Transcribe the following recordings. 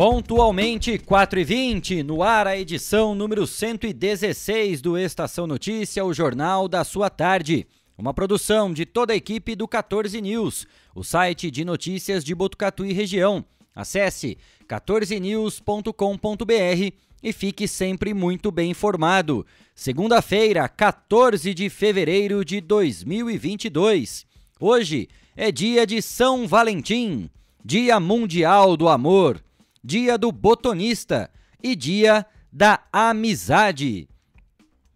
Pontualmente, 4 e 20 no ar a edição número 116 do Estação Notícia, o jornal da sua tarde. Uma produção de toda a equipe do 14 News, o site de notícias de Botucatu e região. Acesse 14news.com.br e fique sempre muito bem informado. Segunda-feira, 14 de fevereiro de 2022. Hoje é dia de São Valentim, Dia Mundial do Amor dia do botonista e dia da amizade.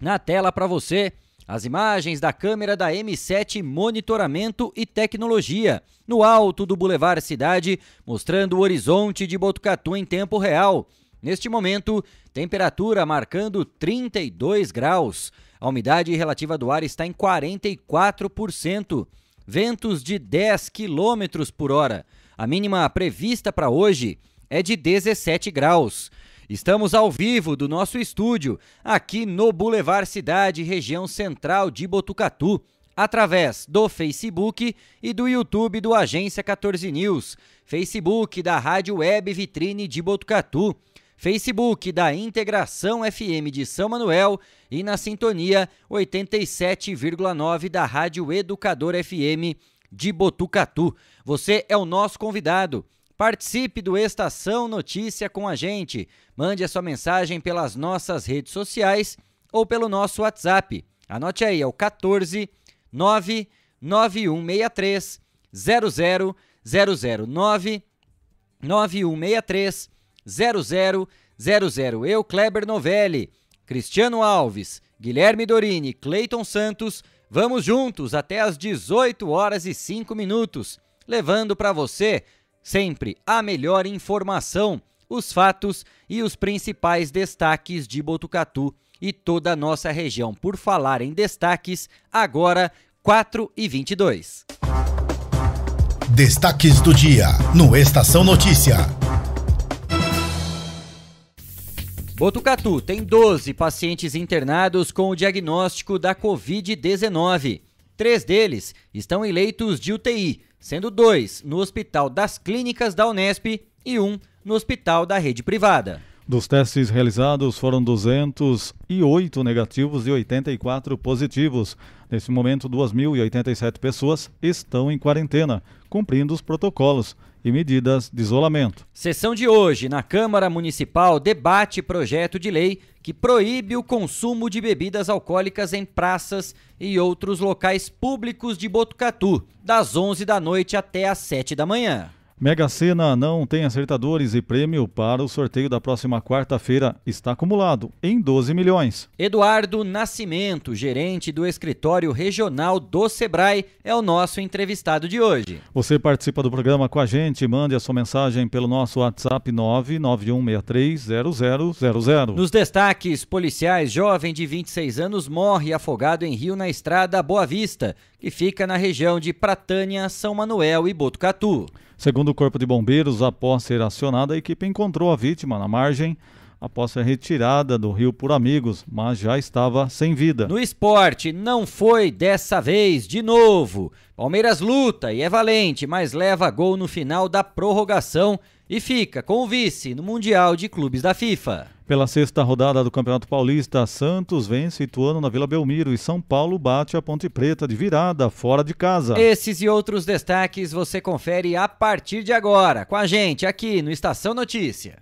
Na tela para você, as imagens da câmera da M7 Monitoramento e Tecnologia, no alto do Boulevard Cidade, mostrando o horizonte de Botucatu em tempo real. Neste momento, temperatura marcando 32 graus. A umidade relativa do ar está em 44%. Ventos de 10 km por hora. A mínima prevista para hoje é de 17 graus. Estamos ao vivo do nosso estúdio, aqui no Boulevard Cidade, região central de Botucatu, através do Facebook e do YouTube do Agência 14 News, Facebook da Rádio Web Vitrine de Botucatu, Facebook da Integração FM de São Manuel e na sintonia 87,9 da Rádio Educador FM de Botucatu. Você é o nosso convidado. Participe do Estação Notícia com a gente. Mande a sua mensagem pelas nossas redes sociais ou pelo nosso WhatsApp. Anote aí, é o 14 99163 00009 9163 0000. Eu, Kleber Novelli, Cristiano Alves, Guilherme Dorini, Cleiton Santos, vamos juntos até às 18 horas e 5 minutos, levando para você Sempre a melhor informação, os fatos e os principais destaques de Botucatu e toda a nossa região. Por falar em destaques, agora 4 e 22. Destaques do dia no Estação Notícia. Botucatu tem 12 pacientes internados com o diagnóstico da Covid-19. Três deles estão em leitos de UTI, sendo dois no Hospital das Clínicas da Unesp e um no Hospital da Rede Privada. Dos testes realizados foram 208 negativos e 84 positivos. Nesse momento, 2.087 pessoas estão em quarentena, cumprindo os protocolos e medidas de isolamento. Sessão de hoje, na Câmara Municipal, debate projeto de lei que proíbe o consumo de bebidas alcoólicas em praças e outros locais públicos de Botucatu, das 11 da noite até às 7 da manhã. Mega Sena não tem acertadores e prêmio para o sorteio da próxima quarta-feira está acumulado em 12 milhões. Eduardo Nascimento, gerente do escritório regional do Sebrae, é o nosso entrevistado de hoje. Você participa do programa com a gente, mande a sua mensagem pelo nosso WhatsApp 991630000. Nos destaques policiais, jovem de 26 anos morre afogado em rio na estrada Boa Vista, que fica na região de Pratânia, São Manuel e Botucatu. Segundo o Corpo de Bombeiros, após ser acionada, a equipe encontrou a vítima na margem após ser retirada do rio por amigos, mas já estava sem vida. No esporte, não foi dessa vez de novo. Palmeiras luta e é valente, mas leva gol no final da prorrogação e fica com o vice no Mundial de Clubes da FIFA. Pela sexta rodada do Campeonato Paulista, Santos vence Ituano na Vila Belmiro e São Paulo bate a Ponte Preta de virada, fora de casa. Esses e outros destaques você confere a partir de agora, com a gente aqui no Estação Notícia.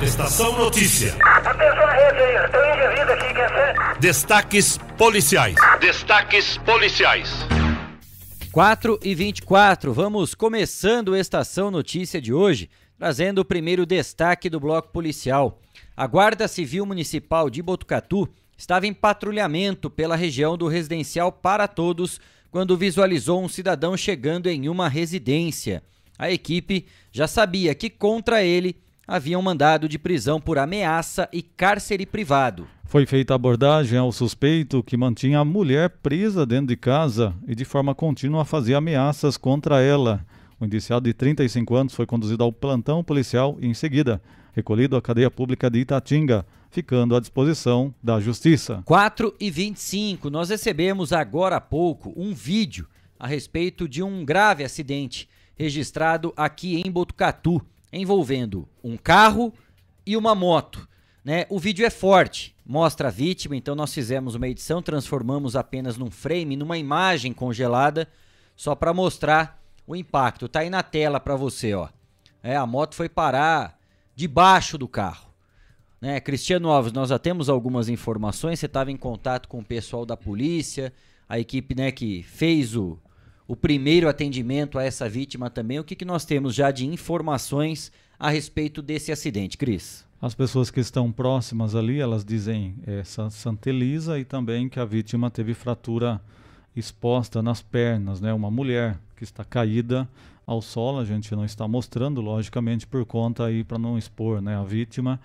Estação Notícia. Atenção, rede, aqui, quer ser? Destaques policiais. Destaques policiais. 4 e 24, vamos começando a Estação Notícia de hoje trazendo o primeiro destaque do bloco policial. A Guarda Civil Municipal de Botucatu estava em patrulhamento pela região do residencial para todos quando visualizou um cidadão chegando em uma residência. A equipe já sabia que contra ele haviam mandado de prisão por ameaça e cárcere privado. Foi feita abordagem ao suspeito que mantinha a mulher presa dentro de casa e de forma contínua fazia ameaças contra ela. O indiciado de 35 anos foi conduzido ao plantão policial e, em seguida, recolhido à cadeia pública de Itatinga, ficando à disposição da Justiça. 4 e 25, nós recebemos agora há pouco um vídeo a respeito de um grave acidente registrado aqui em Botucatu, envolvendo um carro e uma moto. Né? O vídeo é forte, mostra a vítima, então nós fizemos uma edição, transformamos apenas num frame, numa imagem congelada, só para mostrar o impacto. Tá aí na tela para você, ó. É, a moto foi parar debaixo do carro. Né? Cristiano Alves, nós já temos algumas informações. Você estava em contato com o pessoal da polícia, a equipe né, que fez o, o primeiro atendimento a essa vítima também. O que, que nós temos já de informações a respeito desse acidente, Cris? As pessoas que estão próximas ali, elas dizem é, Santa Elisa e também que a vítima teve fratura exposta nas pernas, né? Uma mulher que está caída ao solo, a gente não está mostrando, logicamente, por conta aí para não expor, né, a vítima.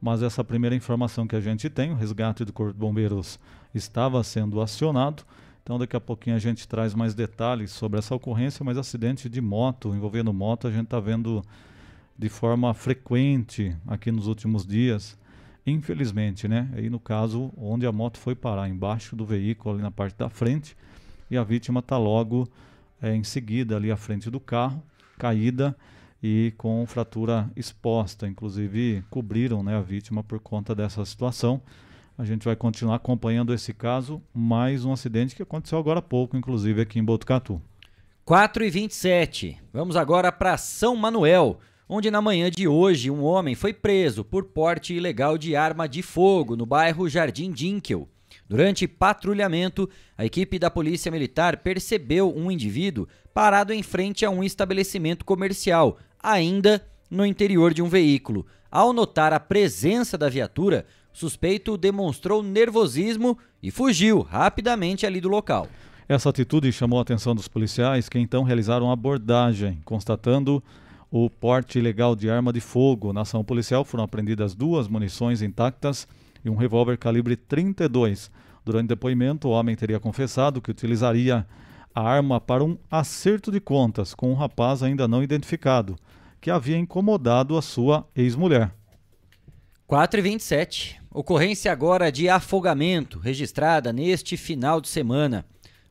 Mas essa primeira informação que a gente tem, o resgate do Corpo de Bombeiros estava sendo acionado. Então daqui a pouquinho a gente traz mais detalhes sobre essa ocorrência, mas acidente de moto, envolvendo moto, a gente está vendo de forma frequente aqui nos últimos dias. Infelizmente, né? Aí no caso onde a moto foi parar, embaixo do veículo, ali na parte da frente, e a vítima está logo é, em seguida ali à frente do carro, caída e com fratura exposta. Inclusive cobriram né, a vítima por conta dessa situação. A gente vai continuar acompanhando esse caso, mais um acidente que aconteceu agora há pouco, inclusive aqui em Botucatu. 4 e 27. Vamos agora para São Manuel onde na manhã de hoje um homem foi preso por porte ilegal de arma de fogo no bairro Jardim Dinkel. Durante patrulhamento, a equipe da Polícia Militar percebeu um indivíduo parado em frente a um estabelecimento comercial, ainda no interior de um veículo. Ao notar a presença da viatura, suspeito demonstrou nervosismo e fugiu rapidamente ali do local. Essa atitude chamou a atenção dos policiais, que então realizaram abordagem, constatando o porte ilegal de arma de fogo. Na ação policial foram apreendidas duas munições intactas e um revólver calibre 32. Durante o depoimento, o homem teria confessado que utilizaria a arma para um acerto de contas com um rapaz ainda não identificado, que havia incomodado a sua ex-mulher. 4 e 27. Ocorrência agora de afogamento, registrada neste final de semana.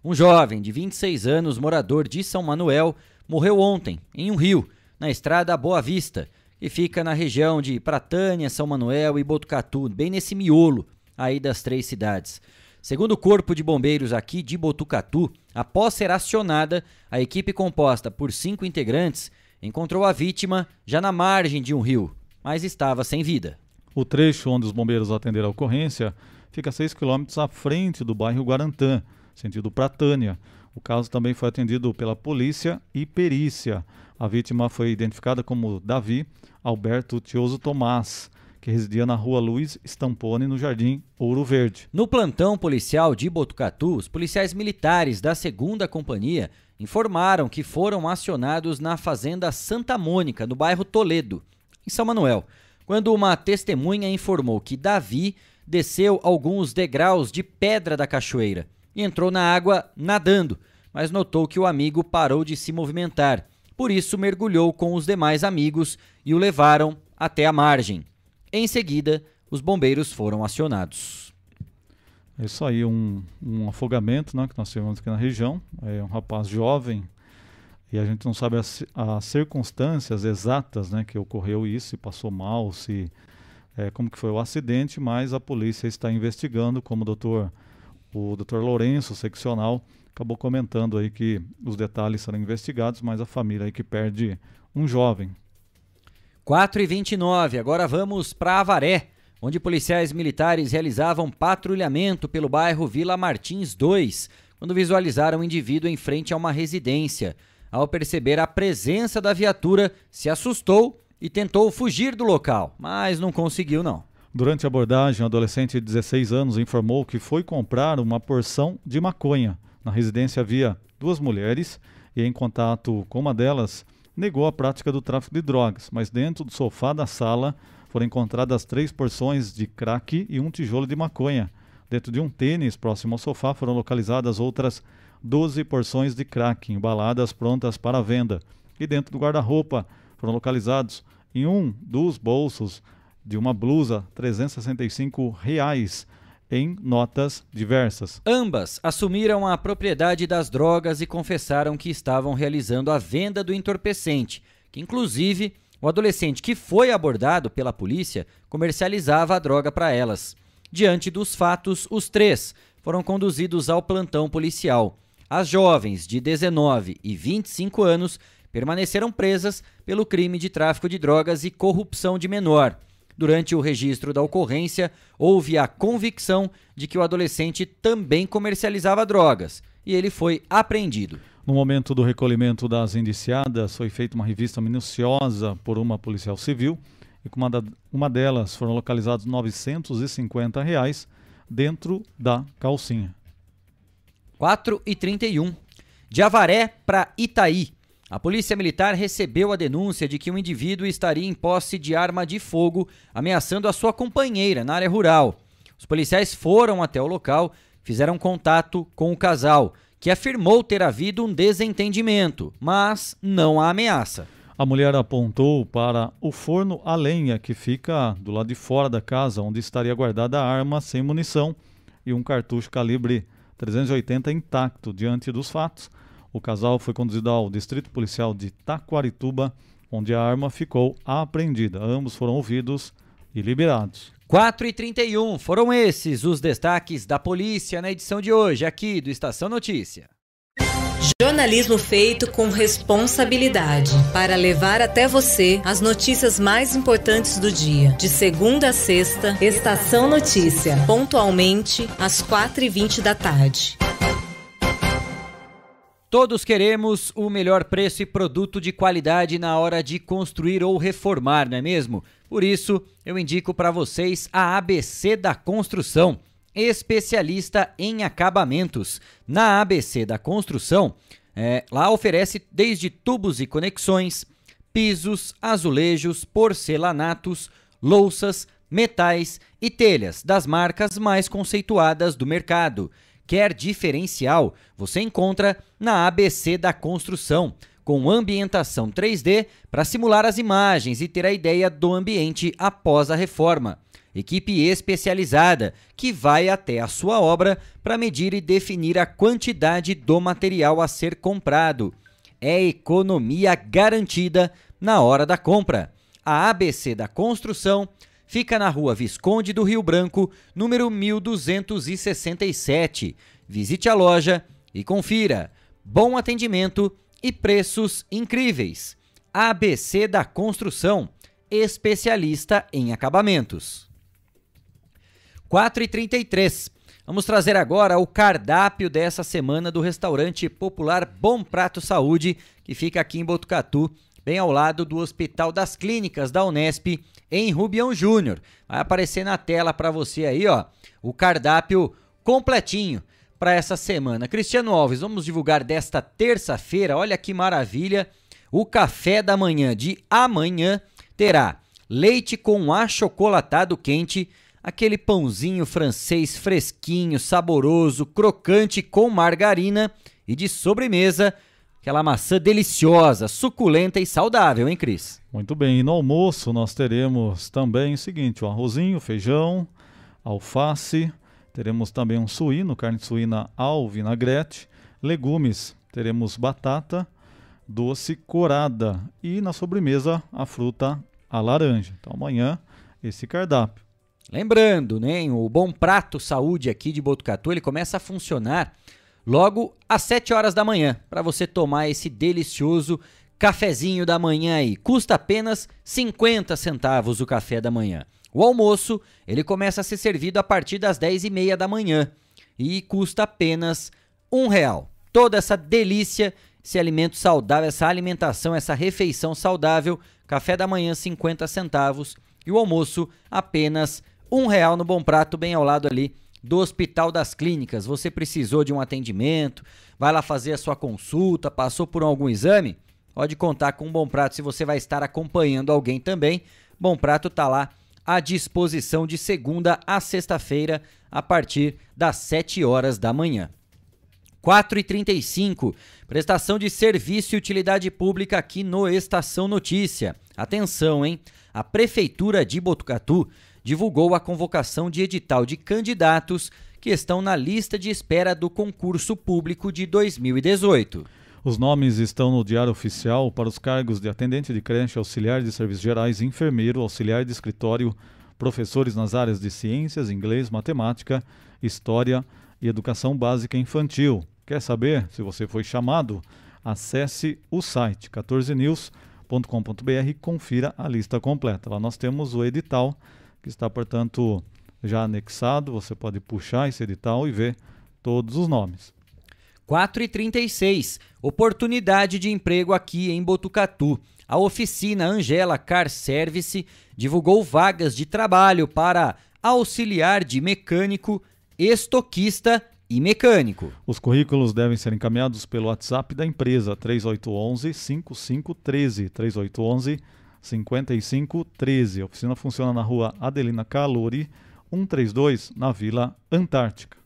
Um jovem de 26 anos, morador de São Manuel, morreu ontem em um rio na estrada Boa Vista, que fica na região de Pratânia, São Manuel e Botucatu, bem nesse miolo aí das três cidades. Segundo o Corpo de Bombeiros aqui de Botucatu, após ser acionada, a equipe composta por cinco integrantes encontrou a vítima já na margem de um rio, mas estava sem vida. O trecho onde os bombeiros atenderam a ocorrência fica a 6 quilômetros à frente do bairro Guarantã, sentido Pratânia. O caso também foi atendido pela polícia e perícia. A vítima foi identificada como Davi Alberto Tioso Tomás, que residia na rua Luiz Stampone, no Jardim Ouro Verde. No plantão policial de Botucatu, os policiais militares da 2 Companhia informaram que foram acionados na Fazenda Santa Mônica, no bairro Toledo, em São Manuel, quando uma testemunha informou que Davi desceu alguns degraus de pedra da cachoeira e entrou na água nadando, mas notou que o amigo parou de se movimentar por isso, mergulhou com os demais amigos e o levaram até a margem. Em seguida, os bombeiros foram acionados. É isso aí, um, um afogamento né, que nós tivemos aqui na região. É um rapaz jovem e a gente não sabe as, as circunstâncias exatas né, que ocorreu isso, se passou mal, se é, como que foi o acidente, mas a polícia está investigando, como o doutor, o doutor Lourenço, seccional, acabou comentando aí que os detalhes serão investigados, mas a família aí que perde um jovem. 4 e 29 agora vamos para Avaré, onde policiais militares realizavam patrulhamento pelo bairro Vila Martins 2, quando visualizaram um indivíduo em frente a uma residência. Ao perceber a presença da viatura, se assustou e tentou fugir do local, mas não conseguiu não. Durante a abordagem, um adolescente de 16 anos informou que foi comprar uma porção de maconha. Na residência havia duas mulheres e, em contato com uma delas, negou a prática do tráfico de drogas, mas dentro do sofá da sala foram encontradas três porções de crack e um tijolo de maconha. Dentro de um tênis próximo ao sofá foram localizadas outras 12 porções de crack embaladas prontas para venda. E dentro do guarda-roupa foram localizados em um dos bolsos de uma blusa 365 reais em notas diversas. Ambas assumiram a propriedade das drogas e confessaram que estavam realizando a venda do entorpecente, que inclusive o adolescente que foi abordado pela polícia comercializava a droga para elas. Diante dos fatos, os três foram conduzidos ao plantão policial. As jovens de 19 e 25 anos permaneceram presas pelo crime de tráfico de drogas e corrupção de menor. Durante o registro da ocorrência, houve a convicção de que o adolescente também comercializava drogas e ele foi apreendido. No momento do recolhimento das indiciadas, foi feita uma revista minuciosa por uma policial civil e com uma, delas foram localizados 950 reais dentro da calcinha. 4 e 31. De Avaré para Itaí. A Polícia Militar recebeu a denúncia de que um indivíduo estaria em posse de arma de fogo, ameaçando a sua companheira na área rural. Os policiais foram até o local, fizeram contato com o casal que afirmou ter havido um desentendimento, mas não há ameaça. A mulher apontou para o forno a lenha que fica do lado de fora da casa, onde estaria guardada a arma sem munição e um cartucho calibre 380 intacto. Diante dos fatos, o casal foi conduzido ao distrito policial de Taquarituba, onde a arma ficou apreendida. Ambos foram ouvidos e liberados. 4 e 31 foram esses os destaques da polícia na edição de hoje, aqui do Estação Notícia. Jornalismo feito com responsabilidade para levar até você as notícias mais importantes do dia. De segunda a sexta, Estação Notícia, pontualmente às 4h20 da tarde. Todos queremos o melhor preço e produto de qualidade na hora de construir ou reformar, não é mesmo? Por isso, eu indico para vocês a ABC da Construção, especialista em acabamentos. Na ABC da Construção, é, lá oferece desde tubos e conexões, pisos, azulejos, porcelanatos, louças, metais e telhas das marcas mais conceituadas do mercado. Quer diferencial? Você encontra na ABC da Construção, com ambientação 3D para simular as imagens e ter a ideia do ambiente após a reforma. Equipe especializada que vai até a sua obra para medir e definir a quantidade do material a ser comprado. É economia garantida na hora da compra. A ABC da Construção Fica na rua Visconde do Rio Branco, número 1267. Visite a loja e confira. Bom atendimento e preços incríveis. ABC da Construção, especialista em acabamentos. 4 e 33. Vamos trazer agora o cardápio dessa semana do restaurante popular Bom Prato Saúde, que fica aqui em Botucatu, bem ao lado do Hospital das Clínicas da Unesp, em Rubião Júnior. Vai aparecer na tela para você aí, ó, o cardápio completinho para essa semana. Cristiano Alves, vamos divulgar desta terça-feira. Olha que maravilha! O café da manhã de amanhã terá leite com achocolatado quente, aquele pãozinho francês fresquinho, saboroso, crocante com margarina e de sobremesa Aquela maçã deliciosa, suculenta e saudável, hein, Cris? Muito bem. E no almoço nós teremos também o seguinte: o arrozinho, feijão, alface, teremos também um suíno, carne suína ao vinagrete, legumes, teremos batata, doce corada e na sobremesa a fruta a laranja. Então amanhã esse cardápio. Lembrando, né, o Bom Prato Saúde aqui de Botucatu, ele começa a funcionar logo às 7 horas da manhã, para você tomar esse delicioso cafezinho da manhã aí. Custa apenas 50 centavos o café da manhã. O almoço, ele começa a ser servido a partir das 10 e meia da manhã e custa apenas um real. Toda essa delícia, esse alimento saudável, essa alimentação, essa refeição saudável, café da manhã 50 centavos e o almoço apenas um real no Bom Prato, bem ao lado ali do Hospital das Clínicas. Você precisou de um atendimento, vai lá fazer a sua consulta, passou por algum exame? pode contar com um Bom Prato se você vai estar acompanhando alguém também. Bom Prato está lá à disposição de segunda a sexta-feira, a partir das 7 horas da manhã. 4 e 35 prestação de serviço e utilidade pública aqui no Estação Notícia. Atenção, hein? A Prefeitura de Botucatu divulgou a convocação de edital de candidatos que estão na lista de espera do concurso público de 2018. Os nomes estão no Diário Oficial para os cargos de atendente de creche, auxiliar de serviços gerais, enfermeiro, auxiliar de escritório, professores nas áreas de ciências, inglês, matemática, história e educação básica infantil. Quer saber se você foi chamado? Acesse o site 14news.com.br e confira a lista completa. Lá nós temos o edital que está, portanto, já anexado. Você pode puxar esse edital e ver todos os nomes. 4 e 36 Oportunidade de emprego aqui em Botucatu. A oficina Angela Car Service divulgou vagas de trabalho para auxiliar de mecânico, estoquista e mecânico. Os currículos devem ser encaminhados pelo WhatsApp da empresa 3811 5513 3811 5513. A oficina funciona na rua Adelina Calori, 132, na Vila Antártica.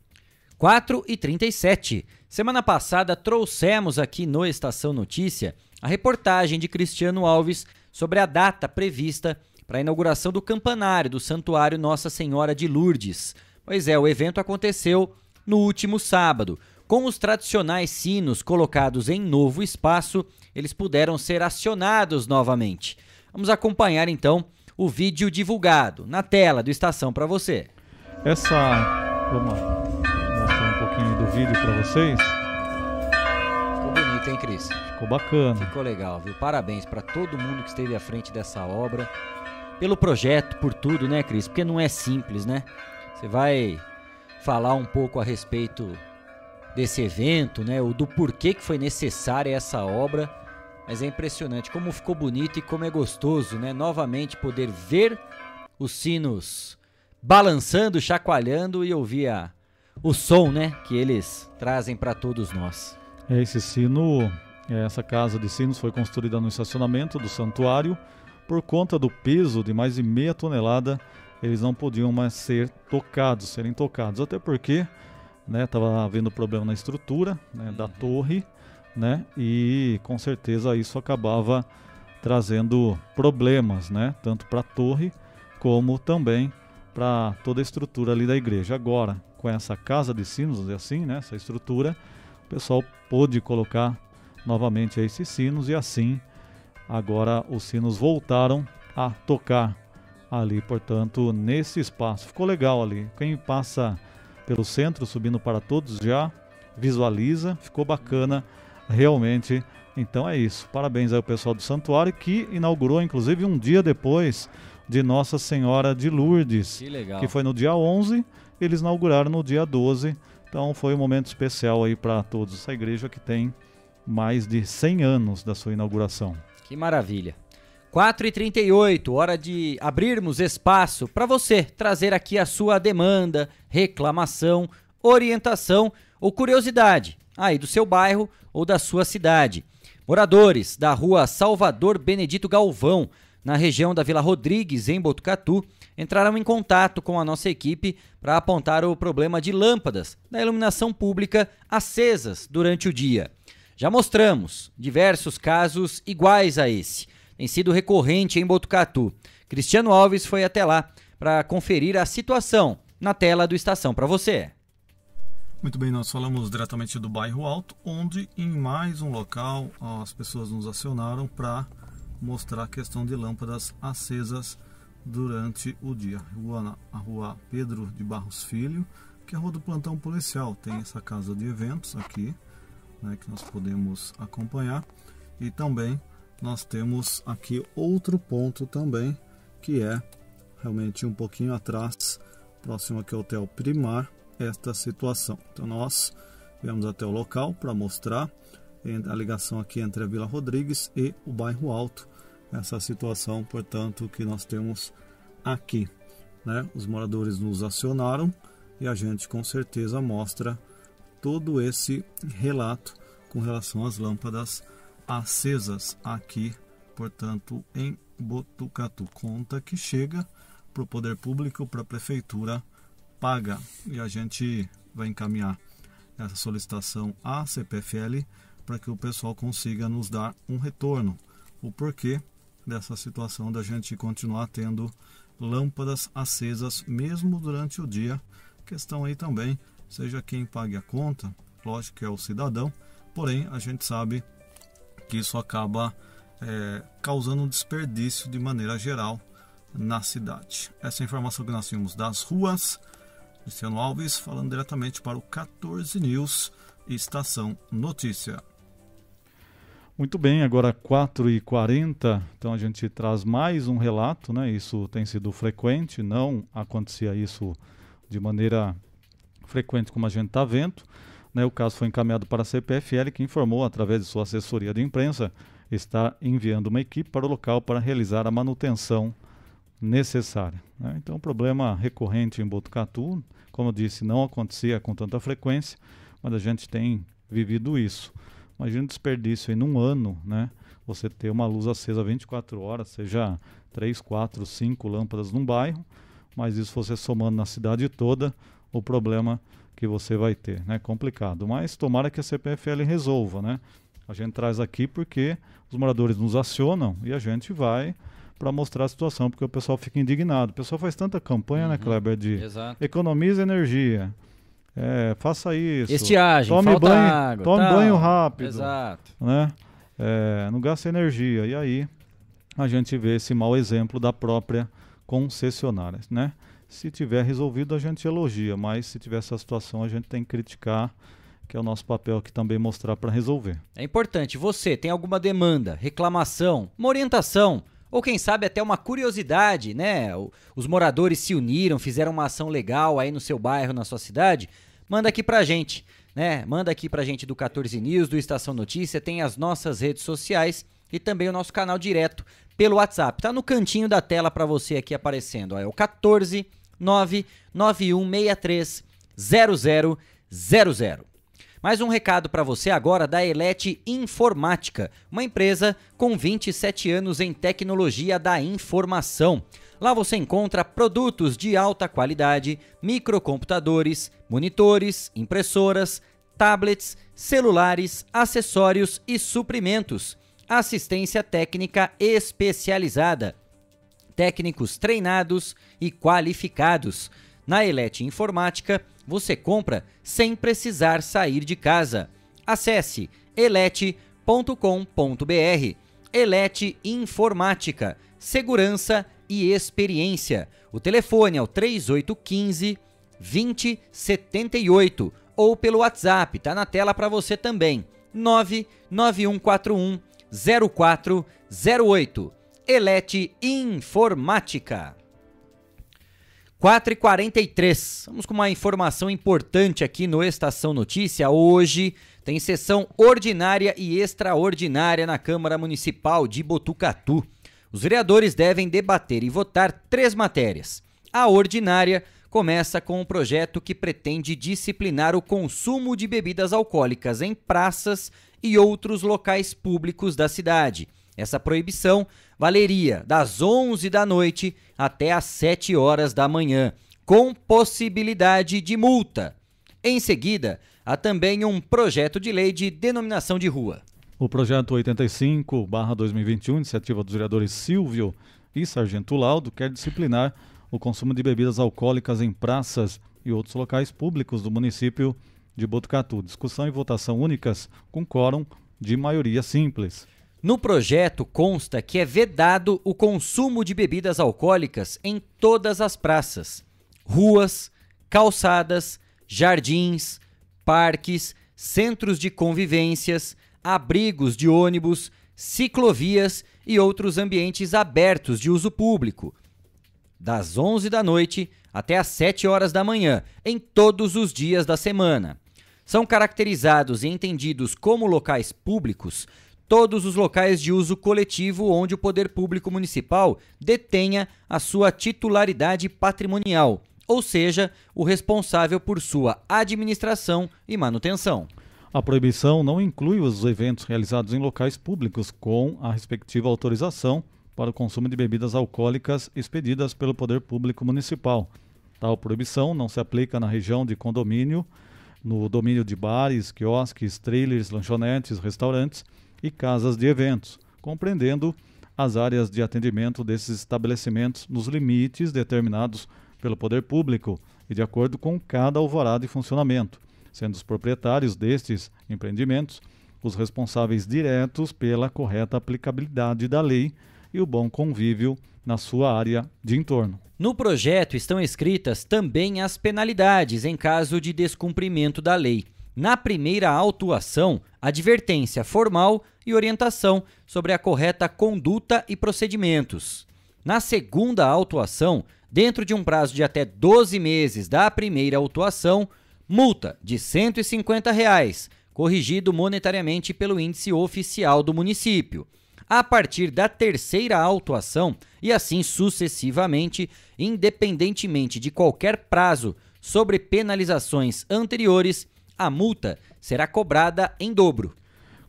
4 e 37. Semana passada trouxemos aqui no Estação Notícia a reportagem de Cristiano Alves sobre a data prevista para a inauguração do campanário do Santuário Nossa Senhora de Lourdes. Pois é, o evento aconteceu no último sábado. Com os tradicionais sinos colocados em novo espaço, eles puderam ser acionados novamente. Vamos acompanhar então o vídeo divulgado na tela do Estação para você. Essa. Vamos mostrar um pouquinho do vídeo para vocês. Ficou bonito, hein, Cris? Ficou bacana. Ficou legal, viu? Parabéns para todo mundo que esteve à frente dessa obra. Pelo projeto, por tudo, né, Cris? Porque não é simples, né? Você vai falar um pouco a respeito desse evento, né? O do porquê que foi necessária essa obra. Mas é impressionante como ficou bonito e como é gostoso, né? Novamente poder ver os sinos balançando, chacoalhando e ouvir a, o som, né? Que eles trazem para todos nós. É, esse sino, essa casa de sinos foi construída no estacionamento do santuário. Por conta do peso de mais de meia tonelada, eles não podiam mais ser tocados, serem tocados. Até porque estava né, havendo problema na estrutura né, da torre né? E com certeza isso acabava trazendo problemas, né? Tanto para a torre como também para toda a estrutura ali da igreja. Agora, com essa casa de sinos, assim, né? Essa estrutura, o pessoal pôde colocar novamente esses sinos e assim agora os sinos voltaram a tocar ali, portanto, nesse espaço. Ficou legal ali. Quem passa pelo centro subindo para todos já visualiza, ficou bacana realmente. Então é isso. Parabéns ao pessoal do santuário que inaugurou, inclusive, um dia depois de Nossa Senhora de Lourdes. Que legal. Que foi no dia 11, eles inauguraram no dia 12. Então foi um momento especial aí para todos. Essa igreja que tem mais de 100 anos da sua inauguração. Que maravilha. 4h38, hora de abrirmos espaço para você trazer aqui a sua demanda, reclamação, orientação ou curiosidade aí do seu bairro ou da sua cidade. Moradores da rua Salvador Benedito Galvão, na região da Vila Rodrigues, em Botucatu, entraram em contato com a nossa equipe para apontar o problema de lâmpadas da iluminação pública acesas durante o dia. Já mostramos diversos casos iguais a esse. Tem sido recorrente em Botucatu. Cristiano Alves foi até lá para conferir a situação na tela do Estação para você. Muito bem, nós falamos diretamente do bairro Alto, onde em mais um local as pessoas nos acionaram para mostrar a questão de lâmpadas acesas durante o dia. a rua Pedro de Barros Filho, que é a rua do plantão policial. Tem essa casa de eventos aqui, né, que nós podemos acompanhar. E também nós temos aqui outro ponto também, que é realmente um pouquinho atrás, próximo aqui ao Hotel Primar, esta situação. Então nós viemos até o local para mostrar a ligação aqui entre a Vila Rodrigues e o bairro Alto, essa situação, portanto, que nós temos aqui. Né? Os moradores nos acionaram e a gente com certeza mostra todo esse relato com relação às lâmpadas acesas aqui, portanto, em Botucatu. Conta que chega para o poder público, para a prefeitura paga. E a gente vai encaminhar essa solicitação à CPFL para que o pessoal consiga nos dar um retorno. O porquê dessa situação da gente continuar tendo lâmpadas acesas mesmo durante o dia. Questão aí também, seja quem pague a conta, lógico que é o cidadão, porém a gente sabe que isso acaba é, causando um desperdício de maneira geral na cidade. Essa é informação que nós tínhamos das ruas. Cristiano Alves falando diretamente para o 14 News Estação Notícia. Muito bem, agora 4h40, então a gente traz mais um relato, né? Isso tem sido frequente, não acontecia isso de maneira frequente como a gente está vendo. Né? O caso foi encaminhado para a CPFL, que informou, através de sua assessoria de imprensa, está enviando uma equipe para o local para realizar a manutenção necessária. Né? Então, um problema recorrente em Botucatu, como eu disse, não acontecia com tanta frequência, mas a gente tem vivido isso. Imagina o desperdício aí num ano, né? Você ter uma luz acesa 24 horas, seja 3, 4, 5 lâmpadas num bairro, mas isso você somando na cidade toda, o problema que você vai ter, né? Complicado. Mas tomara que a CPFL resolva, né? A gente traz aqui porque os moradores nos acionam e a gente vai para mostrar a situação, porque o pessoal fica indignado. O pessoal faz tanta campanha, né, uhum, né, Kleber, de Exato. economiza energia, é, faça isso. Estiagem, tome banho, água, tome tal. banho rápido. Exato. Né? É, não gasta energia. E aí a gente vê esse mau exemplo da própria concessionária. Né? Se tiver resolvido, a gente elogia, mas se tiver essa situação, a gente tem que criticar, que é o nosso papel aqui também mostrar para resolver. É importante. Você tem alguma demanda, reclamação, uma orientação ou quem sabe até uma curiosidade, né? Os moradores se uniram, fizeram uma ação legal aí no seu bairro, na sua cidade manda aqui pra gente, né? Manda aqui pra gente do 14 News, do Estação Notícia, tem as nossas redes sociais e também o nosso canal direto pelo WhatsApp. Tá no cantinho da tela para você aqui aparecendo, ó, é o 14 99163 0000. Mais um recado para você agora da Elete Informática, uma empresa com 27 anos em tecnologia da informação. Lá você encontra produtos de alta qualidade, microcomputadores, monitores, impressoras, tablets, celulares, acessórios e suprimentos. Assistência técnica especializada. Técnicos treinados e qualificados. Na Elete Informática, você compra sem precisar sair de casa. Acesse elete.com.br. Elete Informática, segurança e experiência. O telefone é o 3815 2078 ou pelo WhatsApp, tá na tela para você também. 99141 0408. Elete Informática. 4 e 43 Vamos com uma informação importante aqui no Estação Notícia. Hoje tem sessão ordinária e extraordinária na Câmara Municipal de Botucatu. Os vereadores devem debater e votar três matérias. A ordinária começa com um projeto que pretende disciplinar o consumo de bebidas alcoólicas em praças e outros locais públicos da cidade. Essa proibição valeria das 11 da noite até às 7 horas da manhã, com possibilidade de multa. Em seguida, há também um projeto de lei de denominação de rua. O projeto 85-2021, iniciativa dos vereadores Silvio e Sargento Laudo, quer disciplinar o consumo de bebidas alcoólicas em praças e outros locais públicos do município de Botucatu. Discussão e votação únicas com quórum de maioria simples. No projeto consta que é vedado o consumo de bebidas alcoólicas em todas as praças, ruas, calçadas, jardins, parques, centros de convivências, abrigos de ônibus, ciclovias e outros ambientes abertos de uso público, das 11 da noite até às 7 horas da manhã, em todos os dias da semana. São caracterizados e entendidos como locais públicos todos os locais de uso coletivo onde o poder público municipal detenha a sua titularidade patrimonial, ou seja, o responsável por sua administração e manutenção. A proibição não inclui os eventos realizados em locais públicos com a respectiva autorização para o consumo de bebidas alcoólicas expedidas pelo Poder Público Municipal. Tal proibição não se aplica na região de condomínio, no domínio de bares, quiosques, trailers, lanchonetes, restaurantes e casas de eventos, compreendendo as áreas de atendimento desses estabelecimentos nos limites determinados pelo poder público e de acordo com cada alvará de funcionamento, sendo os proprietários destes empreendimentos os responsáveis diretos pela correta aplicabilidade da lei e o bom convívio na sua área de entorno. No projeto estão escritas também as penalidades em caso de descumprimento da lei. Na primeira autuação, advertência formal e orientação sobre a correta conduta e procedimentos. Na segunda autuação, dentro de um prazo de até 12 meses da primeira autuação, multa de 150 reais, corrigido monetariamente pelo índice oficial do município. A partir da terceira autuação, e assim sucessivamente, independentemente de qualquer prazo sobre penalizações anteriores, a multa será cobrada em dobro.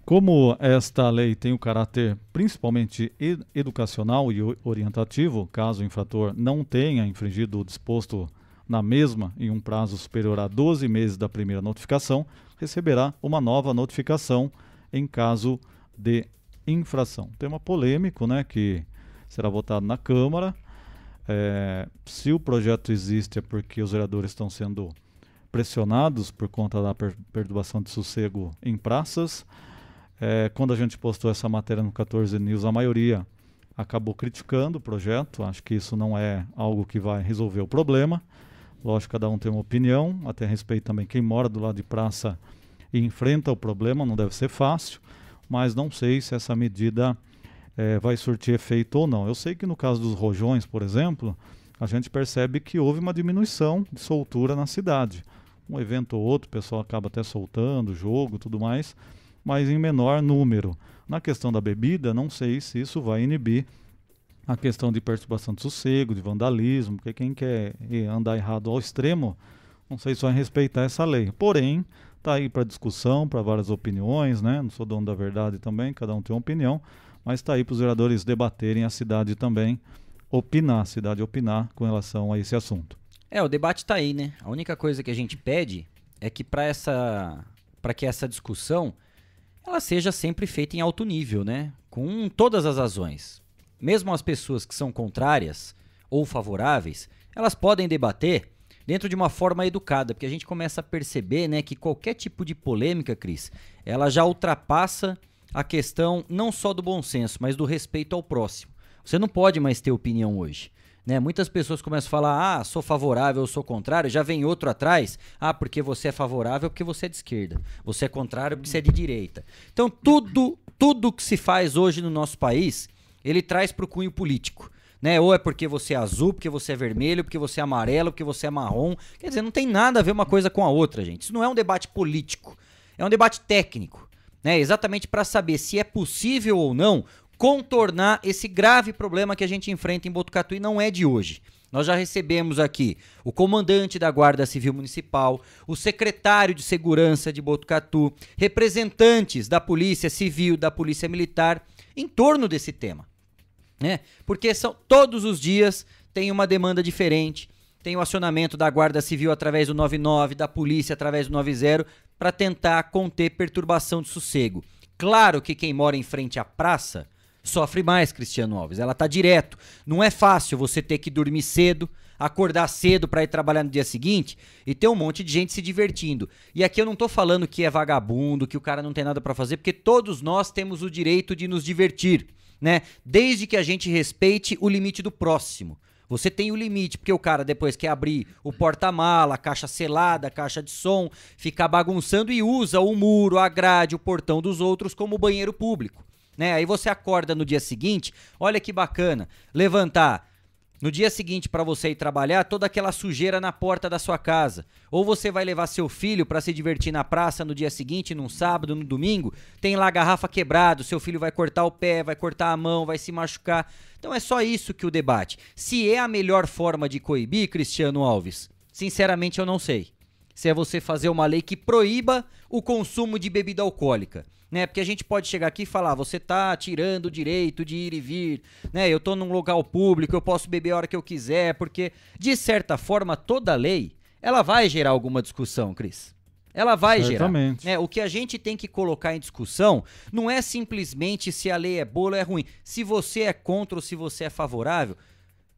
Como esta lei tem o caráter principalmente ed educacional e orientativo, caso o infrator não tenha infringido o disposto na mesma em um prazo superior a 12 meses da primeira notificação, receberá uma nova notificação em caso de infração. Tema polêmico, né, que será votado na Câmara. É, se o projeto existe é porque os vereadores estão sendo pressionados por conta da per perturbação de sossego em praças. É, quando a gente postou essa matéria no 14 News, a maioria acabou criticando o projeto. Acho que isso não é algo que vai resolver o problema. Lógico, cada um tem uma opinião, até respeito também quem mora do lado de praça e enfrenta o problema, não deve ser fácil, mas não sei se essa medida é, vai surtir efeito ou não. Eu sei que no caso dos rojões, por exemplo, a gente percebe que houve uma diminuição de soltura na cidade. Um evento ou outro, o pessoal acaba até soltando, jogo, tudo mais, mas em menor número. Na questão da bebida, não sei se isso vai inibir a questão de perturbação de sossego, de vandalismo, porque quem quer andar errado ao extremo, não sei se vai respeitar essa lei. Porém, está aí para discussão, para várias opiniões, né? Não sou dono da verdade também, cada um tem uma opinião, mas está aí para os vereadores debaterem a cidade também, opinar, a cidade opinar com relação a esse assunto. É, o debate está aí, né? A única coisa que a gente pede é que para essa para que essa discussão ela seja sempre feita em alto nível, né? Com todas as razões. Mesmo as pessoas que são contrárias ou favoráveis, elas podem debater dentro de uma forma educada, porque a gente começa a perceber, né, que qualquer tipo de polêmica, Cris, ela já ultrapassa a questão não só do bom senso, mas do respeito ao próximo. Você não pode mais ter opinião hoje. Né? Muitas pessoas começam a falar, ah, sou favorável, sou contrário, já vem outro atrás, ah, porque você é favorável porque você é de esquerda, você é contrário porque você é de direita. Então tudo, tudo que se faz hoje no nosso país, ele traz para o cunho político. Né? Ou é porque você é azul, porque você é vermelho, porque você é amarelo, porque você é marrom. Quer dizer, não tem nada a ver uma coisa com a outra, gente. Isso não é um debate político, é um debate técnico. Né? Exatamente para saber se é possível ou não contornar esse grave problema que a gente enfrenta em Botucatu e não é de hoje. Nós já recebemos aqui o comandante da Guarda Civil Municipal, o secretário de Segurança de Botucatu, representantes da Polícia Civil, da Polícia Militar, em torno desse tema. Né? Porque são todos os dias tem uma demanda diferente. Tem o acionamento da Guarda Civil através do 99, da polícia através do 90, para tentar conter perturbação de sossego. Claro que quem mora em frente à praça sofre mais, Cristiano Alves. Ela tá direto. Não é fácil você ter que dormir cedo, acordar cedo para ir trabalhar no dia seguinte e ter um monte de gente se divertindo. E aqui eu não tô falando que é vagabundo, que o cara não tem nada para fazer, porque todos nós temos o direito de nos divertir, né? Desde que a gente respeite o limite do próximo. Você tem o limite, porque o cara depois quer abrir o porta-mala, caixa selada, caixa de som, ficar bagunçando e usa o muro, a grade, o portão dos outros como banheiro público né? Aí você acorda no dia seguinte, olha que bacana, levantar no dia seguinte para você ir trabalhar, toda aquela sujeira na porta da sua casa. Ou você vai levar seu filho para se divertir na praça no dia seguinte, num sábado, no domingo, tem lá a garrafa quebrada, seu filho vai cortar o pé, vai cortar a mão, vai se machucar. Então é só isso que o debate. Se é a melhor forma de coibir, Cristiano Alves, sinceramente eu não sei. se é você fazer uma lei que proíba o consumo de bebida alcoólica. Né, porque a gente pode chegar aqui e falar, você tá tirando o direito de ir e vir, né? Eu tô num local público, eu posso beber a hora que eu quiser, porque de certa forma toda lei, ela vai gerar alguma discussão, Cris. Ela vai Certamente. gerar. É, o que a gente tem que colocar em discussão não é simplesmente se a lei é boa ou é ruim. Se você é contra ou se você é favorável,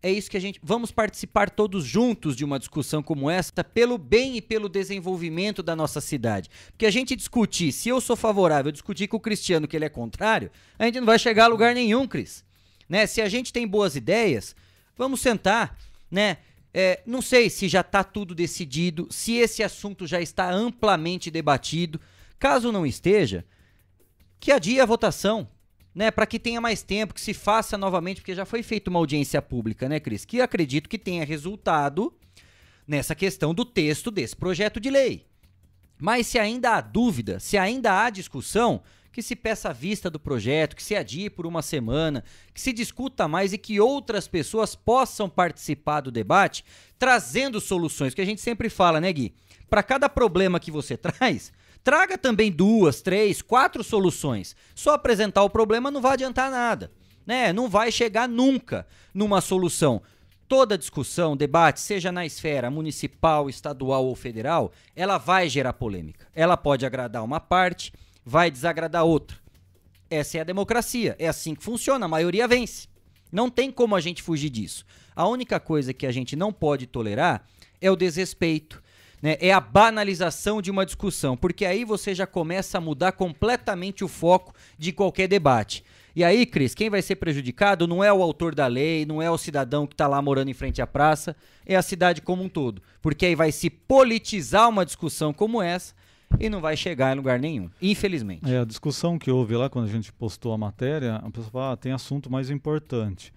é isso que a gente. Vamos participar todos juntos de uma discussão como essa, pelo bem e pelo desenvolvimento da nossa cidade. Porque a gente discutir, se eu sou favorável, discutir com o Cristiano que ele é contrário, a gente não vai chegar a lugar nenhum, Cris. Né? Se a gente tem boas ideias, vamos sentar, né? É, não sei se já está tudo decidido, se esse assunto já está amplamente debatido. Caso não esteja, que adie a votação né, para que tenha mais tempo, que se faça novamente, porque já foi feita uma audiência pública, né, Cris? Que acredito que tenha resultado nessa questão do texto desse projeto de lei. Mas se ainda há dúvida, se ainda há discussão, que se peça a vista do projeto, que se adie por uma semana, que se discuta mais e que outras pessoas possam participar do debate, trazendo soluções, que a gente sempre fala, né, Gui? Para cada problema que você traz, Traga também duas, três, quatro soluções. Só apresentar o problema não vai adiantar nada. Né? Não vai chegar nunca numa solução. Toda discussão, debate, seja na esfera municipal, estadual ou federal, ela vai gerar polêmica. Ela pode agradar uma parte, vai desagradar outra. Essa é a democracia. É assim que funciona. A maioria vence. Não tem como a gente fugir disso. A única coisa que a gente não pode tolerar é o desrespeito, né, é a banalização de uma discussão, porque aí você já começa a mudar completamente o foco de qualquer debate. E aí, Cris, quem vai ser prejudicado não é o autor da lei, não é o cidadão que está lá morando em frente à praça, é a cidade como um todo. Porque aí vai se politizar uma discussão como essa e não vai chegar em lugar nenhum, infelizmente. É, a discussão que houve lá quando a gente postou a matéria, a pessoa fala, ah, tem assunto mais importante.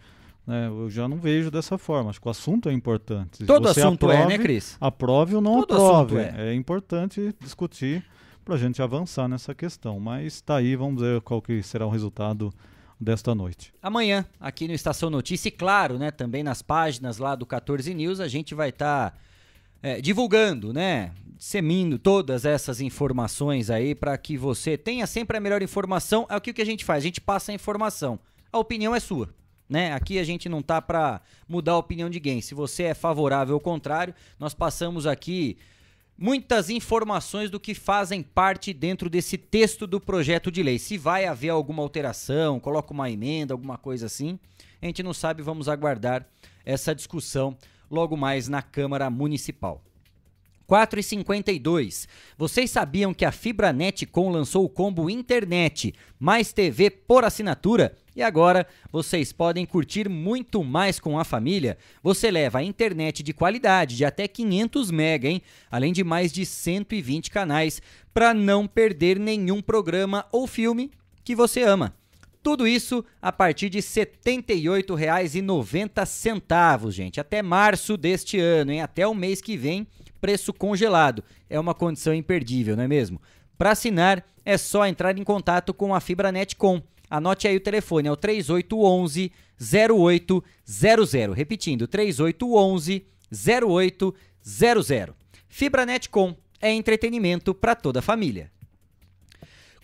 Né, eu já não vejo dessa forma. Acho que o assunto é importante. Todo assunto aprove, é, né, Cris? Aprove ou não Todo aprove. É. é importante discutir para a gente avançar nessa questão. Mas está aí, vamos ver qual que será o resultado desta noite. Amanhã, aqui no Estação Notícia, e claro, né, também nas páginas lá do 14 News, a gente vai estar tá, é, divulgando, né, semindo todas essas informações aí para que você tenha sempre a melhor informação. É o que a gente faz, a gente passa a informação. A opinião é sua né? Aqui a gente não tá para mudar a opinião de ninguém. Se você é favorável ou contrário, nós passamos aqui muitas informações do que fazem parte dentro desse texto do projeto de lei. Se vai haver alguma alteração, coloca uma emenda, alguma coisa assim, a gente não sabe, vamos aguardar essa discussão logo mais na Câmara Municipal. 4,52. Vocês sabiam que a Fibranet Com lançou o combo internet mais TV por assinatura? E agora vocês podem curtir muito mais com a família. Você leva a internet de qualidade de até 500 MB, hein? Além de mais de 120 canais para não perder nenhum programa ou filme que você ama. Tudo isso a partir de R$ 78,90, gente. Até março deste ano, hein? Até o mês que vem, preço congelado. É uma condição imperdível, não é mesmo? Para assinar, é só entrar em contato com a Fibranet Com. Anote aí o telefone, é o 3811 0800. Repetindo, 3811 0800. Fibranet Com é entretenimento para toda a família.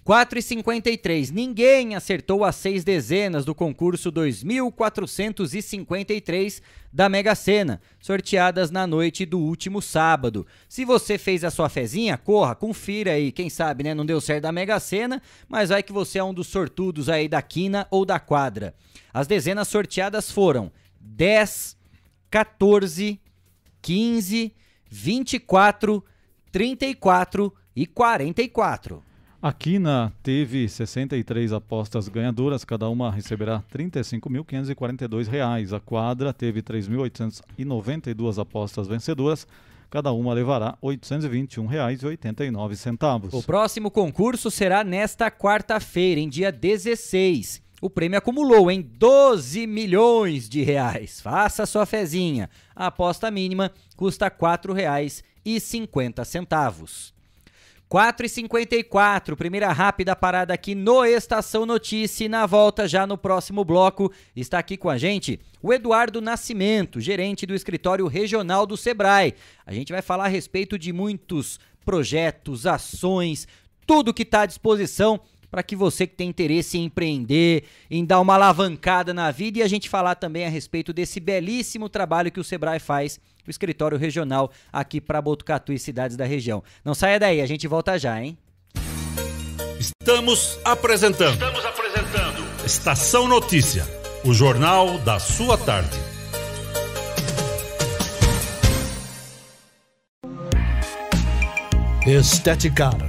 4,53. Ninguém acertou as seis dezenas do concurso 2453 da Mega Sena, sorteadas na noite do último sábado. Se você fez a sua fezinha, corra, confira aí. Quem sabe, né? Não deu certo da Mega Sena, mas vai que você é um dos sortudos aí da quina ou da quadra. As dezenas sorteadas foram 10, 14, 15, 24, 34 e 44. A Quina teve 63 apostas ganhadoras, cada uma receberá R$ 35.542. A quadra teve 3.892 apostas vencedoras, cada uma levará R$ 821,89. O próximo concurso será nesta quarta-feira, em dia 16. O prêmio acumulou em 12 milhões de reais. Faça sua fezinha. A aposta mínima custa R$ 4,50. 4h54, primeira rápida parada aqui no Estação Notícia. E na volta, já no próximo bloco, está aqui com a gente o Eduardo Nascimento, gerente do escritório regional do Sebrae. A gente vai falar a respeito de muitos projetos, ações, tudo que está à disposição para que você que tem interesse em empreender, em dar uma alavancada na vida e a gente falar também a respeito desse belíssimo trabalho que o Sebrae faz, o escritório regional aqui para Botucatu e cidades da região. Não saia daí, a gente volta já, hein? Estamos apresentando. Estamos apresentando. Estação Notícia, o jornal da sua tarde. Esteticar.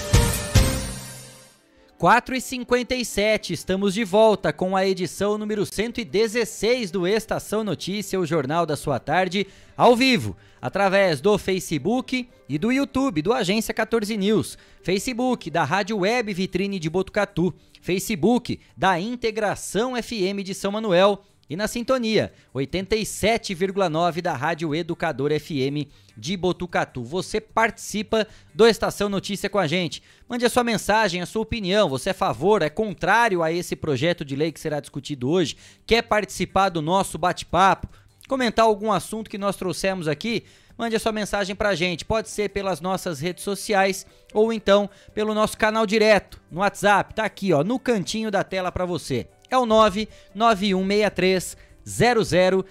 4 e 57 estamos de volta com a edição número 116 do Estação Notícia, o jornal da sua tarde, ao vivo, através do Facebook e do YouTube do Agência 14 News, Facebook da Rádio Web Vitrine de Botucatu, Facebook da Integração FM de São Manuel e na sintonia 87,9 da Rádio Educador FM de Botucatu. Você participa do Estação Notícia com a gente. Mande a sua mensagem, a sua opinião. Você é a favor, é contrário a esse projeto de lei que será discutido hoje? Quer participar do nosso bate-papo? Comentar algum assunto que nós trouxemos aqui? Mande a sua mensagem pra gente. Pode ser pelas nossas redes sociais ou então pelo nosso canal direto no WhatsApp. Tá aqui, ó, no cantinho da tela para você é o 99163 0000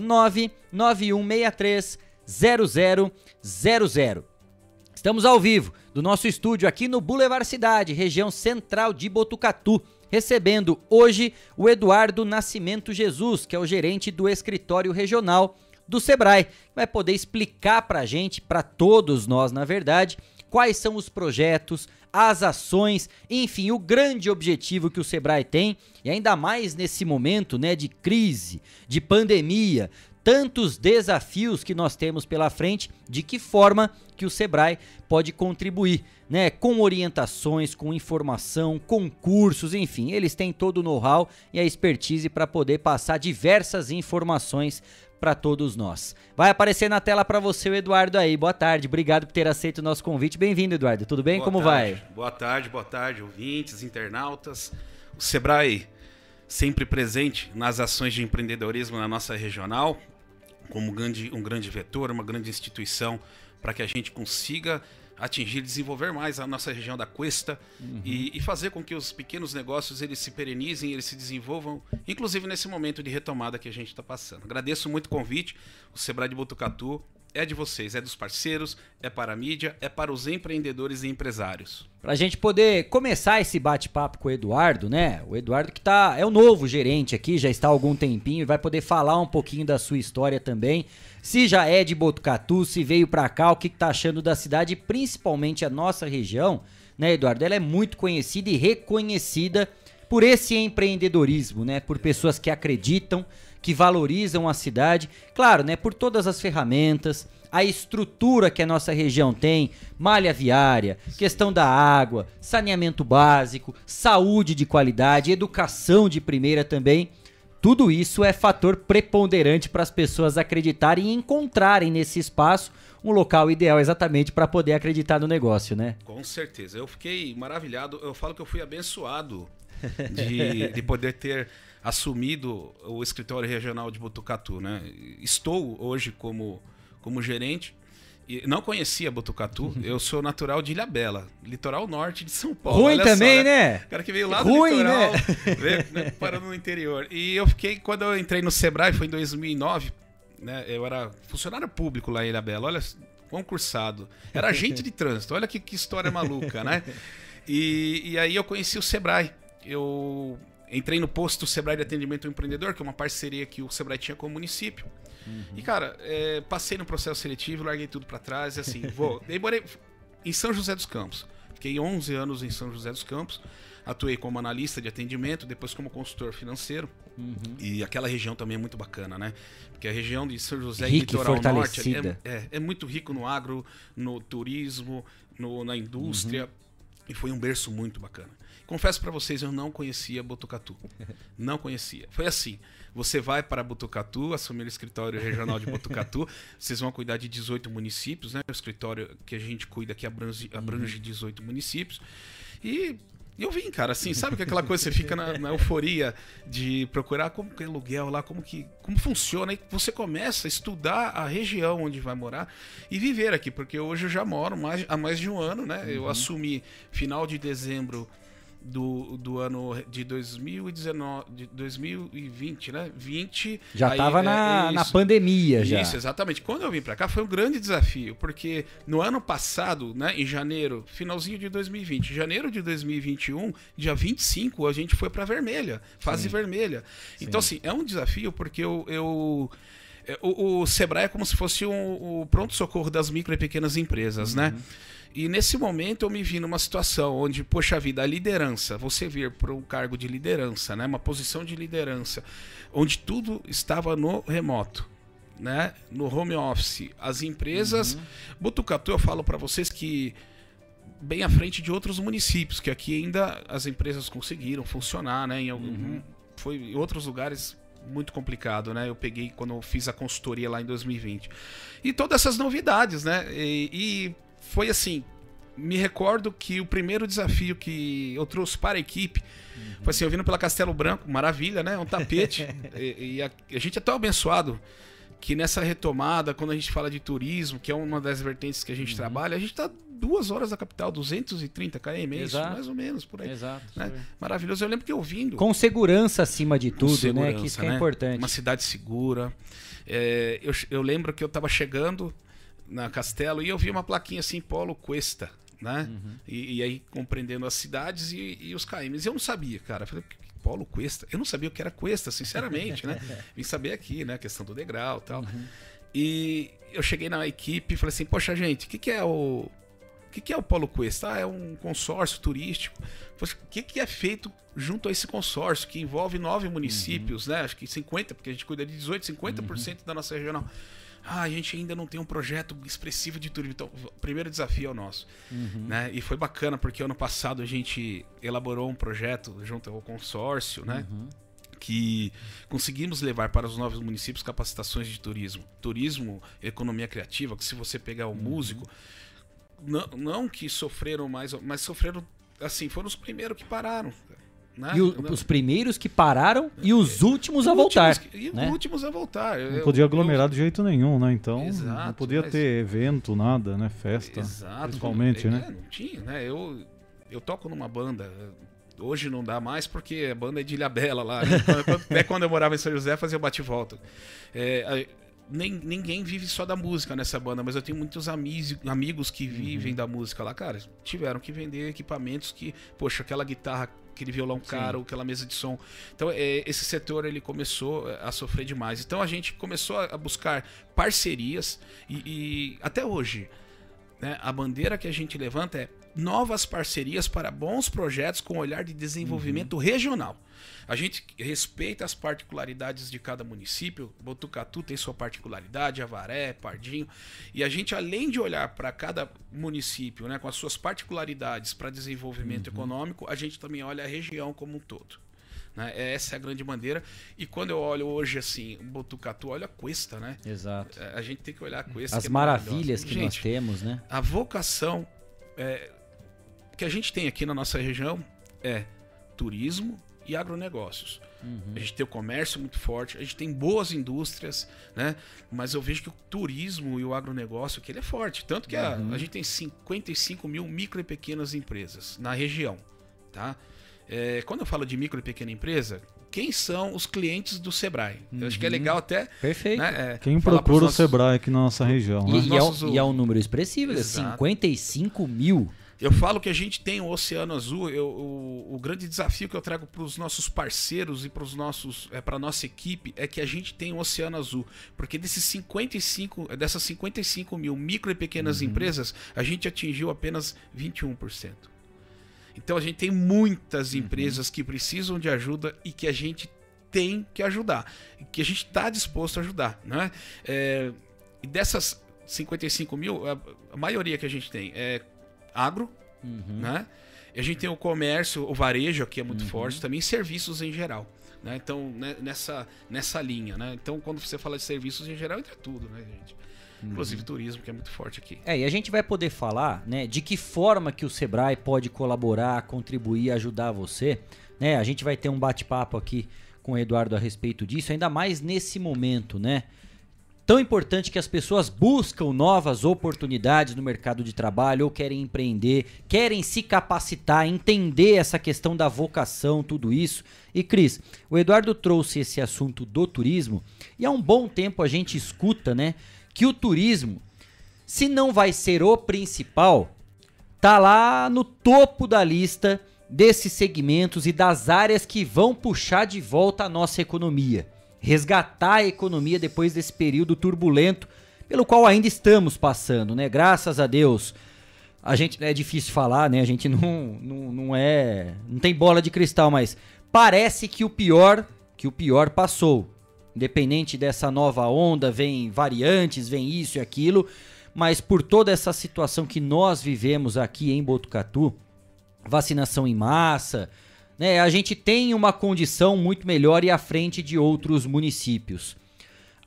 99163 0000. Estamos ao vivo do nosso estúdio aqui no Boulevard Cidade, região central de Botucatu, recebendo hoje o Eduardo Nascimento Jesus, que é o gerente do escritório regional do Sebrae, vai poder explicar para a gente, para todos nós, na verdade, quais são os projetos, as ações, enfim, o grande objetivo que o Sebrae tem, e ainda mais nesse momento, né, de crise, de pandemia, tantos desafios que nós temos pela frente, de que forma que o Sebrae pode contribuir, né, com orientações, com informação, com cursos, enfim, eles têm todo o know-how e a expertise para poder passar diversas informações para todos nós. Vai aparecer na tela para você o Eduardo aí. Boa tarde, obrigado por ter aceito o nosso convite. Bem-vindo, Eduardo. Tudo bem? Boa Como tarde. vai? Boa tarde, boa tarde, ouvintes, internautas. O Sebrae sempre presente nas ações de empreendedorismo na nossa regional, como um grande, um grande vetor, uma grande instituição para que a gente consiga atingir, desenvolver mais a nossa região da Cuesta uhum. e, e, fazer com que os pequenos negócios eles se perenizem, eles se desenvolvam, inclusive nesse momento de retomada que a gente está passando. Agradeço muito o convite, o Sebrae de Botucatu é de vocês, é dos parceiros, é para a mídia, é para os empreendedores e empresários. Para a gente poder começar esse bate-papo com o Eduardo, né? O Eduardo que tá, é o novo gerente aqui, já está há algum tempinho e vai poder falar um pouquinho da sua história também. Se já é de Botucatu, se veio para cá, o que, que tá achando da cidade, principalmente a nossa região, né, Eduardo? Ela é muito conhecida e reconhecida por esse empreendedorismo, né? Por pessoas que acreditam, que valorizam a cidade, claro, né, por todas as ferramentas, a estrutura que a nossa região tem, malha viária, questão da água, saneamento básico, saúde de qualidade, educação de primeira também. Tudo isso é fator preponderante para as pessoas acreditarem e encontrarem nesse espaço um local ideal exatamente para poder acreditar no negócio, né? Com certeza. Eu fiquei maravilhado. Eu falo que eu fui abençoado de, de poder ter assumido o escritório regional de Botucatu, né? Estou hoje como, como gerente. E não conhecia Botucatu, uhum. eu sou natural de Ilha Bela, litoral norte de São Paulo. Ruim também, só, né? né? cara que veio lá do Ruim, litoral, né? veio, né, parando no interior. E eu fiquei, quando eu entrei no Sebrae, foi em 2009, né? Eu era funcionário público lá em Ilha Bela, olha, concursado. Era agente de trânsito, olha que, que história maluca, né? E, e aí eu conheci o Sebrae. Eu entrei no posto Sebrae de Atendimento ao Empreendedor, que é uma parceria que o Sebrae tinha com o município. Uhum. E, cara, é, passei no processo seletivo, larguei tudo para trás, e assim, vou. Daí morei em São José dos Campos. Fiquei 11 anos em São José dos Campos. Atuei como analista de atendimento, depois como consultor financeiro. Uhum. E aquela região também é muito bacana, né? Porque a região de São José e Litoral Norte é, é, é, muito rico no agro, no turismo, no, na indústria. Uhum. E foi um berço muito bacana. Confesso para vocês, eu não conhecia Botucatu. Não conhecia. Foi assim: você vai para Botucatu, assumir o escritório regional de Botucatu, vocês vão cuidar de 18 municípios, né? O escritório que a gente cuida aqui abrange, abrange 18 municípios. E e eu vim, cara, assim, sabe que aquela coisa você fica na, na, euforia de procurar como que é aluguel lá, como que como funciona, e você começa a estudar a região onde vai morar e viver aqui, porque hoje eu já moro mais, há mais de um ano, né? Uhum. Eu assumi final de dezembro do, do ano de 2019, de 2020, né? 20. Já estava é, na, é na pandemia já. Isso, exatamente. Quando eu vim para cá foi um grande desafio, porque no ano passado, né, em janeiro, finalzinho de 2020, janeiro de 2021, dia 25, a gente foi para vermelha, fase Sim. vermelha. Sim. Então assim, é um desafio porque eu, eu é, o, o Sebrae é como se fosse um, o pronto-socorro das micro e pequenas empresas, né? uhum. né? E nesse momento eu me vi numa situação onde, poxa vida, a liderança, você vir para um cargo de liderança, né, uma posição de liderança, onde tudo estava no remoto, né, no home office, as empresas, uhum. Botucatu, eu falo para vocês que bem à frente de outros municípios, que aqui ainda as empresas conseguiram funcionar, né, em algum, uhum. foi em outros lugares muito complicado, né? Eu peguei quando eu fiz a consultoria lá em 2020. E todas essas novidades, né? E, e foi assim, me recordo que o primeiro desafio que eu trouxe para a equipe uhum. foi assim, eu vindo pela Castelo Branco, maravilha, né? Um tapete. e, e a, a, gente é tão abençoado que nessa retomada, quando a gente fala de turismo, que é uma das vertentes que a gente uhum. trabalha, a gente está duas horas da capital, 230 km, isso, mais ou menos, por aí. Exato. Né? Maravilhoso. Eu lembro que eu vindo. Com segurança acima de tudo, né? Que isso que é né? importante. Uma cidade segura. É, eu, eu lembro que eu estava chegando na Castelo e eu vi uma plaquinha assim, Polo Cuesta, né? Uhum. E, e, aí compreendendo as cidades e, e, os KMs. Eu não sabia, cara. Eu falei, Polo Cuesta? Eu não sabia o que era Cuesta, sinceramente, né? Vim saber aqui, né? A questão do degrau e tal. Uhum. E eu cheguei na equipe e falei assim, poxa, gente, o que, que é o. O que, que é o Polo Cuesta? Ah, é um consórcio turístico. O que, que é feito junto a esse consórcio, que envolve nove municípios, uhum. né? Acho que 50, porque a gente cuida de 18, 50% uhum. da nossa regional. Ah, a gente ainda não tem um projeto expressivo de turismo. Então, o primeiro desafio é o nosso. Uhum. Né? E foi bacana, porque ano passado a gente elaborou um projeto junto ao consórcio, né? Uhum. Que conseguimos levar para os novos municípios capacitações de turismo. Turismo, economia criativa, que se você pegar o uhum. músico, não, não que sofreram mais, mas sofreram, assim, foram os primeiros que pararam. Né? E o, os primeiros que pararam e os últimos a voltar. e né? os últimos a voltar. Não eu, podia aglomerar eu... de jeito nenhum, né? Então exato, não podia mas... ter evento, nada, né? Festa. Exato. Principalmente, né? É, não tinha, né? Eu, eu toco numa banda. Hoje não dá mais porque a banda é de Ilhabela lá. Né? Até quando eu morava em São José fazia bate-volta. É, nem, ninguém vive só da música nessa banda, mas eu tenho muitos amigos, amigos que vivem da música lá, cara. Tiveram que vender equipamentos que, poxa, aquela guitarra, aquele violão caro, aquela mesa de som. Então, é, esse setor ele começou a sofrer demais. Então, a gente começou a buscar parcerias e, e até hoje, né, a bandeira que a gente levanta é novas parcerias para bons projetos com olhar de desenvolvimento regional. A gente respeita as particularidades de cada município. Botucatu tem sua particularidade, Avaré, Pardinho. E a gente, além de olhar para cada município, né, com as suas particularidades para desenvolvimento econômico, a gente também olha a região como um todo. Né? Essa é a grande bandeira. E quando eu olho hoje assim, Botucatu, olha a Cuesta, né? Exato. É, A gente tem que olhar a Cuesta. As é maravilhas que nós Gente, temos, né? a vocação é, que a gente tem aqui na nossa região é turismo e agronegócios. A gente tem o comércio muito forte, a gente tem boas indústrias, né? Mas eu vejo que o turismo e o agronegócio que ele é forte. Tanto que a, a gente tem 55 mil micro e pequenas empresas na região, tá? É, quando eu falo de micro e pequena empresa, quem são os clientes do Sebrae? Eu acho que é legal até... Perfeito. né, é, Quem procura o nossos- Sebrae aqui na nossa região, E, né? E é, um- nossos- e é um número expressivo, Exato. 55 mil. Eu falo que a gente tem o Oceano Azul. eu- o, o grande desafio que eu trago para os nossos parceiros e para os nossos, é, para nossa equipe é que a gente tem o Oceano Azul, porque desses 55, dessas 55 mil micro e pequenas empresas, a gente atingiu apenas 21%. Então a gente tem muitas empresas que precisam de ajuda e que a gente tem que ajudar, que a gente está disposto a ajudar, né? É, e dessas 55 mil, a, a maioria que a gente tem é agro, né? E a gente tem o comércio, o varejo aqui é muito forte, também serviços em geral. Né? Então, né, nessa, nessa linha, né? Então, quando você fala de serviços em geral, entra tudo, né, gente? Inclusive turismo, que é muito forte aqui. É, e a gente vai poder falar, né, de que forma que o Sebrae pode colaborar, contribuir, ajudar você, né? A gente vai ter um bate-papo aqui com o Eduardo a respeito disso, ainda mais nesse momento, né? Tão importante que as pessoas buscam novas oportunidades no mercado de trabalho ou querem empreender, querem se capacitar, entender essa questão da vocação, tudo isso. E Cris, o Eduardo trouxe esse assunto do turismo e há um bom tempo a gente escuta, né, que o turismo se não vai ser o principal, tá lá no topo da lista desses segmentos e das áreas que vão puxar de volta a nossa economia, resgatar a economia depois desse período turbulento pelo qual ainda estamos passando, né? Graças a Deus. A gente é difícil falar, né? A gente não, não, não é, não tem bola de cristal, mas parece que o pior, que o pior passou. Independente dessa nova onda, vem variantes, vem isso e aquilo, mas por toda essa situação que nós vivemos aqui em Botucatu, vacinação em massa, né? A gente tem uma condição muito melhor e à frente de outros municípios.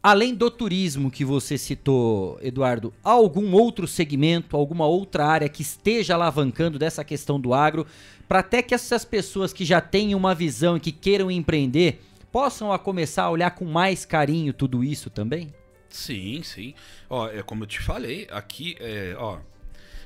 Além do turismo que você citou, Eduardo, há algum outro segmento, alguma outra área que esteja alavancando dessa questão do agro, para até que essas pessoas que já têm uma visão e que queiram empreender possam a começar a olhar com mais carinho tudo isso também? Sim, sim. Ó, é como eu te falei, aqui, é, ó,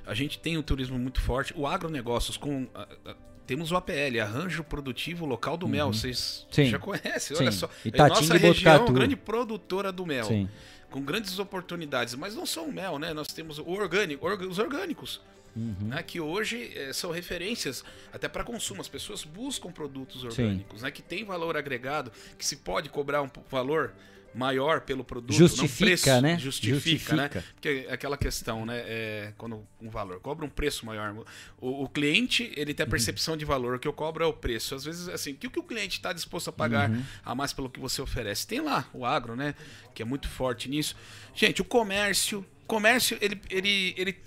a gente tem um turismo muito forte. O agronegócios com. a- a- temos o APL, Arranjo Produtivo Local do Mel. Vocês Sim. já conhecem, Sim. olha só. Itatinga nossa e região é grande produtora do mel. Sim. Com grandes oportunidades. Mas não só o mel, né? Nós temos o orgânico, os orgânicos. Né, que hoje eh, são referências até para consumo. As pessoas buscam produtos orgânicos, né, que tem valor agregado, que se pode cobrar um valor maior pelo produto, Justifica, não preço, né? Justifica, né? Justifica. Porque é aquela questão, né? É, quando um valor cobra um preço maior, o, o cliente ele tem a percepção de valor, o que eu cobro é o preço. Às vezes, assim, o que, o cliente está disposto a pagar a mais pelo que você oferece? Tem lá o agro, né? Que é muito forte nisso. Gente, o comércio, comércio, ele, ele, ele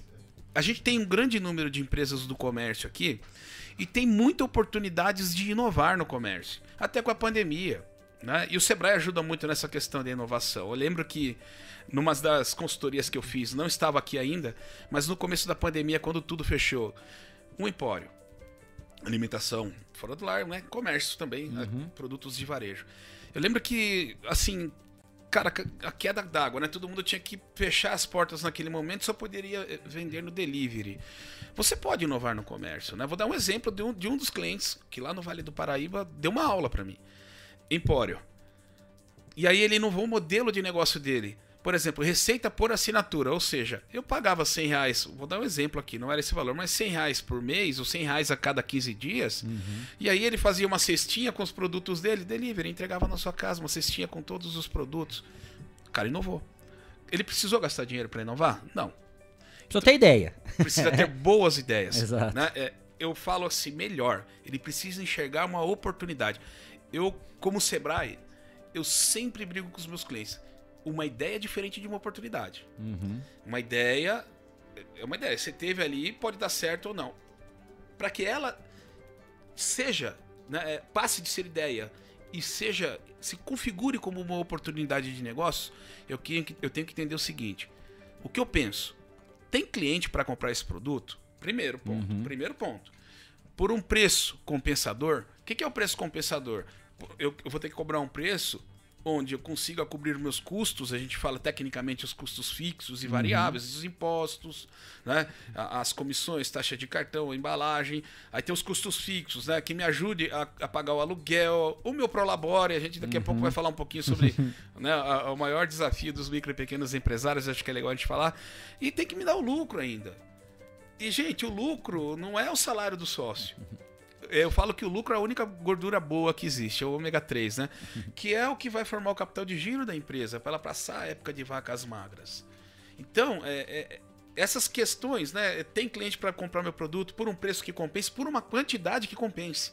a gente tem um grande número de empresas do comércio aqui e tem muitas oportunidades de inovar no comércio, até com a pandemia. Né? E o Sebrae ajuda muito nessa questão da inovação. Eu lembro que numa das consultorias que eu fiz, não estava aqui ainda, mas no começo da pandemia, quando tudo fechou, um empório, alimentação fora do lar, né? comércio também, né? produtos de varejo. Eu lembro que, assim, cara, a queda d'água, né? Todo mundo tinha que fechar as portas naquele momento, só poderia eh, vender no delivery. Você pode inovar no comércio, né? Vou dar um exemplo de um, de um dos clientes que lá no Vale do Paraíba deu uma aula para mim. Empório. E aí ele inovou o modelo de negócio dele. por exemplo, receita por assinatura, ou seja, eu pagava 100 reais, vou dar um exemplo aqui, não era esse valor, mas 100 reais por mês ou 100 reais a cada 15 dias, uhum. e aí ele fazia uma cestinha com os produtos dele, delivery, entregava na sua casa uma cestinha com todos os produtos. O cara inovou. Ele precisou gastar dinheiro para inovar? Não. Precisa ter ideia. Precisa ter boas ideias. Exato. Né? É, eu falo assim, melhor, ele precisa enxergar uma oportunidade. Eu, como Sebrae, eu sempre brigo com os meus clientes uma ideia diferente de uma oportunidade. Uhum. Uma ideia é uma ideia. Você teve ali, pode dar certo ou não. Para que ela seja, né, é, passe de ser ideia e seja, se configure como uma oportunidade de negócio, eu, eu tenho que entender o seguinte: o que eu penso? Tem cliente para comprar esse produto? Primeiro ponto. Uhum. Primeiro ponto. Por um preço compensador. O que, que é o preço compensador? Eu, eu vou ter que cobrar um preço onde eu consiga cobrir meus custos, a gente fala tecnicamente os custos fixos e uhum. variáveis, uhum. os impostos, né? as comissões, taxa de cartão, embalagem, aí tem os custos fixos, né? que me ajude a, a pagar o aluguel, o meu Prolabore, a gente daqui uhum. a pouco vai falar um pouquinho sobre né, a, o maior desafio dos micro e pequenos empresários, acho que é legal a gente falar, e tem que me dar o lucro ainda. E, gente, o lucro não é o salário do sócio eu falo que o lucro é a única gordura boa que existe, é o ômega 3, né? que é o que vai formar o capital de giro da empresa, para ela passar a época de vacas magras. Então, é, é, essas questões, né? Tem cliente para comprar meu produto por um preço que compense, por uma quantidade que compense.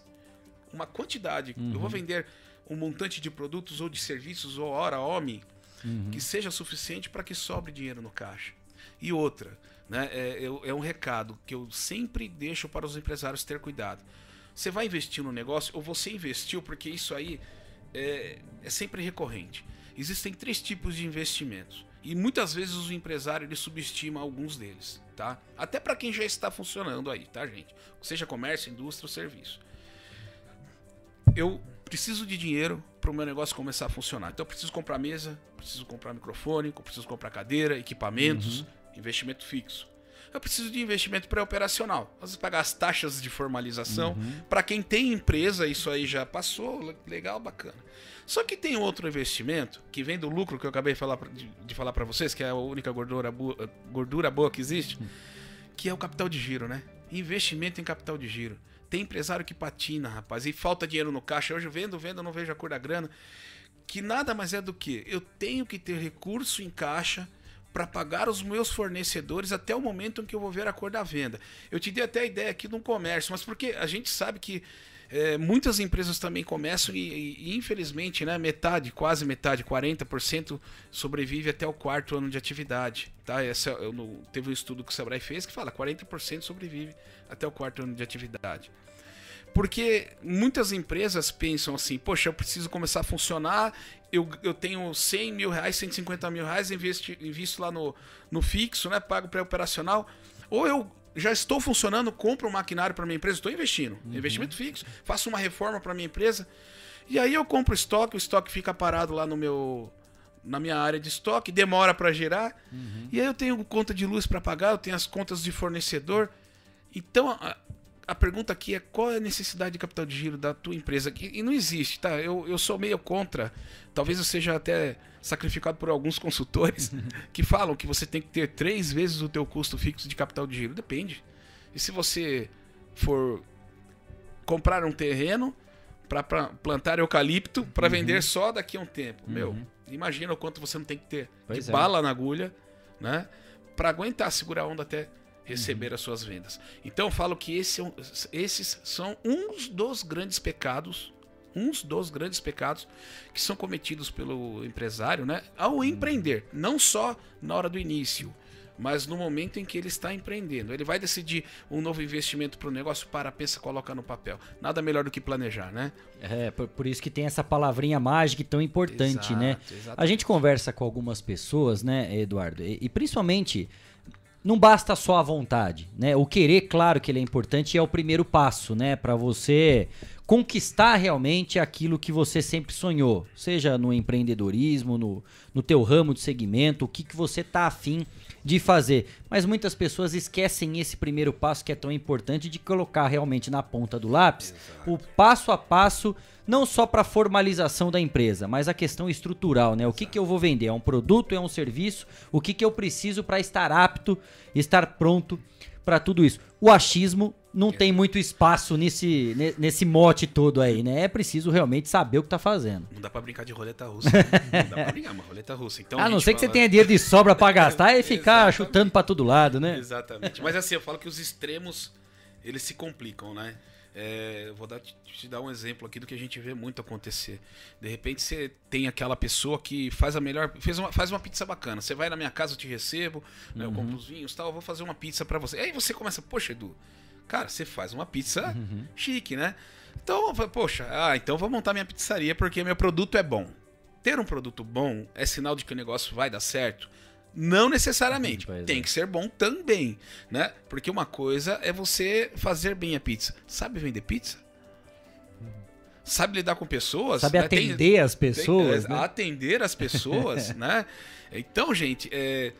Uma quantidade. Uhum. Eu vou uhum. vender um montante de produtos ou de serviços ou hora, homem, uhum. que seja suficiente para que sobre dinheiro no caixa. E outra, né? É, é, é um recado que eu sempre deixo para os empresários ter cuidado. Você vai investir no negócio ou você investiu porque isso aí é, é sempre recorrente. Existem três tipos de investimentos. E muitas vezes o empresário ele subestima alguns deles, tá? Até para quem já está funcionando aí, tá, gente? Seja comércio, indústria ou serviço. Eu preciso de dinheiro para o meu negócio começar a funcionar. Então eu preciso comprar mesa, preciso comprar microfone, preciso comprar cadeira, equipamentos, uhum. investimento fixo eu preciso de investimento pré-operacional. Vezes pagar as taxas de formalização. Uhum. Para quem tem empresa, isso aí já passou, legal, bacana. Só que tem outro investimento que vem do lucro que eu acabei de falar, de, de falar para vocês, que é a única gordura boa, gordura boa que existe, uhum. que é o capital de giro, né? Investimento em capital de giro. Tem empresário que patina, rapaz, e falta dinheiro no caixa. Hoje eu vendo, vendo, não vejo a cor da grana. Que nada mais é do que eu tenho que ter recurso em caixa para pagar os meus fornecedores até o momento em que eu vou ver a cor da venda. Eu te dei até a ideia aqui de um comércio, mas porque a gente sabe que é, muitas empresas também começam e, e, infelizmente, né, metade, quase metade, 40% sobrevive até o quarto ano de atividade. Tá? Essa, eu, teve um estudo que o Sebrae fez que fala 40% sobrevive até o quarto ano de atividade. Porque muitas empresas pensam assim, poxa, eu preciso começar a funcionar, eu, eu tenho 100 mil reais, 150 mil reais, invisto, invisto lá no, no fixo, né, pago pré-operacional, ou eu já estou funcionando, compro um maquinário para minha empresa, estou investindo, uhum. investimento fixo, faço uma reforma para minha empresa, e aí eu compro estoque, o estoque fica parado lá no meu na minha área de estoque, demora para gerar, uhum. e aí eu tenho conta de luz para pagar, eu tenho as contas de fornecedor. Então, a pergunta aqui é qual é a necessidade de capital de giro da tua empresa? E, e não existe, tá? Eu, eu sou meio contra. Talvez eu seja até sacrificado por alguns consultores que falam que você tem que ter três vezes o teu custo fixo de capital de giro. Depende. E se você for comprar um terreno para plantar eucalipto para uhum. vender só daqui a um tempo, uhum. meu, imagina o quanto você não tem que ter pois de é. bala na agulha, né? Para aguentar segurar a onda até receber as suas vendas. Então eu falo que esse, é esses são uns dos grandes pecados, uns dos grandes pecados que são cometidos pelo empresário, né, ao uhum. empreender, não só na hora do início, mas no momento em que ele está empreendendo. Ele vai decidir um novo investimento para o negócio, para, pensa, coloca no papel. Nada melhor do que planejar, né? É, por, por isso que tem essa palavrinha mágica tão importante, né? Exato, né? Exatamente. A gente conversa com algumas pessoas, né, Eduardo, e, e principalmente não basta só a vontade, né? O querer, claro que ele é importante e é o primeiro passo, né, para você conquistar realmente aquilo que você sempre sonhou, seja no empreendedorismo, no, no teu ramo de segmento, o que, que você tá afim de fazer. Mas muitas pessoas esquecem esse primeiro passo que é tão importante de colocar realmente na ponta do lápis Exato. o passo a passo, não só para a formalização da empresa, mas a questão estrutural, né? O que, que eu vou vender? É um produto, é um serviço? O que, que eu preciso para estar apto, estar pronto para tudo isso? O achismo não tem muito espaço nesse, nesse mote todo aí, né? É preciso realmente saber o que tá fazendo. Não dá pra brincar de roleta russa. Né? Não dá pra brincar, uma roleta russa. Então, a não ser fala... que você tenha dinheiro de sobra pra gastar e ficar chutando pra todo lado, né? Exatamente. Mas assim, eu falo que os extremos, eles se complicam, né? É, vou dar, te dar um exemplo aqui do que a gente vê muito acontecer. De repente você tem aquela pessoa que faz a melhor, fez uma, faz uma pizza bacana. Você vai na minha casa, eu te recebo, né, eu compro uhum. os vinhos, tal, eu vou fazer uma pizza para você. Aí você começa, poxa, Edu, Cara, você faz uma pizza uhum. chique, né? Então, poxa, ah, então vou montar minha pizzaria porque meu produto é bom. Ter um produto bom é sinal de que o negócio vai dar certo? Não necessariamente. Pois Tem é. que ser bom também, né? Porque uma coisa é você fazer bem a pizza. Sabe vender pizza? Sabe lidar com pessoas? Sabe né? atender tem, as pessoas? Tem, é, né? Atender as pessoas, né? Então, gente, é,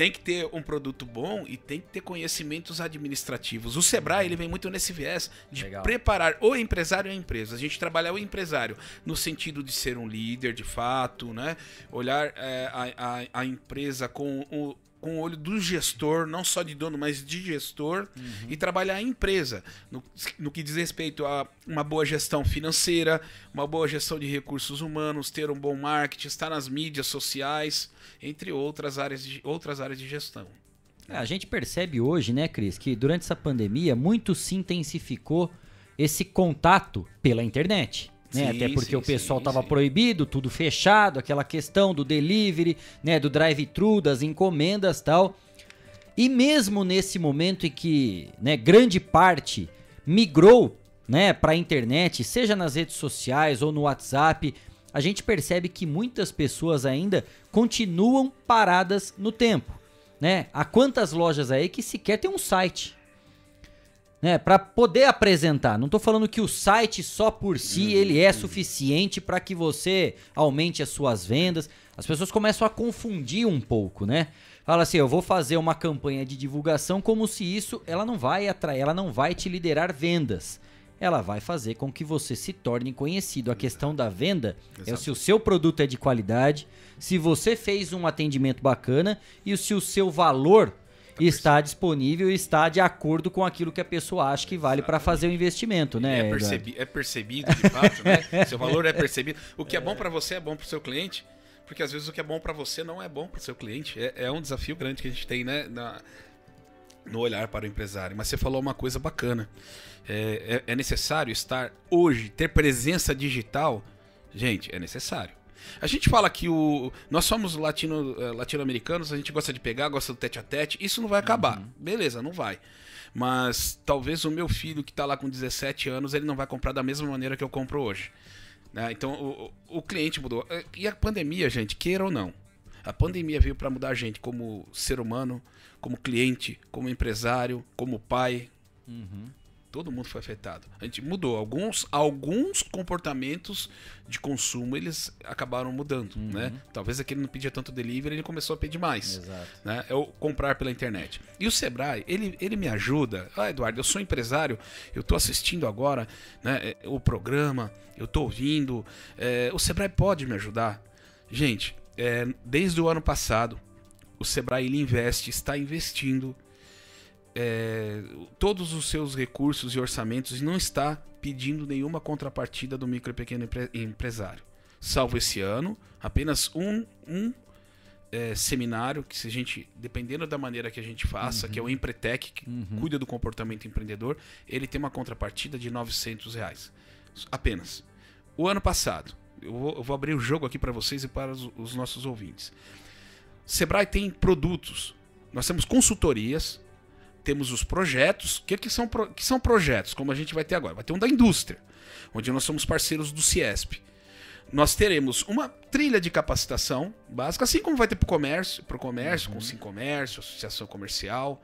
tem que ter um produto bom e tem que ter conhecimentos administrativos. O Sebrae ele vem muito nesse viés de Legal. preparar o empresário e a empresa. A gente trabalha o empresário no sentido de ser um líder de fato, né? Olhar é, a, a, a, empresa com o, com o olho do gestor, não só de dono, mas de gestor, uhum. e trabalhar a empresa no, no, que diz respeito a uma boa gestão financeira, uma boa gestão de recursos humanos, ter um bom marketing, estar nas mídias sociais, entre outras áreas de, outras áreas de gestão. É, a gente percebe hoje, né, Cris, que durante essa pandemia muito se intensificou esse contato pela internet. Né? Sim, Até porque sim, o pessoal estava proibido, tudo fechado, aquela questão do delivery, né, do drive-thru, das encomendas, tal. E mesmo nesse momento em que, né, grande parte migrou, né, para a internet, seja nas redes sociais ou no WhatsApp, a gente percebe que muitas pessoas ainda continuam paradas no tempo, né? Há quantas lojas aí que sequer tem um site, né, para poder apresentar. Não estou falando que o site só por si uhum. ele é suficiente para que você aumente as suas vendas. As pessoas começam a confundir um pouco, né? Fala assim, eu vou fazer uma campanha de divulgação como se isso ela não vai atrair, ela não vai te liderar vendas. Ela vai fazer com que você se torne conhecido. A questão da venda Exato. é se o seu produto é de qualidade, se você fez um atendimento bacana e se o seu valor está disponível e está de acordo com aquilo que a pessoa acha que vale para fazer o investimento, né? É, percebi é percebido, de fato, né? Seu valor é percebido. O que é bom para você é bom para o seu cliente, porque às vezes o que é bom para você não é bom para o seu cliente. É, é, um desafio grande que a gente tem, né? Na, no olhar para o empresário. Mas você falou uma coisa bacana. É, é, é necessário estar hoje, ter presença digital. Gente, é necessário. A gente fala que o nós somos latino, eh, latino-americanos, a gente gosta de pegar, gosta do tete a tete. Isso não vai acabar. Uhum. Beleza, não vai. Mas talvez o meu filho que está lá com 17 anos, ele não vai comprar da mesma maneira que eu compro hoje. Né? Então o, o cliente mudou. Eh, e a pandemia, gente, queira ou não, a pandemia veio para mudar a gente como ser humano, como cliente, como empresário, como pai. Uhum. Todo mundo foi afetado. A gente mudou. Alguns, alguns comportamentos de consumo eles acabaram mudando, uhum. né? Talvez aquele não pedia tanto delivery, ele começou a pedir mais. Exato. Né? É o comprar pela internet. E o Sebrae, ele, ele me ajuda. Ah, Eduardo, eu sou empresário, eu estou assistindo agora né, o programa, eu estou ouvindo. É, o Sebrae pode me ajudar. Gente, é, desde o ano passado, o Sebrae ele investe, está investindo é, todos os seus recursos e orçamentos e não está pedindo nenhuma contrapartida do micro e pequeno empre empresário. Salvo esse ano, apenas um, um é, seminário que se a gente, dependendo da maneira que a gente faça, uhum. que é o uhum. Empretec, que uhum. cuida do comportamento empreendedor, ele tem uma contrapartida de 900 reais. Apenas. O ano passado, eu vou, eu vou abrir o jogo aqui para vocês e para os, os nossos ouvintes. Sebrae tem produtos, nós temos consultorias, temos os projetos. O que, que, são, que são projetos? Como a gente vai ter agora? Vai ter um da indústria, onde nós somos parceiros do Ciesp. Nós teremos uma trilha de capacitação básica, assim como vai ter para o comércio, pro comércio uhum. com o Sim Comércio, Associação Comercial,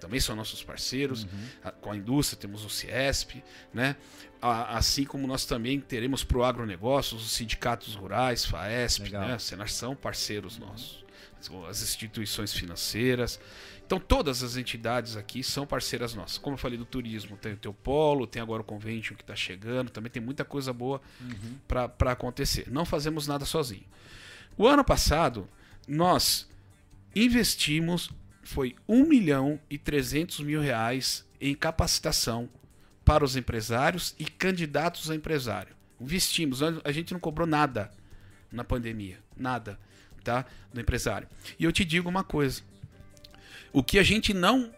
também são nossos parceiros. Uhum. Com a indústria temos o Ciesp, né? assim como nós também teremos para o agronegócio, os sindicatos rurais, FAESP, Legal. né? Senar são parceiros nossos as instituições financeiras. Então, todas as entidades aqui são parceiras nossas. Como eu falei do turismo, tem o teu polo, tem agora o convention que está chegando, também tem muita coisa boa uhum. para acontecer. Não fazemos nada sozinho. O ano passado, nós investimos, foi 1 milhão e 300 mil reais em capacitação para os empresários e candidatos a empresário. Investimos, a gente não cobrou nada na pandemia, nada, tá? Do empresário. E eu te digo uma coisa, o que a gente não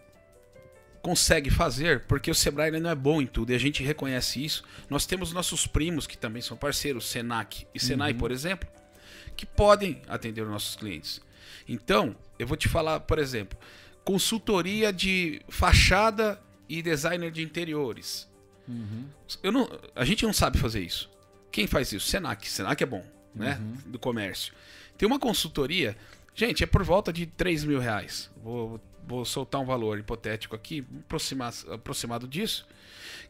consegue fazer, porque o Sebrae não é bom em tudo, e a gente reconhece isso. Nós temos nossos primos, que também são parceiros, Senac e Senai, uhum. por exemplo, que podem atender os nossos clientes. Então, eu vou te falar, por exemplo, consultoria de fachada e designer de interiores. Uhum. Eu não, a gente não sabe fazer isso. Quem faz isso? Senac. Senac é bom, né? Uhum. Do comércio. Tem uma consultoria Gente, é por volta de 3 mil reais. Vou, vou soltar um valor hipotético aqui, aproximado disso.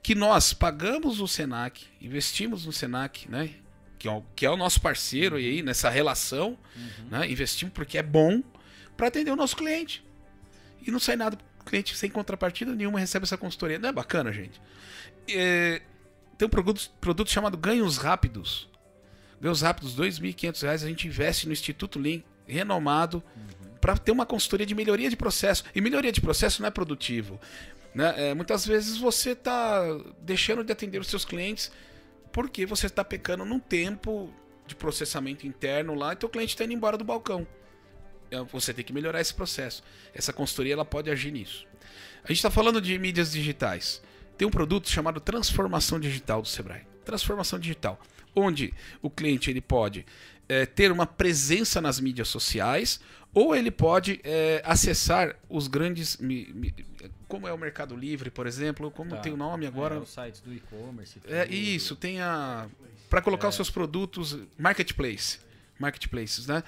Que nós pagamos o Senac, investimos no Senac, né? Que é o, que é o nosso parceiro aí nessa relação, uhum. né? Investimos porque é bom para atender o nosso cliente. E não sai nada o cliente sem contrapartida nenhuma recebe essa consultoria. Não é bacana, gente? É, tem um produto, produto chamado Ganhos Rápidos. Ganhos Rápidos, R$ 2.500, a gente investe no Instituto Lean renomado uhum. para ter uma consultoria de melhoria de processo. E melhoria de processo não é produtivo. Né? É, muitas vezes você está deixando de atender os seus clientes porque você está pecando num tempo de processamento interno lá e teu cliente está indo embora do balcão. É, você tem que melhorar esse processo. Essa consultoria ela pode agir nisso. A gente está falando de mídias digitais. Tem um produto chamado Transformação Digital do Sebrae. Transformação Digital, onde o cliente ele pode é, ter uma presença nas mídias sociais, ou ele pode é, acessar os grandes. Mi, mi, como é o Mercado Livre, por exemplo, como tá. tem o nome agora. É, os sites do e-commerce. É isso, tem a. Para colocar os seus produtos. Marketplace marketplaces, né?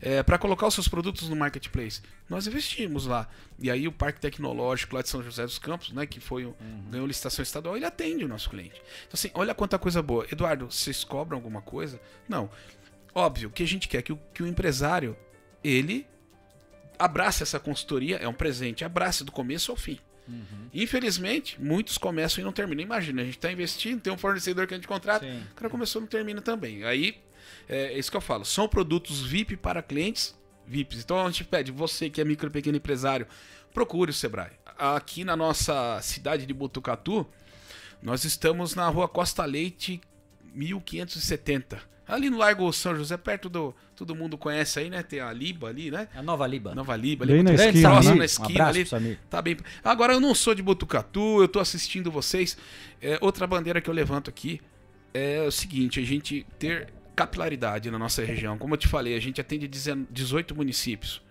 É, para colocar os seus produtos no marketplace. Nós investimos lá. E aí o Parque Tecnológico lá de São José dos Campos, né, que foi uhum. ganhou licitação estadual, ele atende o nosso cliente. Então assim, olha quanta coisa boa. Eduardo, vocês cobram alguma coisa? Não. Óbvio, o que a gente quer é que o, que o empresário, ele abrace essa consultoria, é um presente, abrace do começo ao fim. Uhum. Infelizmente, muitos começam e não terminam. Imagina, a gente está investindo, tem um fornecedor que a gente contrata, Sim. o cara começou e não termina também. Aí, é, é isso que eu falo, são produtos VIP para clientes VIPs. Então a gente pede, você que é micro e pequeno empresário, procure o Sebrae. Aqui na nossa cidade de Botucatu, nós estamos na rua Costa Leite 1570 Ali no Largo São José, perto do. Todo mundo conhece aí, né? Tem a Liba ali, né? A Nova Liba. Nova Liba ali. Bem na esquina, né? na esquina um abraço, ali. Tá bem. Agora eu não sou de Botucatu, eu tô assistindo vocês. É, outra bandeira que eu levanto aqui é o seguinte: a gente ter capilaridade na nossa região. Como eu te falei, a gente atende 18 municípios.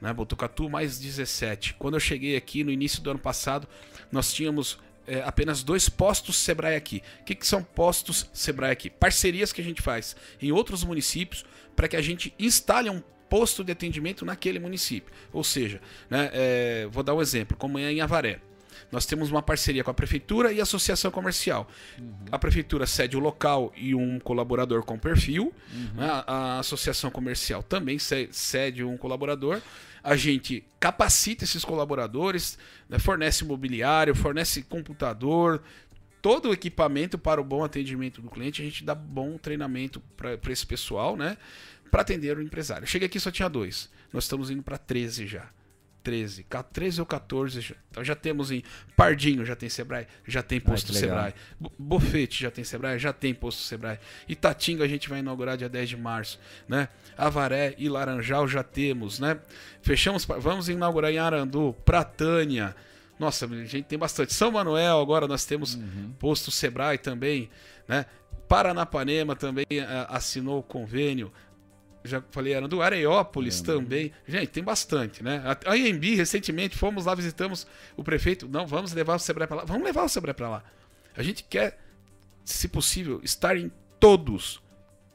Né? Botucatu mais 17. Quando eu cheguei aqui no início do ano passado, nós tínhamos é, apenas dois postos Sebrae aqui. O que, que são postos Sebrae aqui? Parcerias que a gente faz em outros municípios para que a gente instale um posto de atendimento naquele município. Ou seja, né, é, vou dar um exemplo, como é em Avaré. Nós temos uma parceria com a prefeitura e a associação comercial. Uhum. A prefeitura cede o local e um colaborador com perfil. Uhum. Né? A, a, associação comercial também cede um colaborador a gente capacita esses colaboradores, né, fornece mobiliário, fornece computador, todo o equipamento para o bom atendimento do cliente, a gente dá bom treinamento para esse pessoal, né? Para atender o empresário. Cheguei aqui só tinha dois. Nós estamos indo para 13 já. 13, 13 ou 14. Então já temos em Pardinho, já tem Sebrae, já tem posto ah, Sebrae. Bofete já tem Sebrae, já tem posto Sebrae. Itatinga a gente vai inaugurar dia 10 de março, né? Avaré e Laranjal já temos, né? Fechamos, vamos inaugurar em Arandu, Pratânia. Nossa, a gente tem bastante. São Manuel, agora nós temos uhum. posto Sebrae também, né? Paranapanema também uh, assinou o convênio já falei, era do Areópolis também. Gente, tem bastante, né? A IMB, recentemente, fomos lá, visitamos o prefeito. Não, vamos levar o Sebrae para lá. Vamos levar o Sebrae para lá. A gente quer, se possível, estar em todos,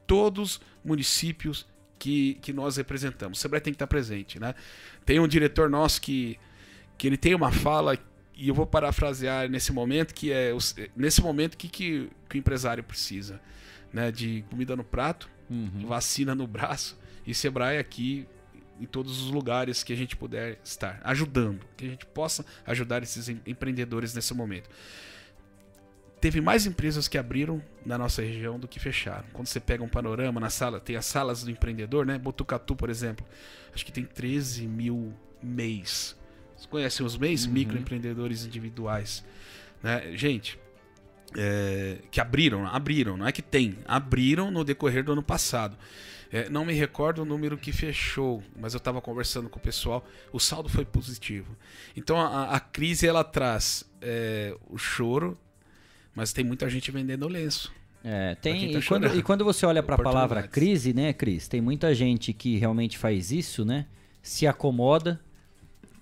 todos municípios que, que nós representamos. O Sebrae tem que estar presente, né? Tem um diretor nosso que, que ele tem uma fala e eu vou parafrasear nesse momento que é nesse momento que, que, que o empresário precisa, né? De comida no prato, uhum. vacina no braço. E Sebrae aqui em todos os lugares que a gente puder estar, ajudando, que a gente possa ajudar esses empreendedores nesse momento. Teve mais empresas que abriram na nossa região do que fecharam. Quando você pega um panorama na sala, tem as salas do empreendedor, né? Botucatu, por exemplo, acho que tem 13 mil MEIs. Vocês conhecem os MEIs? Uhum. Microempreendedores individuais. Né? Gente, é, que abriram, abriram, não é que tem, abriram no decorrer do ano passado. É, não me recordo o número que fechou, mas eu estava conversando com o pessoal, o saldo foi positivo. Então a, a crise ela traz é, o choro, mas tem muita gente vendendo lenço. É, tem. Tá e, quando, e, quando, você olha para a palavra crise, né, Cris? Tem muita gente que realmente faz isso, né? Se acomoda,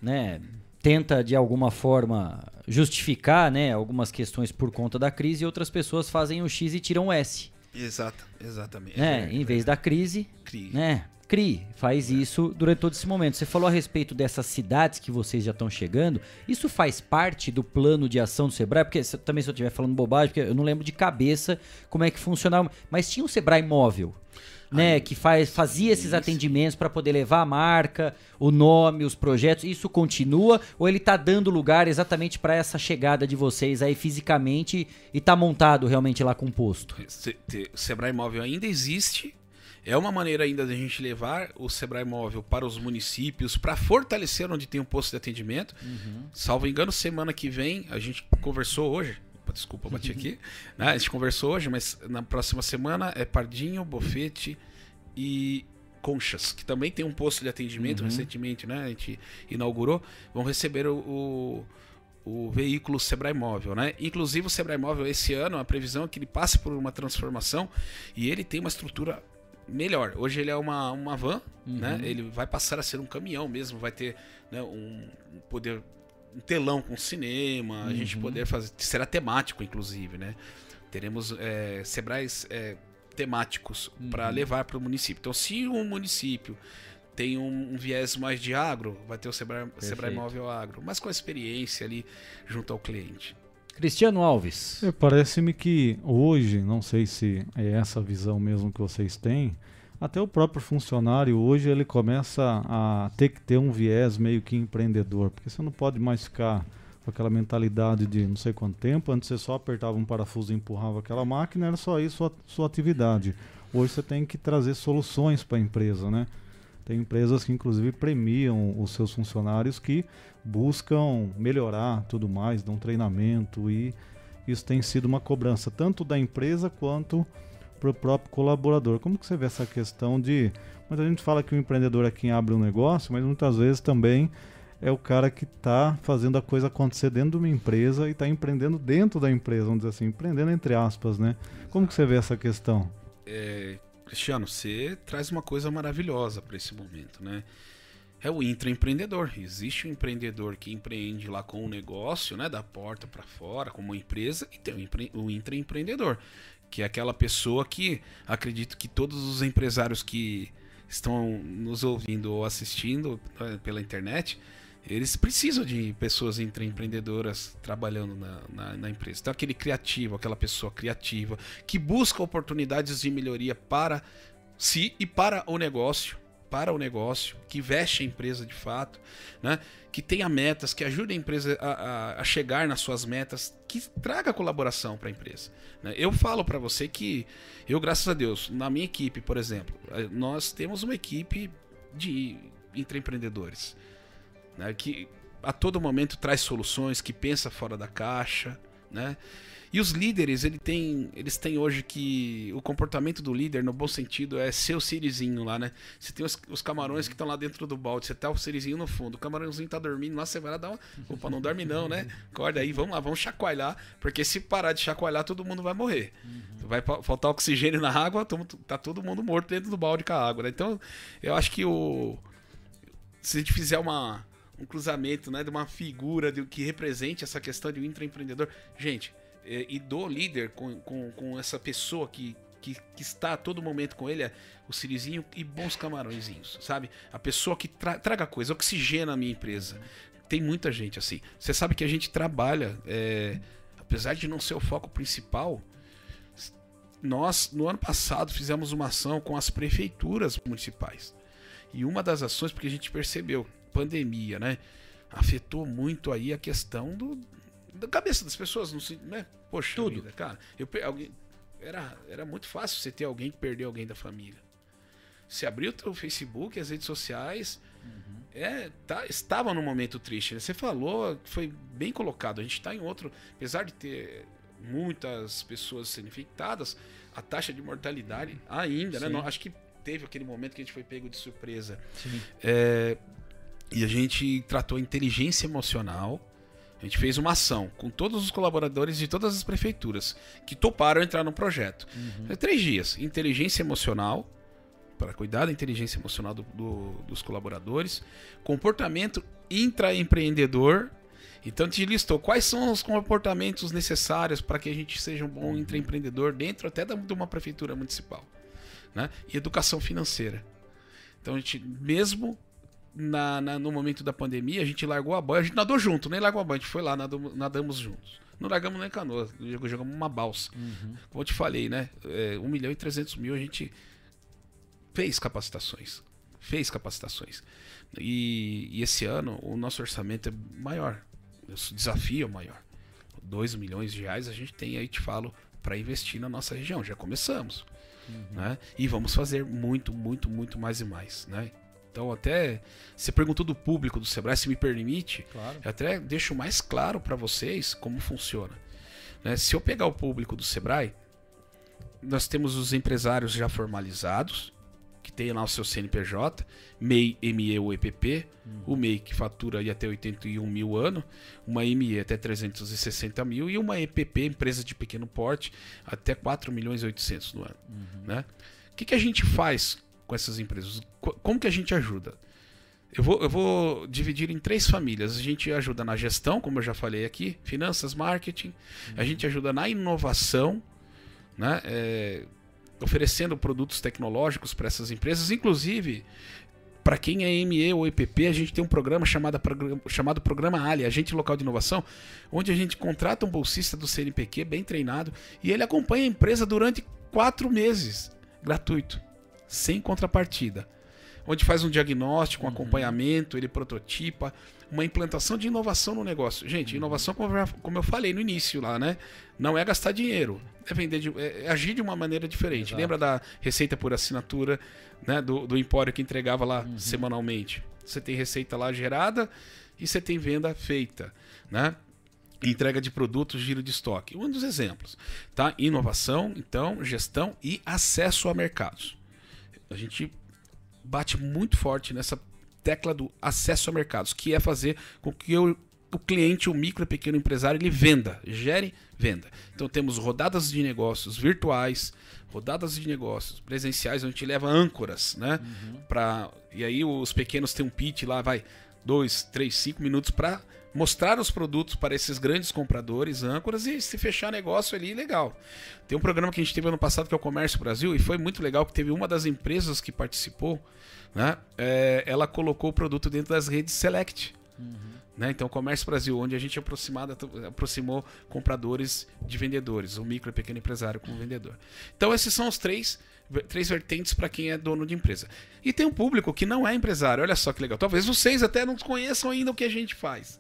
né? Tenta de alguma forma justificar, né, algumas questões por conta da crise e outras pessoas fazem o X e tiram o S. Exato, exatamente. Né? É, em vez da crise, crie. né? CRI faz isso durante todo esse momento. Você falou a respeito dessas cidades que vocês já estão chegando. Isso faz parte do plano de ação do Sebrae? Porque também se eu estiver falando bobagem, porque eu não lembro de cabeça como é que funcionava. Mas tinha um Sebrae móvel né, que faz, fazia esses atendimentos para poder levar a marca, o nome, os projetos. Isso continua ou ele está dando lugar exatamente para essa chegada de vocês aí fisicamente e está montado realmente lá com o posto? O Sebrae Móvel ainda existe. É uma maneira ainda da gente levar o Sebrae Móvel para os municípios, para fortalecer onde tem um posto de atendimento. Uhum. Salvo engano, semana que vem, a gente conversou hoje, desculpa, bati aqui. Né? A gente conversou hoje, mas na próxima semana é Pardinho, Bofete e Conchas, que também tem um posto de atendimento uhum. recentemente, né? A gente inaugurou. Vão receber o, o, o, veículo Sebrae Móvel, né? Inclusive o Sebrae Móvel esse ano, a previsão é que ele passe por uma transformação e ele tem uma estrutura melhor. Hoje ele é uma, uma van, uhum. né? Ele vai passar a ser um caminhão mesmo, vai ter né, um poder um telão com cinema, uhum. a gente uhum. poder fazer. Será temático, inclusive, né? Teremos é, Sebrais é, temáticos uhum. para levar para o município. Então, se um município tem um, um, viés mais de agro, vai ter o Sebrae, Sebrae Móvel Agro, mas com a experiência ali junto ao cliente. Cristiano Alves. É, Parece-me que hoje, não sei se é essa visão mesmo que vocês têm, até o próprio funcionário hoje ele começa a ter que ter um viés meio que empreendedor, porque você não pode mais ficar com aquela mentalidade de não sei quanto tempo, antes você só apertava um parafuso e empurrava aquela máquina, era só isso a sua atividade. Hoje você tem que trazer soluções para a empresa, né? Tem empresas que inclusive premiam os seus funcionários que buscam melhorar tudo mais, dão treinamento e isso tem sido uma cobrança tanto da empresa quanto para o próprio colaborador. Como que você vê essa questão de. Muita gente fala que o empreendedor é quem abre um negócio, mas muitas vezes também é o cara que está fazendo a coisa acontecer dentro de uma empresa e está empreendendo dentro da empresa, vamos dizer assim, empreendendo entre aspas, né? Como que você vê essa questão? É, Cristiano, você traz uma coisa maravilhosa para esse momento, né? É o intraempreendedor. Existe o um empreendedor que empreende lá com um negócio, né, da porta para fora, como uma empresa, e tem o, empre o intraempreendedor, que é aquela pessoa que acredito que todos os empresários que estão nos ouvindo ou assistindo né, pela internet, eles precisam de pessoas empreendedoras trabalhando na, na, na, empresa. Então, aquele criativo, aquela pessoa criativa que busca oportunidades de melhoria para si e para o negócio para o negócio, que veste a empresa de fato, né? que tenha metas, que ajude a empresa a, a, a chegar nas suas metas, que traga colaboração para a empresa. Né? Eu falo para você que eu, graças a Deus, na minha equipe, por exemplo, eh, nós temos uma equipe de empreendedores né? que a todo momento traz soluções, que pensa fora da caixa, né? E os líderes, ele tem, eles têm hoje que o comportamento do líder, no bom sentido, é ser o sirizinho lá, né? Você tem os, os camarões que estão lá dentro do balde, você tá o sirizinho no fundo, o camarãozinho tá dormindo lá, você vai lá dar uma. Opa, não dorme não, né? Acorda aí, vamos lá, vamos chacoalhar, porque se parar de chacoalhar, todo mundo vai morrer. Uhum. Vai faltar oxigênio na água, tá todo mundo morto dentro do balde com a água, né? Então, eu acho que o. Se a gente fizer uma um cruzamento, né, de uma figura de, que represente essa questão de um intraempreendedor. Gente, e do líder com, com, com essa pessoa que, que, que, está a todo momento com ele é o Sirizinho e bons camarõezinhos, sabe? A pessoa que tra traga coisa, oxigena a minha empresa. Tem muita gente assim. Você sabe que a gente trabalha, é, apesar de não ser o foco principal, nós no ano passado fizemos uma ação com as prefeituras municipais. E uma das ações, porque a gente percebeu, pandemia, né? Afetou muito aí a questão do, da cabeça das pessoas, não sei, né? Poxa, Tudo. vida, cara. Eu, alguém, era, era muito fácil você ter alguém que perdeu alguém da família. Você abriu o teu Facebook, as redes sociais, é, tá, estava num momento triste. né? Você falou, foi bem colocado. A gente está em outro, apesar de ter muitas pessoas sendo infectadas, a taxa de mortalidade ainda, né? Não- acho que teve aquele momento que a gente foi pego de surpresa. Sim. É, e a gente tratou a inteligência emocional. A gente fez uma ação com todos os colaboradores de todas as prefeituras que toparam entrar no projeto. É três dias. Inteligência emocional, para cuidar da inteligência emocional do- do- dos colaboradores. Comportamento intraempreendedor. Então a gente listou quais são os comportamentos necessários para que a gente seja um bom intraempreendedor dentro até da- de uma prefeitura municipal. Né? E educação financeira. Então a gente, mesmo na, na- no momento da pandemia, a gente largou a boia, a gente nadou junto, nem largou a boia, a gente foi lá, nadamos, nadamos juntos. Não largamos nem canoa, jog- jogamos uma balsa. Como eu te falei, né? É, 1 milhão e 300 mil a gente fez capacitações. Fez capacitações. E, e esse ano o nosso orçamento é maior. O desafio é maior. 2 milhões de reais a gente tem aí, te falo, para investir na nossa região. Já começamos. Né? E vamos fazer muito, muito, muito mais e mais. Né? Então, até você perguntou do público do Sebrae, se me permite, Claro. eu até deixo mais claro para vocês como funciona. né? Se eu pegar o público do Sebrae, nós temos os empresários já formalizados, que tem lá o seu CNPJ, MEI, ME ou EPP, o MEI que fatura até 81 mil ano, uma ME até 360 mil e uma EPP, empresa de pequeno porte, até 4 milhões e 800 no ano. Né? O que, que a gente faz com essas empresas? Co- Como que a gente ajuda? Eu vou, eu vou dividir em três famílias. A gente ajuda na gestão, como eu já falei aqui, finanças, marketing. A gente ajuda na inovação, né? É, oferecendo produtos tecnológicos para essas empresas. Inclusive, para quem é ME ou EPP, a gente tem um programa chamado, chamado Programa Ali, Agente Local de Inovação, onde a gente contrata um bolsista do CNPq bem treinado e ele acompanha a empresa durante quatro meses, gratuito, sem contrapartida onde faz um diagnóstico, um acompanhamento, ele prototipa, uma implantação de inovação no negócio. Gente, inovação, como eu, falei no início lá, né? Não é gastar dinheiro, é vender, de- é é agir de uma maneira diferente. Exato. Lembra da receita por assinatura, né? Do, do empório que entregava lá semanalmente. Você tem receita lá gerada e você tem venda feita, né? Entrega de produtos, giro de estoque. Um dos exemplos, tá? Inovação, então, gestão e acesso a mercados. A gente bate muito forte nessa tecla do acesso a mercados, que é fazer com que o, o cliente, o micro e pequeno empresário, ele venda, gere venda. Então temos rodadas de negócios virtuais, rodadas de negócios presenciais, onde a gente leva âncoras, né? Pra, e aí os pequenos têm um pitch lá, vai, dois, três, cinco minutos para mostrar os produtos para esses grandes compradores, âncoras, e se fechar negócio ali, legal. Tem um programa que a gente teve ano passado que é o Comércio Brasil, e foi muito legal que teve uma das empresas que participou, né? é, ela colocou o produto dentro das redes Select. Né? Então, o Comércio Brasil, onde a gente aproximada, aproximou compradores de vendedores, o micro e pequeno empresário com o vendedor. Então, esses são os três, três vertentes para quem é dono de empresa. E tem um público que não é empresário, olha só que legal. Talvez vocês até não conheçam ainda o que a gente faz.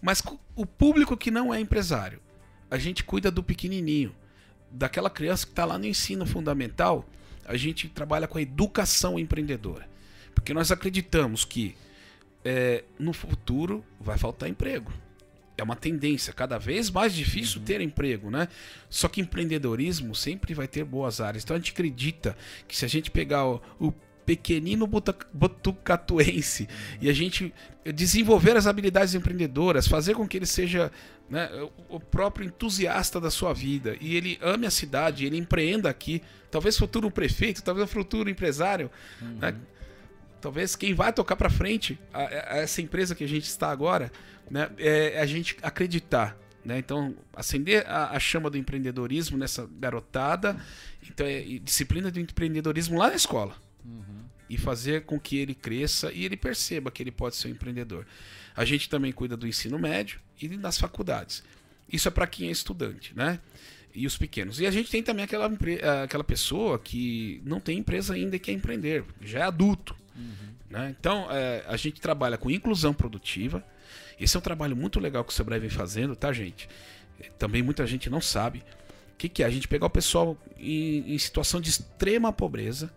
Mas o público que não é empresário, a gente cuida do pequenininho, daquela criança que está lá no ensino fundamental, a gente trabalha com a educação empreendedora. Porque nós acreditamos que é, no futuro vai faltar emprego. É uma tendência, cada vez mais difícil ter emprego, né? Só que empreendedorismo sempre vai ter boas áreas. Então a gente acredita que se a gente pegar o, o pequenino botu- botucatuense e a gente desenvolver as habilidades empreendedoras, fazer com que ele seja né, o próprio entusiasta da sua vida e ele ame a cidade, ele empreenda aqui, talvez futuro prefeito, talvez futuro empresário, né? Talvez quem vai tocar para frente a, a essa empresa que a gente está agora, né, é a gente acreditar. Né? Então, acender a, a chama do empreendedorismo nessa garotada, então é e disciplina do empreendedorismo lá na escola. E fazer com que ele cresça e ele perceba que ele pode ser um empreendedor. A gente também cuida do ensino médio e das faculdades. Isso é para quem é estudante, né? E os pequenos. E a gente tem também aquela, empre- aquela pessoa que não tem empresa ainda e quer empreender, já é adulto. Uhum. Né? Então, é, a gente trabalha com inclusão produtiva. Esse é um trabalho muito legal que o Sebrae vem fazendo, tá, gente? Também muita gente não sabe. O que, que é? A gente pegar o pessoal em, em situação de extrema pobreza,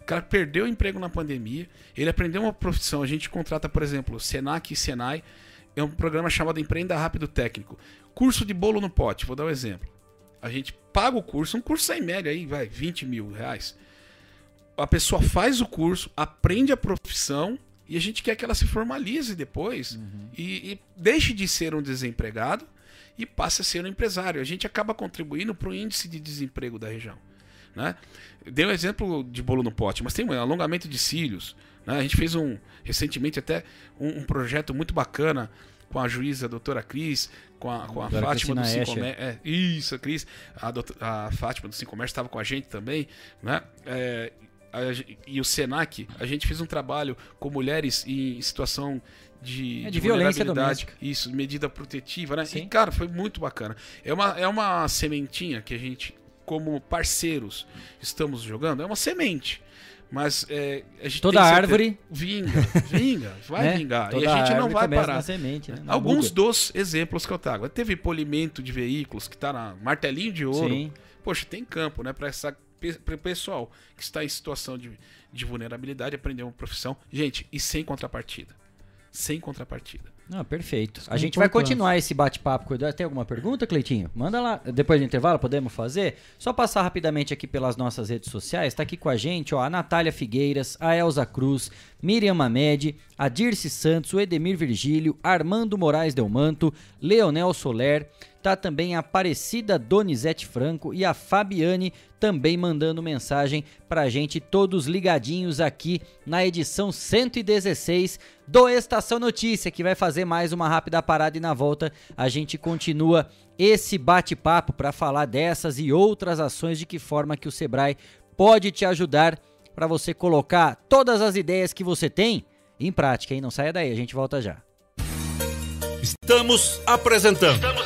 o cara perdeu o emprego na pandemia, ele aprendeu uma profissão. A gente contrata, por exemplo, Senac e Senai. É um programa chamado Empreenda Rápido Técnico. Curso de bolo no pote, vou dar um exemplo. A gente paga o curso, um curso em média aí, vai, 20 mil reais. A pessoa faz o curso, aprende a profissão e a gente quer que ela se formalize depois uhum. e, e deixe de ser um desempregado e passe a ser um empresário. A gente acaba contribuindo para o índice de desemprego da região. Né? Dei um exemplo de bolo no pote, mas tem um alongamento de cílios. Né? A gente fez um recentemente até um, um projeto muito bacana com a juíza a doutora Cris, com a, com a Fátima do Sincomércio. É, isso, a Cris, a, doutora, a Fátima do Sincomércio estava com a gente também, né? É, a, e o Senac, a gente fez um trabalho com mulheres em situação de, é, de, violência doméstica. Isso, medida protetiva, né? Sim. E, cara, foi muito bacana. É uma, é uma sementinha que a gente, como parceiros, estamos jogando. É uma semente. Mas é, a gente Toda árvore. Vinga, vinga, vai né? vingar. Toda e a gente não vai parar. Semente, né? Alguns buga. dos exemplos que eu trago. Teve polimento de veículos que está na martelinho de ouro. Sim. Poxa, tem campo, né? Para essa para o pessoal que está em situação de, de vulnerabilidade aprender uma profissão. Gente, e sem contrapartida. Sem contrapartida. Ah, perfeito. a gente vai continuar esse bate-papo. Tem alguma pergunta, Cleitinho? Manda lá. Depois do intervalo, podemos fazer? Só passar rapidamente aqui pelas nossas redes sociais. Está aqui com a gente ó, a Natália Figueiras, a Elza Cruz, Miriam Mamed, a Dirce Santos, o Edemir Virgílio, Armando Moraes Delmanto, Leonel Soler, Tá também a Aparecida Donizete Franco e a Fabiane também mandando mensagem pra gente, todos ligadinhos aqui na edição 116 do Estação Notícia, que vai fazer mais uma rápida parada e na volta a gente continua esse bate-papo para falar dessas e outras ações de que forma que o Sebrae pode te ajudar para você colocar todas as ideias que você tem em prática, hein? Não saia daí, a gente volta já. Estamos apresentando. Estamos.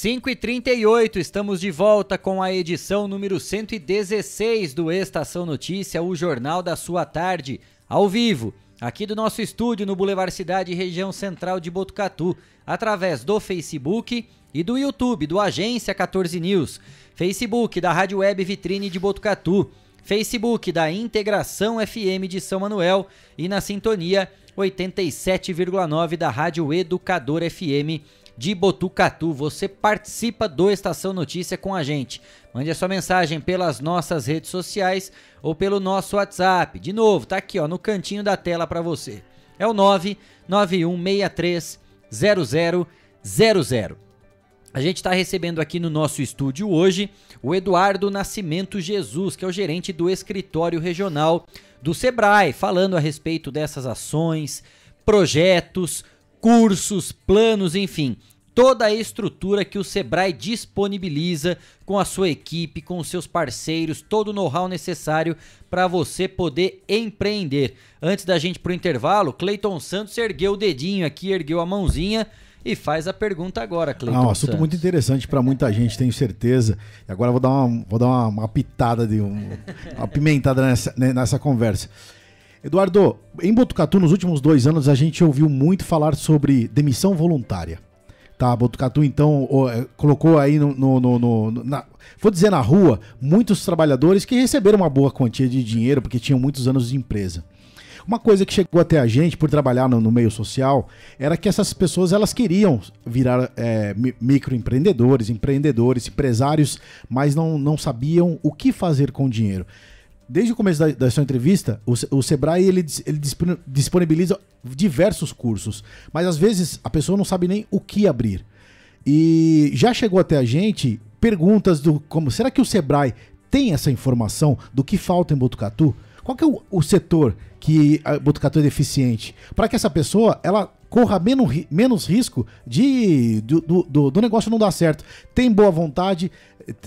5 e 38 estamos de volta com a edição número 116 do Estação Notícia, o jornal da sua tarde, ao vivo, aqui do nosso estúdio no Boulevard Cidade, região central de Botucatu, através do Facebook e do YouTube do Agência 14 News, Facebook da Rádio Web Vitrine de Botucatu, Facebook da Integração FM de São Manuel e na sintonia 87,9 da Rádio Educador FM de Botucatu. Você participa do Estação Notícia com a gente. Mande a sua mensagem pelas nossas redes sociais ou pelo nosso WhatsApp. De novo, tá aqui ó, no cantinho da tela para você. É o 99163 0000. A gente está recebendo aqui no nosso estúdio hoje o Eduardo Nascimento Jesus, que é o gerente do escritório regional do Sebrae, falando a respeito dessas ações, projetos, cursos, planos, enfim, toda a estrutura que o Sebrae disponibiliza com a sua equipe, com os seus parceiros, todo o know-how necessário para você poder empreender. Antes da gente pro intervalo, Cleiton Santos ergueu o dedinho aqui, ergueu a mãozinha e faz a pergunta agora, Cleiton. Ah, um assunto Santos. muito interessante para muita gente, tenho certeza. E agora vou dar uma, vou dar uma, uma pitada, de um, uma pimentada nessa, nessa conversa. Eduardo, em Botucatu, nos últimos dois anos, a gente ouviu muito falar sobre demissão voluntária. Tá, Botucatu, então, o, colocou aí no. no, no, no na, vou dizer na rua, muitos trabalhadores que receberam uma boa quantia de dinheiro porque tinham muitos anos de empresa. Uma coisa que chegou até a gente por trabalhar no, no meio social era que essas pessoas elas queriam virar é, microempreendedores, empreendedores, empresários, mas não, não sabiam o que fazer com o dinheiro. Desde o começo da, da sua entrevista, o, o Sebrae ele, ele disponibiliza diversos cursos, mas às vezes a pessoa não sabe nem o que abrir. E já chegou até a gente perguntas do como será que o Sebrae tem essa informação do que falta em Botucatu? Qual que é o, o setor que a Botucatu é deficiente? Para que essa pessoa ela corra menos, menos risco de do, do, do, negócio não dar certo. Tem boa vontade,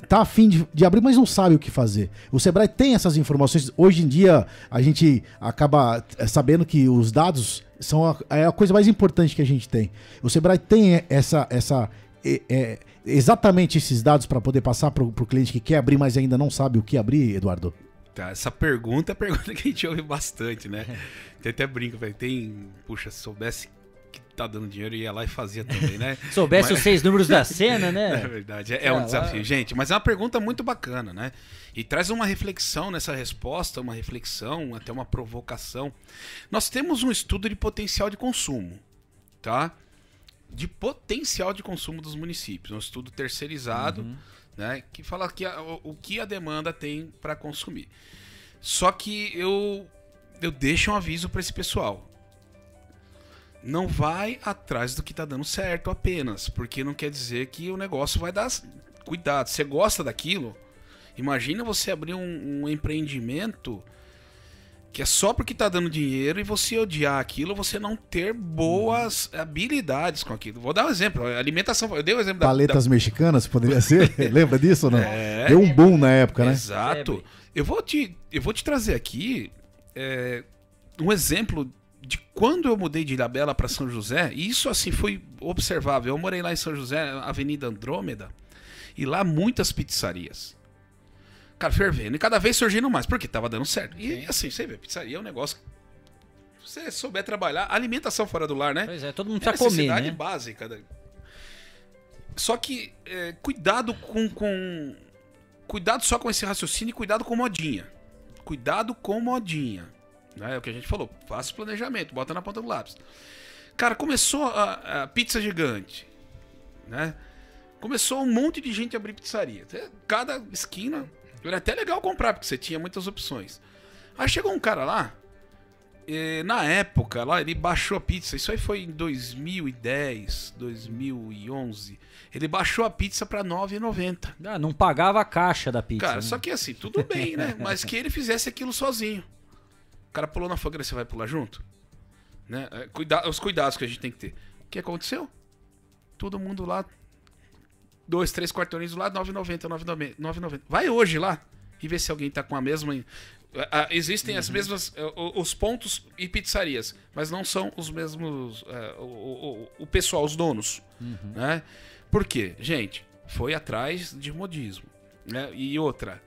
tá afim de, de abrir, mas não sabe o que fazer. O Sebrae tem essas informações. Hoje em dia a gente acaba eh, sabendo que os dados são a, é a coisa mais importante que a gente tem. O Sebrae tem essa essa é, é, exatamente esses dados para poder passar para o cliente que quer abrir, mas ainda não sabe o que abrir, Eduardo? Tá, essa pergunta é a pergunta que a gente ouve bastante, né? Tem até brinco, velho. Tem, puxa, se soubesse tá dando dinheiro, ia lá e fazia também, né? Soubesse mas... os seis números da cena, né? É verdade, é, é um desafio, gente. Mas é uma pergunta muito bacana, né? E traz uma reflexão nessa resposta, uma reflexão, até uma provocação. Nós temos um estudo de potencial de consumo, tá? De potencial de consumo dos municípios. Um estudo terceirizado. Uhum né? Que fala que a, o, o, que a demanda tem para consumir. Só que eu eu deixo um aviso para esse pessoal. Não vai atrás do que tá dando certo apenas, porque não quer dizer que o negócio vai dar cuidado. Você gosta daquilo? Imagina você abrir um, um empreendimento que é só porque tá dando dinheiro e você odiar aquilo, você não ter boas habilidades com aquilo. Vou dar um exemplo, alimentação. Eu dei o um exemplo Paletas da, da... mexicanas, poderia ser? Lembra disso ou não? É... Deu um boom na época, né? Exato. Eu vou te, eu vou te trazer aqui é, um exemplo de quando eu mudei de Ilhabela para São José, e isso assim foi observável. Eu morei lá em São José, Avenida Andrômeda, e lá muitas pizzarias. Cara, fervendo. E cada vez surgindo mais. Porque tava dando certo. E Sim. assim, você vê, pizzaria é um negócio. Se você souber trabalhar, alimentação fora do lar, né? Pois é, todo mundo é precisa é comer. né? básica. Só que é, cuidado com, com. Cuidado só com esse raciocínio e cuidado com modinha. Cuidado com modinha. Né? É o que a gente falou. Faça planejamento, bota na ponta do lápis. Cara, começou a, a pizza gigante. Né? Começou um monte de gente a abrir pizzaria. Cada esquina era até legal comprar, porque você tinha muitas opções. Aí chegou um cara lá, na época, lá ele baixou a pizza. Isso aí foi em 2010, 2011. Ele baixou a pizza para 9,90. Ah, não pagava a caixa da pizza. Cara, né? só que assim, tudo bem, né? Mas que ele fizesse aquilo sozinho. O cara pulou na fogueira, você vai pular junto? Né? É, cuida os cuidados que a gente tem que ter. O que aconteceu? Todo mundo lá dois, três do lado, 9,90, 9,90. Vai hoje lá e vê se alguém tá com a mesma. existem uhum. as mesmas. os pontos e pizzarias, mas não são os mesmos. O, o, o, pessoal, os donos. Uhum. Né? Por quê? Gente, foi atrás de modismo. Né? E outra.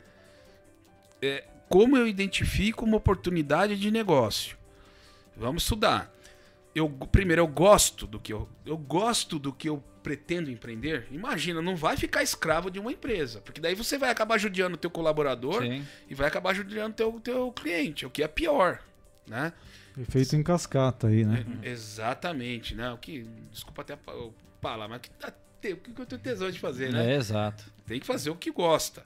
É, como eu identifico uma oportunidade de negócio? Vamos estudar. Eu, primeiro, eu gosto do que eu, eu gosto do que eu pretendo empreender, imagina, não vai ficar escravo de uma empresa, porque daí você vai acabar judiando o teu colaborador Sim. e vai acabar judiando o teu, teu cliente, o que é pior, né? Efeito em cascata aí, né? É, exatamente, né? O que, desculpa até o Fala, mas que tá, o que eu tenho tesão de fazer, né? É, exato. Tem que fazer o que gosta.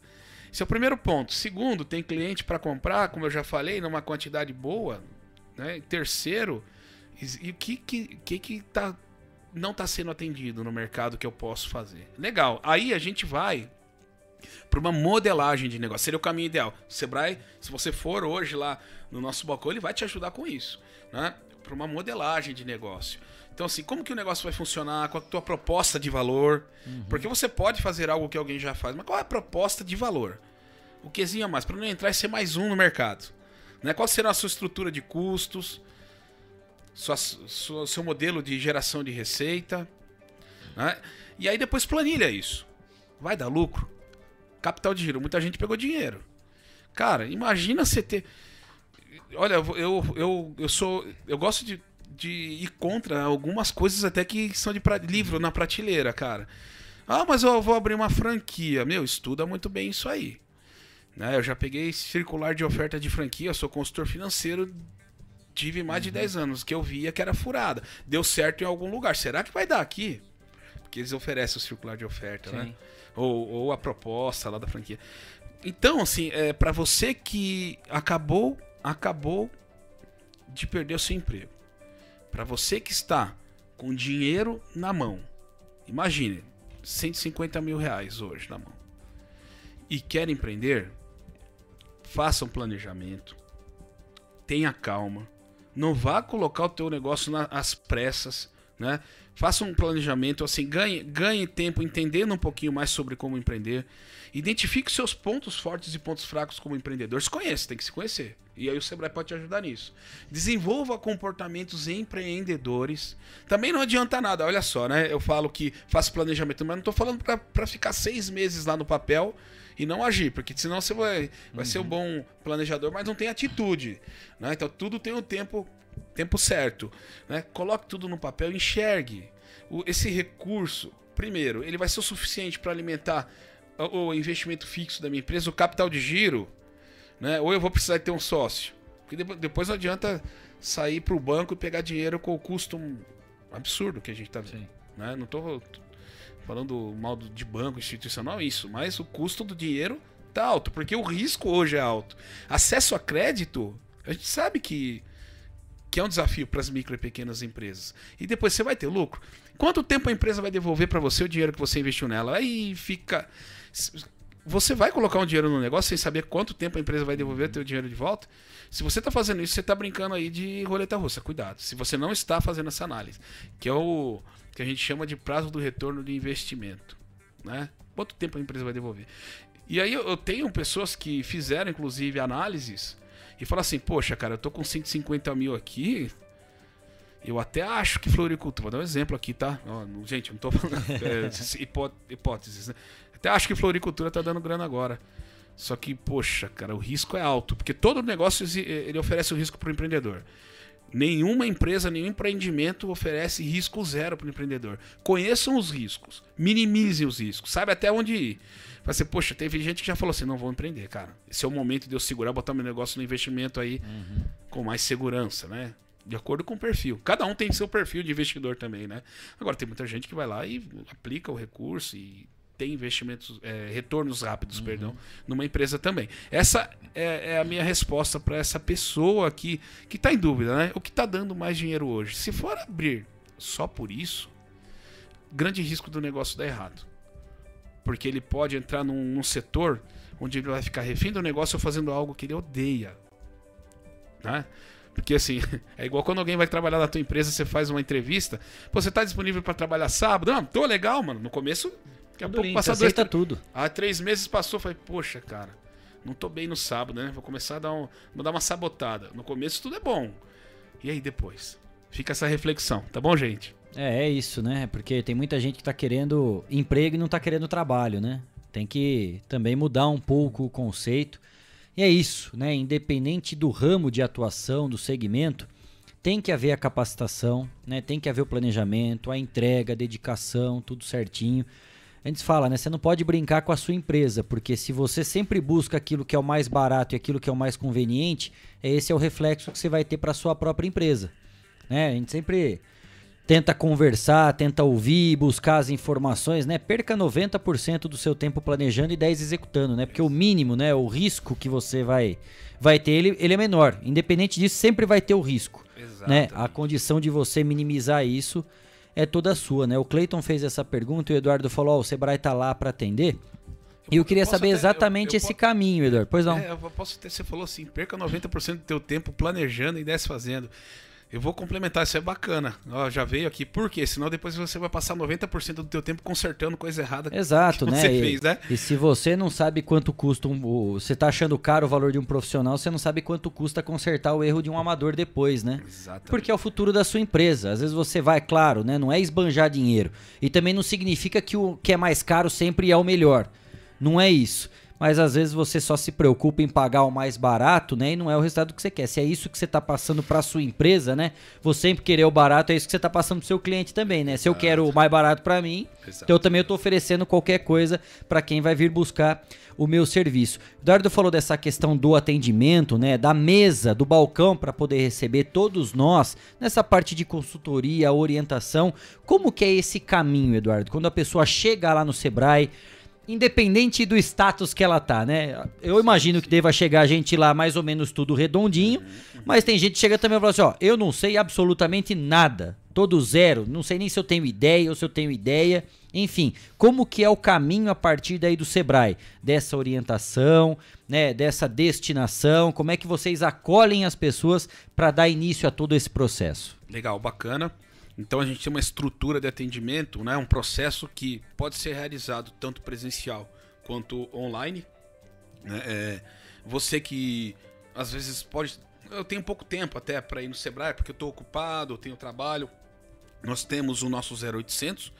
Esse é o primeiro ponto. Segundo, tem cliente para comprar, como eu já falei, numa quantidade boa. Né? Terceiro, e o que que, que, que tá, não está sendo atendido no mercado que eu posso fazer? Legal. Aí a gente vai para uma modelagem de negócio. Seria o caminho ideal. O Sebrae, se você for hoje lá no nosso balcão, ele vai te ajudar com isso. Né? Para uma modelagem de negócio. Então, assim, como que o negócio vai funcionar? Qual é a tua proposta de valor? Uhum. Porque você pode fazer algo que alguém já faz, mas qual é a proposta de valor? O quesinho a mais, para não entrar e ser mais um no mercado. Né? Qual será a sua estrutura de custos? Sua, sua, seu modelo de geração de receita? Né? E aí depois planilha isso. Vai dar lucro? Capital de giro. Muita gente pegou dinheiro. Cara, imagina você ter. Olha, eu, eu, eu sou. Eu gosto de de ir contra algumas coisas até que são de pra... livro na prateleira, cara. Ah, mas eu vou abrir uma franquia. Meu, estuda muito bem isso aí. Né? Eu já peguei circular de oferta de franquia, sou consultor financeiro, tive mais uhum. de 10 anos, que eu via que era furada. Deu certo em algum lugar. Será que vai dar aqui? Porque eles oferecem o circular de oferta, né? Sim. né? Ou, ou a proposta lá da franquia. Então, assim, é, para você que acabou, acabou de perder o seu emprego para você que está com dinheiro na mão, imagine, 150 mil reais hoje na mão, e quer empreender, faça um planejamento, tenha calma, não vá colocar o teu negócio nas pressas, né? Faça um planejamento, assim, ganhe, ganhe tempo entendendo um pouquinho mais sobre como empreender. Identifique seus pontos fortes e pontos fracos como empreendedor. Se conhece, tem que se conhecer. E aí o Sebrae pode te ajudar nisso. Desenvolva comportamentos empreendedores. Também não adianta nada, olha só, né? Eu falo que faço planejamento, mas não estou falando para ficar seis meses lá no papel e não agir, porque senão você vai, vai uhum. ser um bom planejador, mas não tem atitude. Né? Então tudo tem o tempo, tempo certo. Né? Coloque tudo no papel, enxergue. O, esse recurso, primeiro, ele vai ser o suficiente para alimentar o, investimento fixo da minha empresa, o capital de giro né? Ou eu vou precisar ter um sócio. Porque depois não adianta sair para o banco e pegar dinheiro com o custo absurdo que a gente está vendo. Né? Não estou falando mal de banco institucional, isso, mas o custo do dinheiro tá alto, porque o risco hoje é alto. Acesso a crédito, a gente sabe que, que é um desafio para as micro e pequenas empresas. E depois você vai ter lucro. Quanto tempo a empresa vai devolver para você o dinheiro que você investiu nela? Aí fica você vai colocar um dinheiro no negócio sem saber quanto tempo a empresa vai devolver o teu dinheiro de volta? Se você está fazendo isso, você está brincando aí de roleta russa. Cuidado. Se você não está fazendo essa análise, que é o que a gente chama de prazo do retorno de investimento, né? Quanto tempo a empresa vai devolver? E aí eu tenho pessoas que fizeram, inclusive, análises e falam assim, poxa, cara, eu tô com 150 mil aqui, eu até acho que floricultura, vou dar um exemplo aqui, tá? gente, eu não tô falando é, hipóteses, né? Até acho que floricultura tá dando grana agora. Só que, poxa, cara, o risco é alto, porque todo negócio ele oferece o um risco para o empreendedor. Nenhuma empresa, nenhum empreendimento oferece risco zero para o empreendedor. Conheçam os riscos, minimizem os riscos, sabe até onde ir. Vai ser, poxa, teve gente que já falou assim: não vou empreender, cara. Esse é o momento de eu segurar, botar meu negócio no investimento aí uhum. com mais segurança, né? De acordo com o perfil. Cada um tem seu perfil de investidor também, né? Agora, tem muita gente que vai lá e aplica o recurso e tem investimentos, é, retornos rápidos, uhum. perdão, numa empresa também. Essa é, é a minha resposta para essa pessoa que que está em dúvida, né? O que está dando mais dinheiro hoje? Se for abrir só por isso, grande risco do negócio dar errado, porque ele pode entrar num, num setor onde ele vai ficar refém do negócio ou fazendo algo que ele odeia, né? Porque assim, é igual quando alguém vai trabalhar na tua empresa, você faz uma entrevista, Pô, você tá disponível para trabalhar sábado? Não, tô legal, mano. No começo Daqui a pouco passa dois. tudo. Ah, três meses passou, falei, poxa, cara, não tô bem no sábado, né? Vou começar a dar, um, vou dar uma sabotada. No começo tudo é bom. E aí depois? Fica essa reflexão, tá bom, gente? É, é isso, né? Porque tem muita gente que tá querendo emprego e não tá querendo trabalho, né? Tem que também mudar um pouco o conceito. E é isso, né? Independente do ramo de atuação, do segmento, tem que haver a capacitação, né? Tem que haver o planejamento, a entrega, a dedicação, tudo certinho a gente fala, né? Você não pode brincar com a sua empresa, porque se você sempre busca aquilo que é o mais barato e aquilo que é o mais conveniente, esse é o reflexo que você vai ter para sua própria empresa. Né? A gente sempre tenta conversar, tenta ouvir, buscar as informações, né? Perca 90% do seu tempo planejando e 10 executando, né? Porque o mínimo, né, o risco que você vai vai ter, ele, ele é menor. Independente disso, sempre vai ter o risco, né? A condição de você minimizar isso é toda sua, né? O Clayton fez essa pergunta e o Eduardo falou: "Ó, o Sebrae tá lá para atender". E eu queria saber até- exatamente eu- eu esse posso- caminho, Eduardo. Pois não. É, eu posso ter, você falou assim, perca 90% do teu tempo planejando e 10 fazendo. Eu vou complementar, isso é bacana. Ó, já veio aqui. Por quê? Senão depois você vai passar 90% do teu tempo consertando coisa errada Exato, que né? você E- fez, né? E se você não sabe quanto custa um. Você tá achando caro o valor de um profissional, você não sabe quanto custa consertar o erro de um amador depois, né? Exatamente. Porque é o futuro da sua empresa. Às vezes você vai, claro, né? Não é esbanjar dinheiro. E também não significa que o que é mais caro sempre é o melhor. Não é isso. Mas às vezes você só se preocupa em pagar o mais barato, né? E não é o resultado que você quer. Se é isso que você tá passando para sua empresa, né? Você sempre querer o barato, é isso que você tá passando pro seu cliente também, né? Se eu quero o mais barato para mim, Exato. então eu também eu tô oferecendo qualquer coisa para quem vai vir buscar o meu serviço. O Eduardo falou dessa questão do atendimento, né, da mesa, do balcão para poder receber todos nós nessa parte de consultoria, orientação. Como que é esse caminho, Eduardo? Quando a pessoa chega lá no Sebrae, independente do status que ela tá, né? Eu imagino que deva chegar a gente lá mais ou menos tudo redondinho, mas tem gente que chega também e fala assim, ó, eu não sei absolutamente nada, todo zero, não sei nem se eu tenho ideia ou se eu tenho ideia, enfim, como que é o caminho a partir daí do Sebrae, dessa orientação, né, dessa destinação, como é que vocês acolhem as pessoas para dar início a todo esse processo? Legal, bacana. Então a gente tem uma estrutura de atendimento, né? um processo que pode ser realizado tanto presencial quanto online. né? É, você que às vezes pode. Eu tenho pouco tempo até para ir no Sebrae, porque eu estou ocupado, eu tenho trabalho. Nós temos o nosso 0800,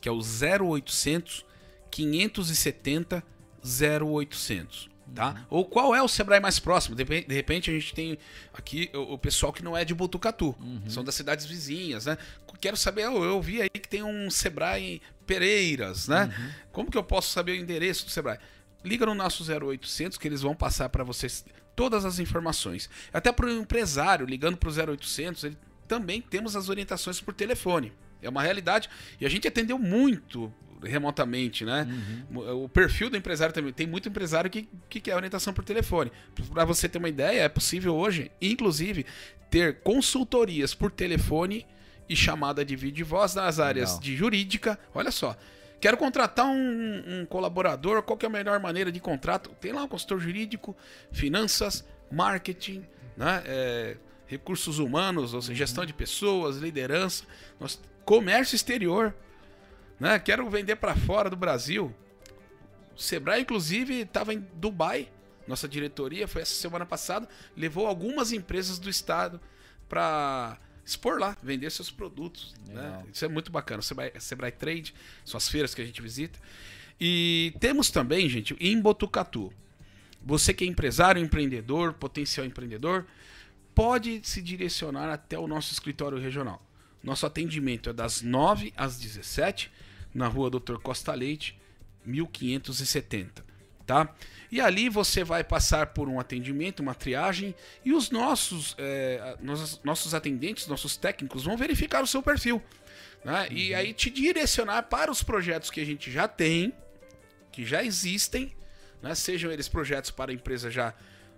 que é o 0800 570 0800. Tá? Ou qual é o Sebrae mais próximo? De, de repente a gente tem aqui o, o pessoal que não é de Botucatu, são das cidades vizinhas, né? Quero saber, eu, eu vi aí que tem um Sebrae em Pereiras, né? Como que eu posso saber o endereço do Sebrae? Liga no nosso 0800 que eles vão passar para vocês todas as informações. Até para o empresário, ligando para o 0800, ele, também temos as orientações por telefone. É uma realidade. E a gente atendeu muito remotamente, né? O perfil do empresário também. Tem muito empresário que, que quer orientação por telefone. Para você ter uma ideia, é possível hoje, inclusive, ter consultorias por telefone e chamada de vídeo e voz nas áreas Legal. de jurídica. Olha só. Quero contratar um, um colaborador, qual é a melhor maneira de contrato? Tem lá um consultor jurídico, finanças, marketing, né? É, recursos humanos, ou seja, gestão de pessoas, liderança, nós- comércio exterior, né? Quero vender para fora do Brasil. O Sebrae, inclusive, estava em Dubai. Nossa diretoria foi essa semana passada, levou algumas empresas do estado para expor lá, vender seus produtos. Né? Isso é muito bacana. O Sebrae, Sebrae Trade, são as feiras que a gente visita. E temos também, gente, em Botucatu. Você que é empresário, empreendedor, potencial empreendedor, pode se direcionar até o nosso escritório regional. Nosso atendimento é das 9 às 17, na rua Dr. Costa Leite, 1570, tá? E ali você vai passar por um atendimento, uma triagem, e os nossos, é, nossos, nossos atendentes, nossos técnicos vão verificar o seu perfil. Né? E aí te direcionar para os projetos que a gente já tem, que já existem, né? sejam eles projetos para empresas já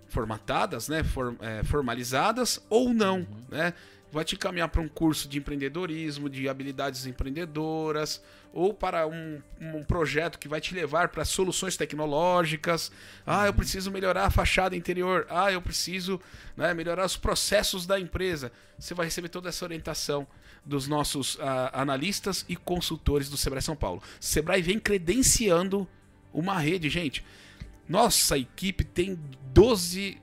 formatadas, né? For- é, formalizadas ou não. Né? Vai te encaminhar para um curso de empreendedorismo, de habilidades empreendedoras, ou para um, um projeto que vai te levar para soluções tecnológicas. Ah, eu preciso melhorar a fachada interior. Ah, eu preciso né, melhorar os processos da empresa. Você vai receber toda essa orientação dos nossos ah, analistas e consultores do Sebrae São Paulo. Sebrae vem credenciando uma rede, gente. Nossa equipe tem 12,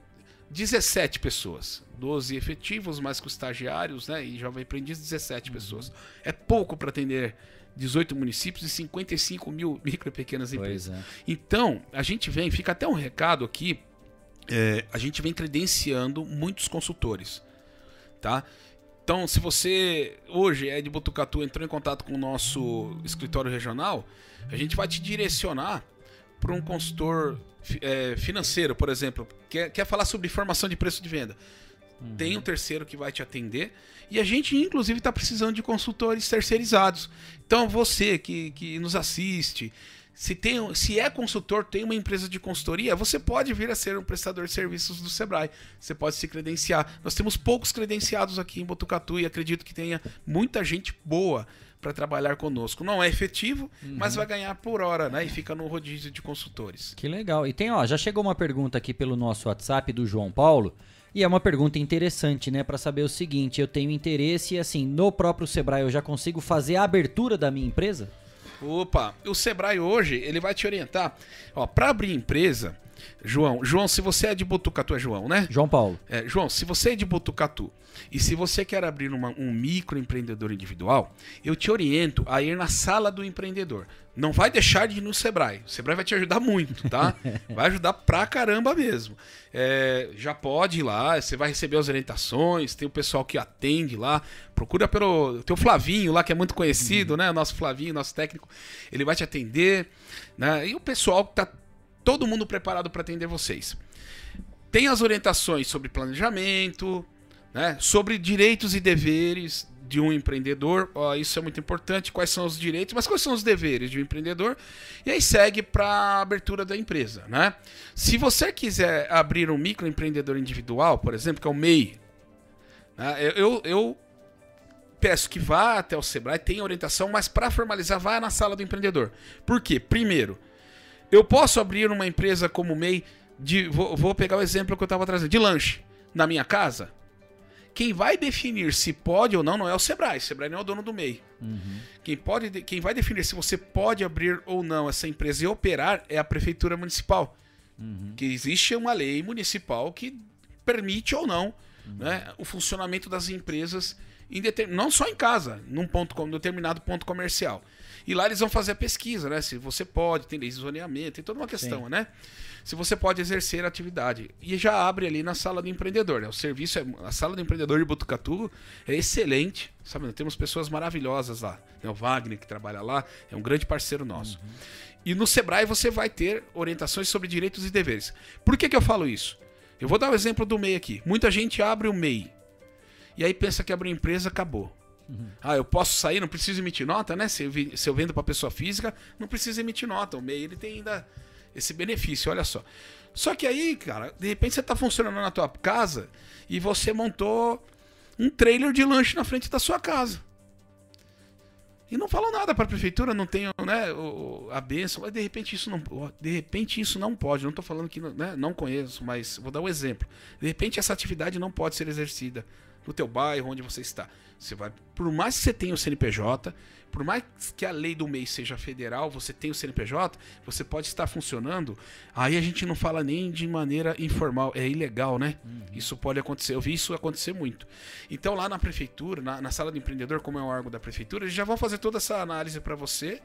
17 pessoas. 12 efetivos, mais com estagiários, né? E jovem aprendiz, 17 pessoas. É pouco para atender 18 municípios e 55 mil micro e pequenas empresas. é. Então, a gente vem, fica até um recado aqui, é, a gente vem credenciando muitos consultores, tá? Então, se você hoje é de Botucatu, entrou em contato com o nosso escritório regional, a gente vai te direcionar para um consultor é, financeiro, por exemplo, quer, quer falar sobre formação de preço de venda. Uhum. Tem um terceiro que vai te atender. E a gente, inclusive, está precisando de consultores terceirizados. Então, você que, que nos assiste, se, tem, se é consultor, tem uma empresa de consultoria, você pode vir a ser um prestador de serviços do Sebrae. Você pode se credenciar. Nós temos poucos credenciados aqui em Botucatu e acredito que tenha muita gente boa para trabalhar conosco. Não é efetivo, uhum. mas vai ganhar por hora, né? E fica no rodízio de consultores. Que legal. E tem, ó, já chegou uma pergunta aqui pelo nosso WhatsApp do João Paulo. E é uma pergunta interessante, né, para saber o seguinte: eu tenho interesse assim, no próprio Sebrae eu já consigo fazer a abertura da minha empresa? Opa, o Sebrae hoje, ele vai te orientar. Ó, para abrir empresa, João, João, se você é de Botucatu, é João, né? João Paulo. É, João, se você é de Botucatu e se você quer abrir uma, um microempreendedor individual, eu te oriento a ir na sala do empreendedor. Não vai deixar de ir no Sebrae. O Sebrae vai te ajudar muito, tá? Vai ajudar pra caramba mesmo. É, já pode ir lá, você vai receber as orientações, tem o pessoal que atende lá. Procura pelo. Tem o Flavinho lá, que é muito conhecido, uhum. né? O nosso Flavinho, nosso técnico. Ele vai te atender. Né? E o pessoal que tá todo mundo preparado para atender vocês. Tem as orientações sobre planejamento, né? sobre direitos e deveres de um empreendedor, ó, isso é muito importante, quais são os direitos, mas quais são os deveres de um empreendedor, e aí segue para a abertura da empresa. Né? Se você quiser abrir um microempreendedor individual, por exemplo, que é o MEI, né? eu, eu peço que vá até o Sebrae, tenha orientação, mas para formalizar, vá na sala do empreendedor. Por quê? Primeiro, eu posso abrir uma empresa como MEI, de, vou, vou pegar o exemplo que eu estava trazendo, de lanche, na minha casa? Quem vai definir se pode ou não não é o Sebrae. O Sebrae não é o dono do MEI. Uhum. Quem, pode, quem vai definir se você pode abrir ou não essa empresa e operar é a Prefeitura Municipal. Uhum. Que existe uma lei municipal que permite ou não uhum. né, o funcionamento das empresas, em não só em casa, num ponto, num determinado ponto comercial. E lá eles vão fazer a pesquisa, né? Se você pode, tem lei de zoneamento, tem toda uma questão, Sim. né? se você pode exercer a atividade. E já abre ali na sala do empreendedor. Né? O serviço, é, a sala do empreendedor de Botucatu é excelente. Sabe? Nós temos pessoas maravilhosas lá. Tem o Wagner que trabalha lá, é um grande parceiro nosso. Uhum. E no Sebrae você vai ter orientações sobre direitos e deveres. Por que, que eu falo isso? Eu vou dar o um exemplo do MEI aqui. Muita gente abre o MEI e aí pensa que abrir empresa acabou. Uhum. Ah, eu posso sair, não preciso emitir nota, né? Se eu, se eu vendo para pessoa física, não precisa emitir nota. O MEI ele tem ainda esse benefício, olha só. Só que aí, cara, de repente você tá funcionando na tua casa e você montou um trailer de lanche na frente da sua casa. E não falou nada para a prefeitura, não tem né, a benção, mas de repente isso não, de repente isso não pode. Não estou falando que né, não conheço, mas vou dar um exemplo. De repente essa atividade não pode ser exercida no teu bairro onde você está. Você vai, por mais que você tenha o CNPJ, por mais que a lei do mês seja federal, você tem o CNPJ, você pode estar funcionando. Aí a gente não fala nem de maneira informal, é ilegal, né? Uhum. Isso pode acontecer. Eu vi isso acontecer muito. Então lá na prefeitura, na, na sala do empreendedor, como é um órgão da prefeitura, eles já vão fazer toda essa análise para você,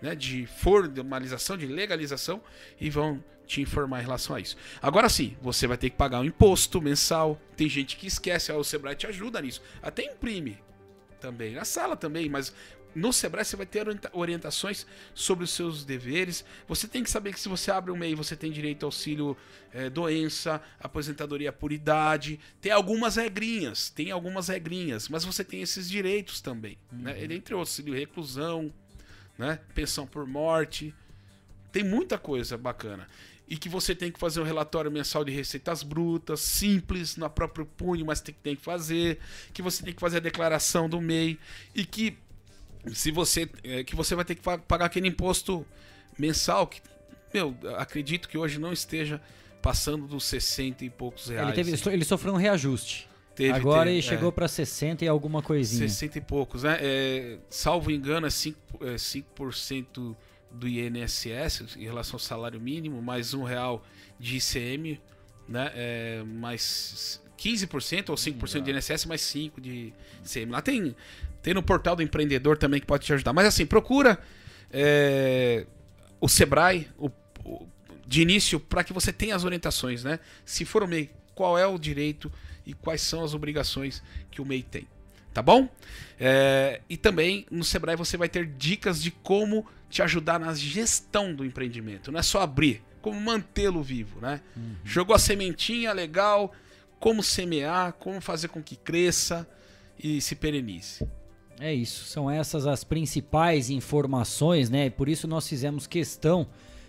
né? De formalização, de legalização e vão te informar em relação a isso. Agora sim, você vai ter que pagar um imposto mensal. Tem gente que esquece, o Sebrae te ajuda nisso. Até imprime também, na sala também, mas no Sebrae você vai ter orientações sobre os seus deveres. Você tem que saber que se você abre um MEI, você tem direito ao auxílio é, doença, aposentadoria por idade. Tem algumas regrinhas, tem algumas regrinhas, mas você tem esses direitos também. Né? Uhum. Né? Entre outros, auxílio reclusão, né? pensão por morte. Tem muita coisa bacana. E que você tem que fazer um relatório mensal de receitas brutas, simples, na próprio punho, mas tem, tem que fazer. Que você tem que fazer a declaração do MEI. E que se você é, que você vai ter que pagar aquele imposto mensal que meu acredito que hoje não esteja passando dos 60 e poucos reais. Ele, teve, ele sofreu um reajuste. Teve, Agora teve, ele chegou é. para 60 e alguma coisinha. 60 e poucos, né? É, salvo engano, é 5%, é 5% do INSS em relação ao salário mínimo, mais um real de ICM, né? É, mais 15% ou 5% de INSS, mais 5% de ICM. Lá tem tem no portal do empreendedor também que pode te ajudar. Mas assim, procura é, o Sebrae o, o, de início para que você tenha as orientações, né? Se for o MEI, qual é o direito e quais são as obrigações que o MEI tem. Tá bom? É, e também no Sebrae você vai ter dicas de como te ajudar na gestão do empreendimento. Não é só abrir, como mantê-lo vivo, né? Uhum. Jogou a sementinha, legal como semear, como fazer com que cresça e se perenize. É isso, são essas as principais informações, né? Por isso nós fizemos questão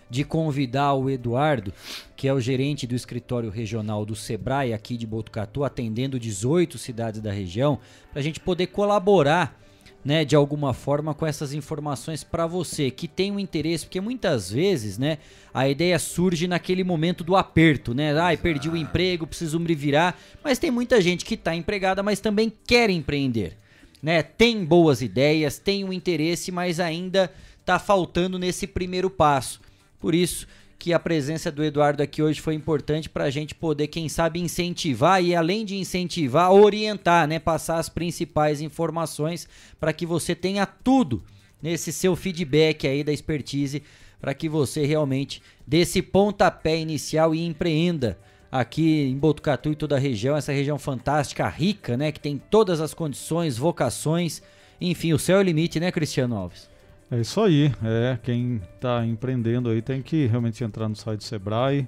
de convidar o Eduardo, que é o gerente do escritório regional do Sebrae aqui de Botucatu, atendendo 18 cidades da região, para a gente poder colaborar né, de alguma forma com essas informações para você que tem um interesse, porque muitas vezes, né, a ideia surge naquele momento do aperto, né? Ai, perdi o emprego, preciso me virar, mas tem muita gente que está empregada, mas também quer empreender, né? Tem boas ideias, tem um interesse, mas ainda está faltando nesse primeiro passo. Por isso que a presença do Eduardo aqui hoje foi importante para a gente poder, quem sabe, incentivar e além de incentivar, orientar, né, passar as principais informações para que você tenha tudo nesse seu feedback aí da expertise, para que você realmente dê esse pontapé inicial e empreenda aqui em Botucatu e toda a região, essa região fantástica, rica, né, que tem todas as condições, vocações, enfim, o céu é o limite, né, Cristiano Alves? É isso aí. É, quem está empreendendo aí tem que realmente entrar no site do Sebrae.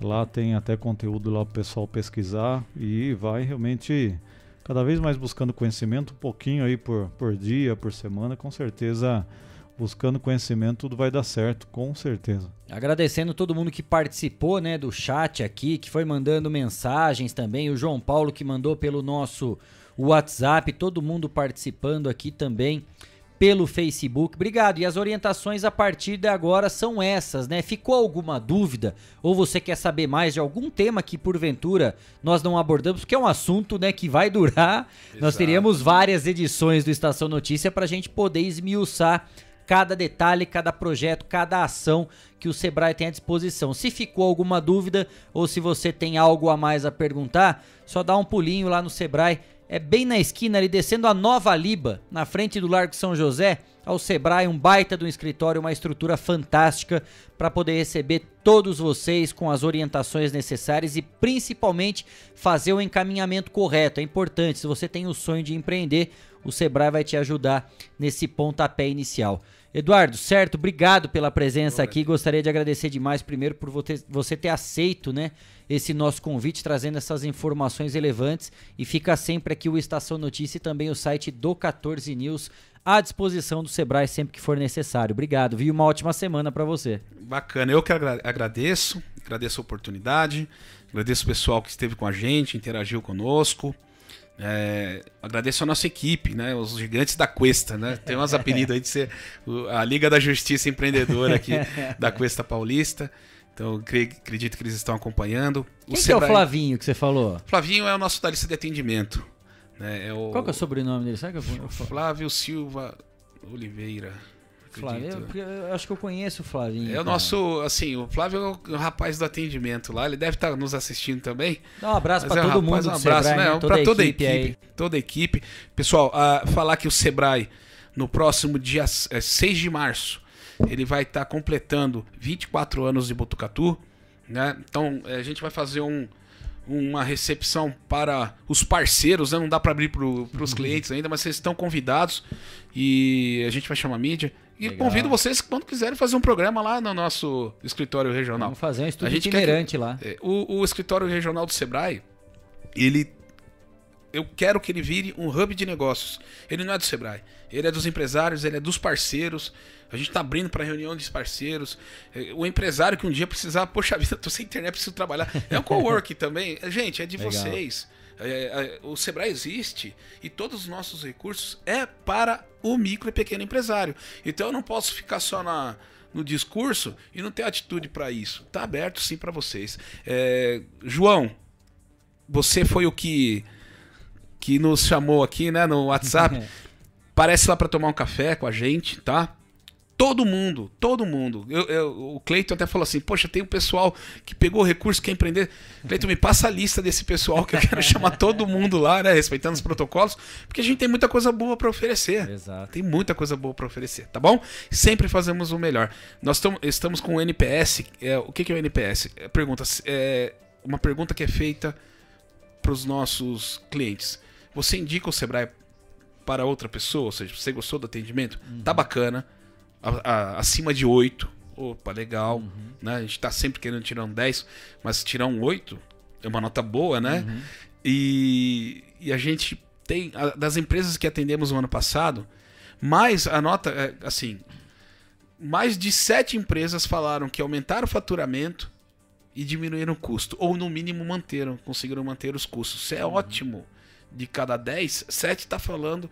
Lá tem até conteúdo lá para o pessoal pesquisar e vai realmente cada vez mais buscando conhecimento, um pouquinho aí por, por dia, por semana, com certeza buscando conhecimento tudo vai dar certo, com certeza. Agradecendo todo mundo que participou, né, do chat aqui, que foi mandando mensagens também, o João Paulo que mandou pelo nosso WhatsApp, todo mundo participando aqui também pelo Facebook. Obrigado. E as orientações a partir de agora são essas, né? Ficou alguma dúvida ou você quer saber mais de algum tema que porventura nós não abordamos, porque é um assunto, né, que vai durar. Exato. Nós teríamos várias edições do Estação Notícia para a gente poder esmiuçar cada detalhe, cada projeto, cada ação que o Sebrae tem à disposição. Se ficou alguma dúvida ou se você tem algo a mais a perguntar, só dá um pulinho lá no Sebrae é bem na esquina ali, descendo a Nova Liba, na frente do Largo São José, ao Sebrae, um baita do escritório, uma estrutura fantástica para poder receber todos vocês com as orientações necessárias e principalmente fazer o encaminhamento correto. É importante, se você tem o sonho de empreender, o Sebrae vai te ajudar nesse pontapé inicial. Eduardo, certo, obrigado pela presença aqui. Gostaria de agradecer demais, primeiro, por você ter aceito né, esse nosso convite, trazendo essas informações relevantes. E fica sempre aqui o Estação Notícia e também o site do 14 News à disposição do Sebrae sempre que for necessário. Obrigado, viu? Uma ótima semana para você. Bacana, eu que agradeço, agradeço a oportunidade, agradeço o pessoal que esteve com a gente, interagiu conosco. É, agradeço a nossa equipe, né? Os gigantes da Cuesta, né? Tem uns apelidos aí de ser a Liga da Justiça Empreendedora aqui da Cuesta Paulista. Então, acredito que eles estão acompanhando. O Quem Sebrae... que é o Flavinho que você falou? Flavinho é o nosso da lista de atendimento. Né? É o... Qual que é o sobrenome dele? Sabe que eu... Flávio Silva Oliveira. Flávio, eu, eu, acho que eu conheço o Flavinho. É o cara. nosso, assim, o Flávio é o rapaz do atendimento lá, ele deve estar nos assistindo também. Dá um abraço para é todo rapaz, mundo. Um abraço, Sebrae, né? Para toda a equipe. equipe toda a equipe. Pessoal, uh, falar que o Sebrae, no próximo dia é, 6 de março, ele vai estar completando 24 anos de Botucatu. Né? Então, a gente vai fazer um, uma recepção para os parceiros, né? não dá para abrir para os uhum. clientes ainda, mas vocês estão convidados e a gente vai chamar a mídia. E Legal. convido vocês quando quiserem fazer um programa lá no nosso escritório regional. Vamos fazer um estúdio itinerante que, lá. É, o, o escritório regional do Sebrae, ele eu quero que ele vire um hub de negócios. Ele não é do Sebrae, ele é dos empresários, ele é dos parceiros. A gente está abrindo para reunião de parceiros. É, o empresário que um dia precisar, poxa vida, tô sem internet, preciso trabalhar. É um co-work também. Gente, é de Legal. vocês. É, é, o Sebrae existe e todos os nossos recursos é para o micro e pequeno empresário. Então eu não posso ficar só na, no discurso e não ter atitude para isso. Tá aberto sim para vocês. É, João, você foi o que que nos chamou aqui, né, no WhatsApp. Parece lá para tomar um café com a gente, tá? Todo mundo, todo mundo. Eu, eu, o Cleiton até falou assim: Poxa, tem um pessoal que pegou recurso, quer empreender. Cleiton, me passa a lista desse pessoal que eu quero chamar todo mundo lá, né? Respeitando os protocolos, porque a gente tem muita coisa boa para oferecer. Exato. Tem muita coisa boa para oferecer, tá bom? Sempre fazemos o melhor. Nós estamos com o NPS. É, o que, que é o NPS? É, pergunta, é uma pergunta que é feita para os nossos clientes. Você indica o Sebrae para outra pessoa? Ou seja, você gostou do atendimento? Uhum. Tá bacana a, a, acima de 8. Opa, legal. Uhum. Né? A gente está sempre querendo tirar um 10, mas tirar um 8 é uma nota boa, né? Uhum. E, e a gente tem, a, das empresas que atendemos no ano passado, mais a nota, é, assim, mais de sete empresas falaram que aumentaram o faturamento e diminuíram o custo, ou no mínimo manteram, conseguiram manter os custos. Isso é uhum. ótimo. De cada 10, 7 está falando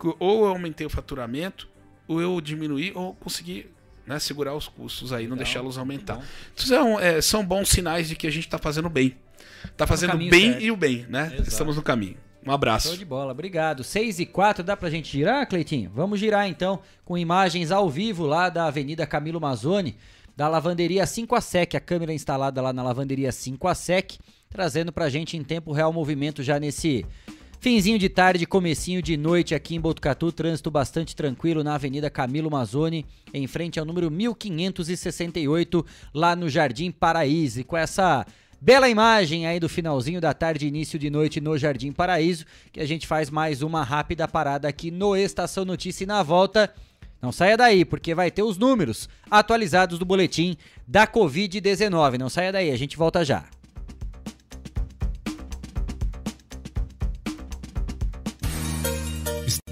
que ou eu aumentei o faturamento, ou eu diminuí, ou consegui né, segurar os custos aí, não deixá-los aumentar. Então, é, são bons sinais de que a gente está fazendo bem. Está fazendo bem certo. e o bem, né? Exato. Estamos no caminho. Um abraço. Show de bola, obrigado. 6 e 4, dá pra gente girar, Cleitinho? Vamos girar então com imagens ao vivo lá da Avenida Camilo Mazzoni, da lavanderia 5 a Sec, a câmera instalada lá na lavanderia 5 a Sec, trazendo pra gente em tempo real movimento já nesse finzinho de tarde, comecinho de noite aqui em Botucatu, trânsito bastante tranquilo na Avenida Camilo Mazzoni, em frente ao número 1568, lá no Jardim Paraíso, e com essa Bela imagem aí do finalzinho da tarde, início de noite no Jardim Paraíso, que a gente faz mais uma rápida parada aqui no Estação Notícia e na volta. Não saia daí, porque vai ter os números atualizados do boletim da Covid-19. Não saia daí, a gente volta já.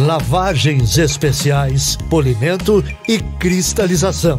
lavagens especiais, polimento e cristalização,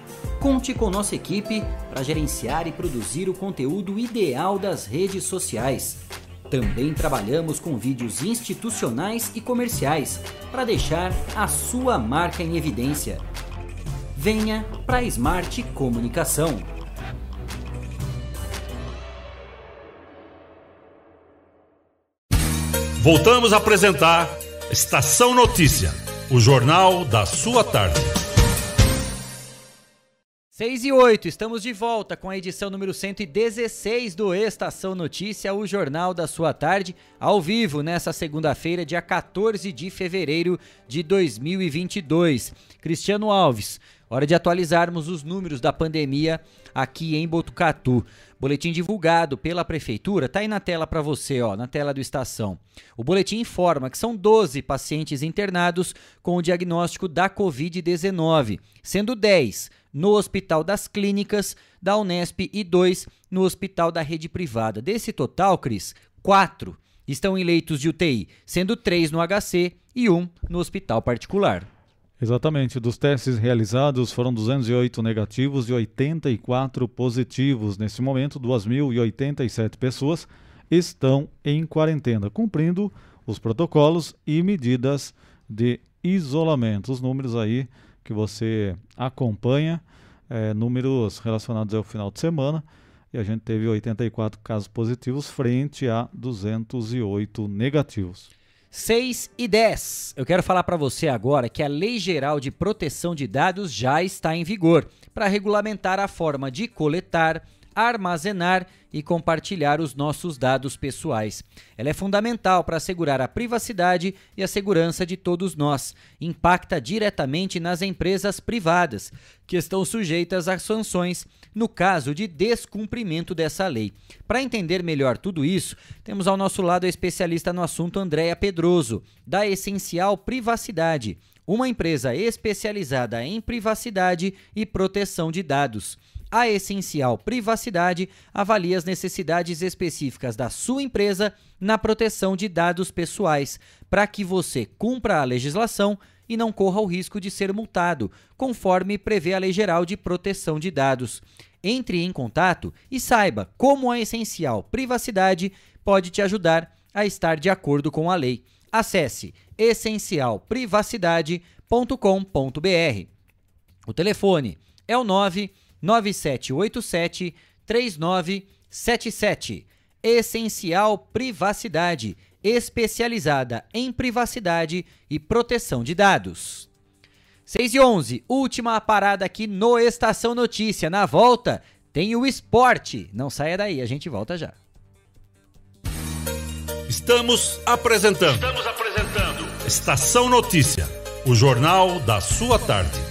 Conte com nossa equipe para gerenciar e produzir o conteúdo ideal das redes sociais. Também trabalhamos com vídeos institucionais e comerciais para deixar a sua marca em evidência. Venha para a Smart Comunicação. Voltamos a apresentar Estação Notícia, o jornal da sua tarde. 6 e 8, estamos de volta com a edição número 116 do Estação Notícia, o jornal da sua tarde, ao vivo nessa segunda-feira, dia 14 de fevereiro de 2022. Cristiano Alves, hora de atualizarmos os números da pandemia aqui em Botucatu. Boletim divulgado pela prefeitura, tá aí na tela para você, ó, na tela do estação. O boletim informa que são 12 pacientes internados com o diagnóstico da COVID-19, sendo 10 no Hospital das Clínicas da Unesp e dois no Hospital da Rede Privada. Desse total, Cris, quatro estão em leitos de UTI, sendo três no HC e um no hospital particular. Exatamente. Dos testes realizados foram 208 negativos e 84 positivos. Nesse momento, 2.087 pessoas estão em quarentena, cumprindo os protocolos e medidas de isolamento. Os números aí que você acompanha, é, números relacionados ao final de semana, e a gente teve 84 casos positivos frente a 208 negativos. 6 e 10. Eu quero falar para você agora que a Lei Geral de Proteção de Dados já está em vigor para regulamentar a forma de coletar, armazenar e compartilhar os nossos dados pessoais. Ela é fundamental para assegurar a privacidade e a segurança de todos nós. Impacta diretamente nas empresas privadas, que estão sujeitas a sanções no caso de descumprimento dessa lei. Para entender melhor tudo isso, temos ao nosso lado a especialista no assunto Andréa Pedroso, da Essencial Privacidade uma empresa especializada em privacidade e proteção de dados a Essencial Privacidade avalia as necessidades específicas da sua empresa na proteção de dados pessoais, para que você cumpra a legislação e não corra o risco de ser multado, conforme prevê a Lei Geral de Proteção de Dados. Entre em contato e saiba como a Essencial Privacidade pode te ajudar a estar de acordo com a lei. Acesse essencialprivacidade.com.br. O telefone é o 9 9787 3977. Essencial Privacidade, especializada em privacidade e proteção de dados. 6 e 11, última parada aqui no Estação Notícia. Na volta, tem o esporte. Não saia daí, a gente volta já. Estamos apresentando. Estamos apresentando. Estação Notícia, o jornal da sua tarde.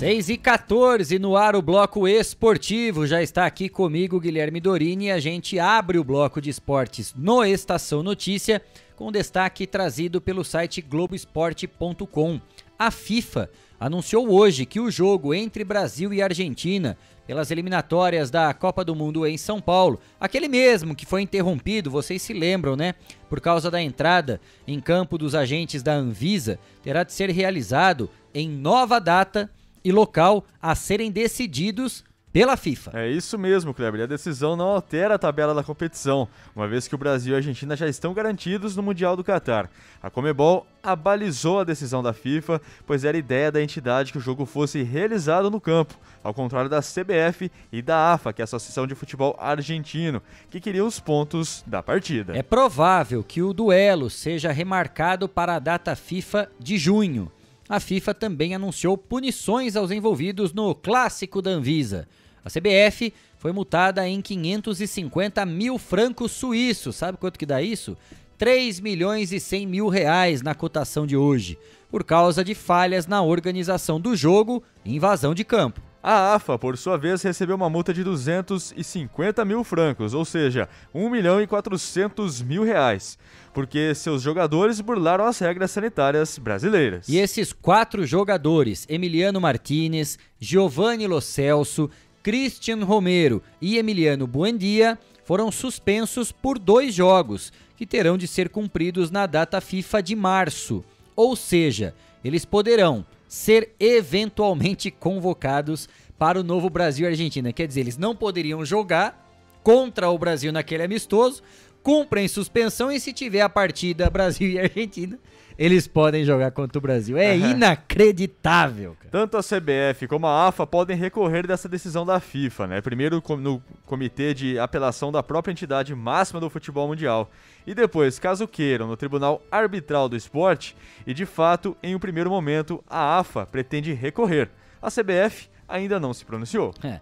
Seis e 14 no ar o bloco esportivo. Já está aqui comigo Guilherme Dorini e a gente abre o bloco de esportes no Estação Notícia com destaque trazido pelo site Globoesporte.com. A FIFA anunciou hoje que o jogo entre Brasil e Argentina pelas eliminatórias da Copa do Mundo em São Paulo, aquele mesmo que foi interrompido, vocês se lembram, né? Por causa da entrada em campo dos agentes da Anvisa, terá de ser realizado em nova data e local a serem decididos pela FIFA. É isso mesmo, Kleber. E a decisão não altera a tabela da competição, uma vez que o Brasil e a Argentina já estão garantidos no Mundial do Catar. A Comebol abalizou a decisão da FIFA, pois era ideia da entidade que o jogo fosse realizado no campo, ao contrário da CBF e da AFA, que é a Associação de Futebol Argentino, que queriam os pontos da partida. É provável que o duelo seja remarcado para a data FIFA de junho a FIFA também anunciou punições aos envolvidos no clássico da Anvisa. A CBF foi multada em 550 mil francos suíços. Sabe quanto que dá isso? 3 milhões e 100 mil reais na cotação de hoje, por causa de falhas na organização do jogo e invasão de campo. A AFA, por sua vez, recebeu uma multa de 250 mil francos, ou seja, 1 milhão e 400 mil reais, porque seus jogadores burlaram as regras sanitárias brasileiras. E esses quatro jogadores, Emiliano Martinez, Giovanni Lo Celso, Christian Romero e Emiliano Buendia, foram suspensos por dois jogos, que terão de ser cumpridos na data FIFA de março. Ou seja, eles poderão ser eventualmente convocados para o novo Brasil e Argentina. Quer dizer, eles não poderiam jogar contra o Brasil naquele amistoso, cumprem suspensão e se tiver a partida Brasil e Argentina, eles podem jogar contra o Brasil. É uhum. inacreditável. Cara. Tanto a CBF como a AFA podem recorrer dessa decisão da FIFA, né? Primeiro no comitê de apelação da própria entidade máxima do futebol mundial. E depois, caso queiram, no Tribunal Arbitral do Esporte. E de fato, em um primeiro momento, a AFA pretende recorrer. A CBF ainda não se pronunciou. É.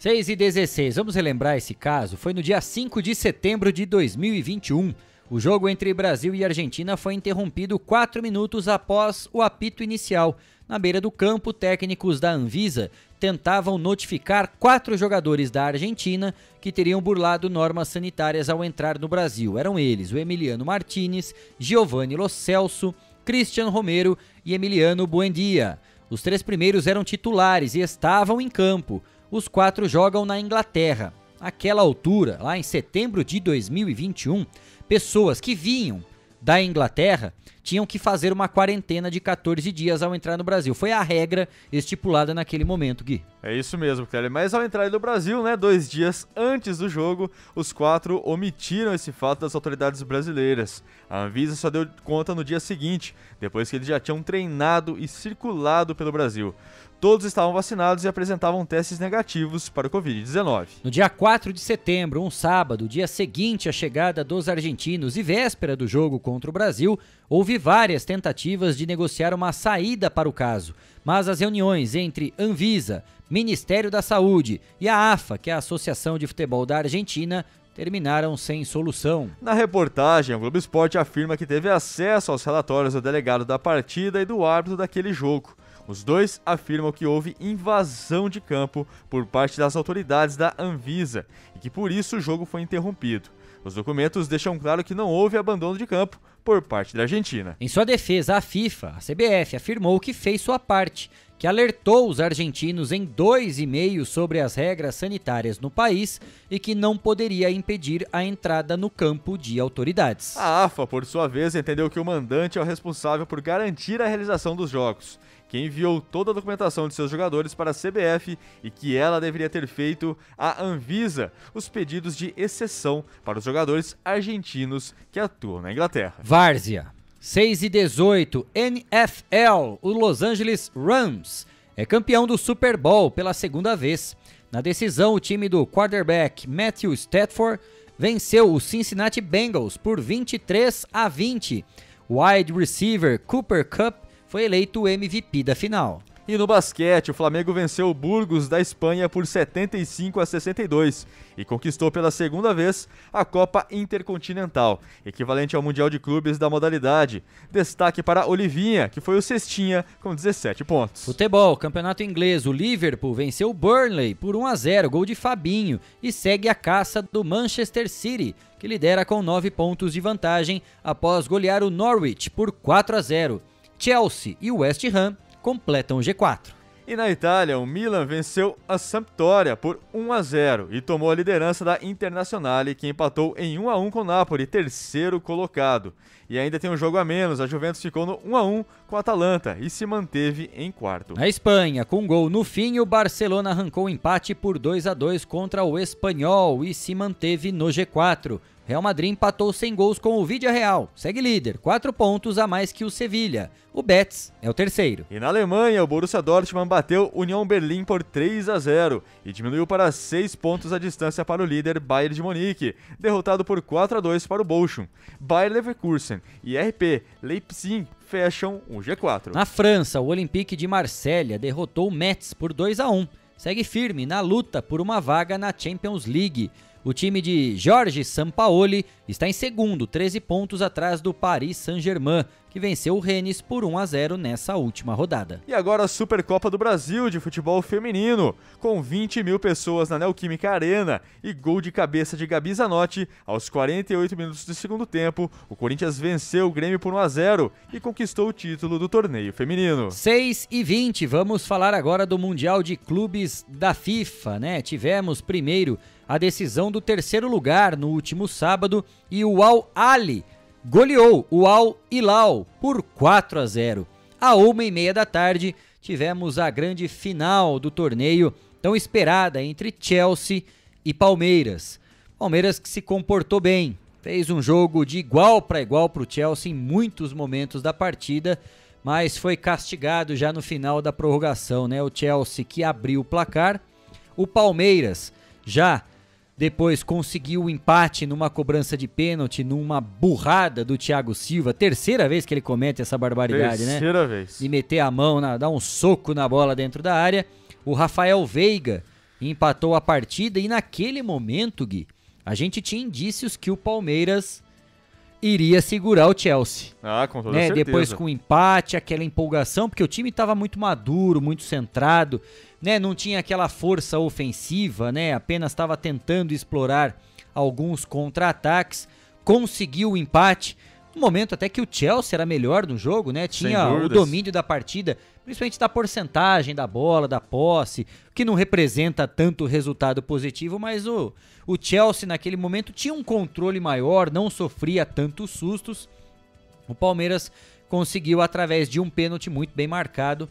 6 e 16, vamos relembrar esse caso. Foi no dia 5 de setembro de 2021. O jogo entre Brasil e Argentina foi interrompido quatro minutos após o apito inicial. Na beira do campo, técnicos da Anvisa tentavam notificar quatro jogadores da Argentina que teriam burlado normas sanitárias ao entrar no Brasil. Eram eles o Emiliano Martinez, Giovanni Lo Celso, Romero e Emiliano Buendia. Os três primeiros eram titulares e estavam em campo. Os quatro jogam na Inglaterra. Aquela altura, lá em setembro de 2021, pessoas que vinham da Inglaterra tinham que fazer uma quarentena de 14 dias ao entrar no Brasil. Foi a regra estipulada naquele momento, Gui. É isso mesmo, Kelly. Mas ao entrar no Brasil, né, dois dias antes do jogo, os quatro omitiram esse fato das autoridades brasileiras. A Anvisa só deu conta no dia seguinte, depois que eles já tinham treinado e circulado pelo Brasil. Todos estavam vacinados e apresentavam testes negativos para o Covid-19. No dia 4 de setembro, um sábado, dia seguinte à chegada dos argentinos e véspera do jogo contra o Brasil, houve várias tentativas de negociar uma saída para o caso, mas as reuniões entre Anvisa, Ministério da Saúde e a AFA, que é a Associação de Futebol da Argentina, terminaram sem solução. Na reportagem, o Globo Esporte afirma que teve acesso aos relatórios do delegado da partida e do árbitro daquele jogo. Os dois afirmam que houve invasão de campo por parte das autoridades da Anvisa e que por isso o jogo foi interrompido. Os documentos deixam claro que não houve abandono de campo por parte da Argentina. Em sua defesa, a FIFA, a CBF, afirmou que fez sua parte, que alertou os argentinos em dois e-mails sobre as regras sanitárias no país e que não poderia impedir a entrada no campo de autoridades. A AFA, por sua vez, entendeu que o mandante é o responsável por garantir a realização dos jogos que enviou toda a documentação de seus jogadores para a CBF e que ela deveria ter feito à Anvisa os pedidos de exceção para os jogadores argentinos que atuam na Inglaterra. Várzea, 6 e 18, NFL, o Los Angeles Rams é campeão do Super Bowl pela segunda vez. Na decisão, o time do quarterback Matthew Stafford venceu o Cincinnati Bengals por 23 a 20. Wide receiver Cooper Cup foi eleito o MVP da final. E no basquete, o Flamengo venceu o Burgos da Espanha por 75 a 62 e conquistou pela segunda vez a Copa Intercontinental, equivalente ao Mundial de Clubes da modalidade. Destaque para Olivinha, que foi o cestinha com 17 pontos. Futebol, campeonato inglês, o Liverpool venceu o Burnley por 1 a 0, gol de Fabinho, e segue a caça do Manchester City, que lidera com 9 pontos de vantagem após golear o Norwich por 4 a 0. Chelsea e o West Ham completam o G4. E na Itália, o Milan venceu a Sampdoria por 1 a 0 e tomou a liderança da Internazionale, que empatou em 1 a 1 com o Napoli, terceiro colocado. E ainda tem um jogo a menos, a Juventus ficou no 1 a 1 com a Atalanta e se manteve em quarto. Na Espanha, com um gol no fim, o Barcelona arrancou o empate por 2 a 2 contra o Espanhol e se manteve no G4. Real Madrid empatou sem gols com o Vídea Real, segue líder, quatro pontos a mais que o Sevilha. O Betis é o terceiro. E na Alemanha, o Borussia Dortmund bateu União Berlim por 3 a 0 e diminuiu para 6 pontos a distância para o líder Bayern de Munique, derrotado por 4 a 2 para o Bochum. Bayern Leverkusen e RP Leipzig fecham o G4. Na França, o Olympique de Marselha derrotou o Metz por 2 a 1. Segue firme na luta por uma vaga na Champions League. O time de Jorge Sampaoli está em segundo, 13 pontos atrás do Paris Saint-Germain, que venceu o Rennes por 1 a 0 nessa última rodada. E agora a Supercopa do Brasil de futebol feminino, com 20 mil pessoas na Neoquímica Arena e gol de cabeça de Gabi Zanotti aos 48 minutos do segundo tempo. O Corinthians venceu o Grêmio por 1 a 0 e conquistou o título do torneio feminino. 6 e 20, vamos falar agora do Mundial de Clubes da FIFA, né? Tivemos primeiro a decisão do terceiro lugar no último sábado e o Al Ali goleou o Al Hilal por 4 a 0. À uma e meia da tarde tivemos a grande final do torneio tão esperada entre Chelsea e Palmeiras. Palmeiras que se comportou bem, fez um jogo de igual para igual para o Chelsea em muitos momentos da partida, mas foi castigado já no final da prorrogação, né? O Chelsea que abriu o placar, o Palmeiras já depois conseguiu o empate numa cobrança de pênalti, numa burrada do Thiago Silva. Terceira vez que ele comete essa barbaridade, Terceira né? Terceira vez. De meter a mão, na, dar um soco na bola dentro da área. O Rafael Veiga empatou a partida e naquele momento, Gui, a gente tinha indícios que o Palmeiras iria segurar o Chelsea. Ah, com toda né? certeza. Depois com o empate, aquela empolgação, porque o time estava muito maduro, muito centrado, né? Não tinha aquela força ofensiva, né? Apenas estava tentando explorar alguns contra-ataques, conseguiu o empate. No momento até que o Chelsea era melhor no jogo, né? Tinha o domínio da partida, principalmente da porcentagem da bola, da posse, que não representa tanto resultado positivo, mas o, o Chelsea naquele momento tinha um controle maior, não sofria tantos sustos. O Palmeiras conseguiu, através de um pênalti muito bem marcado,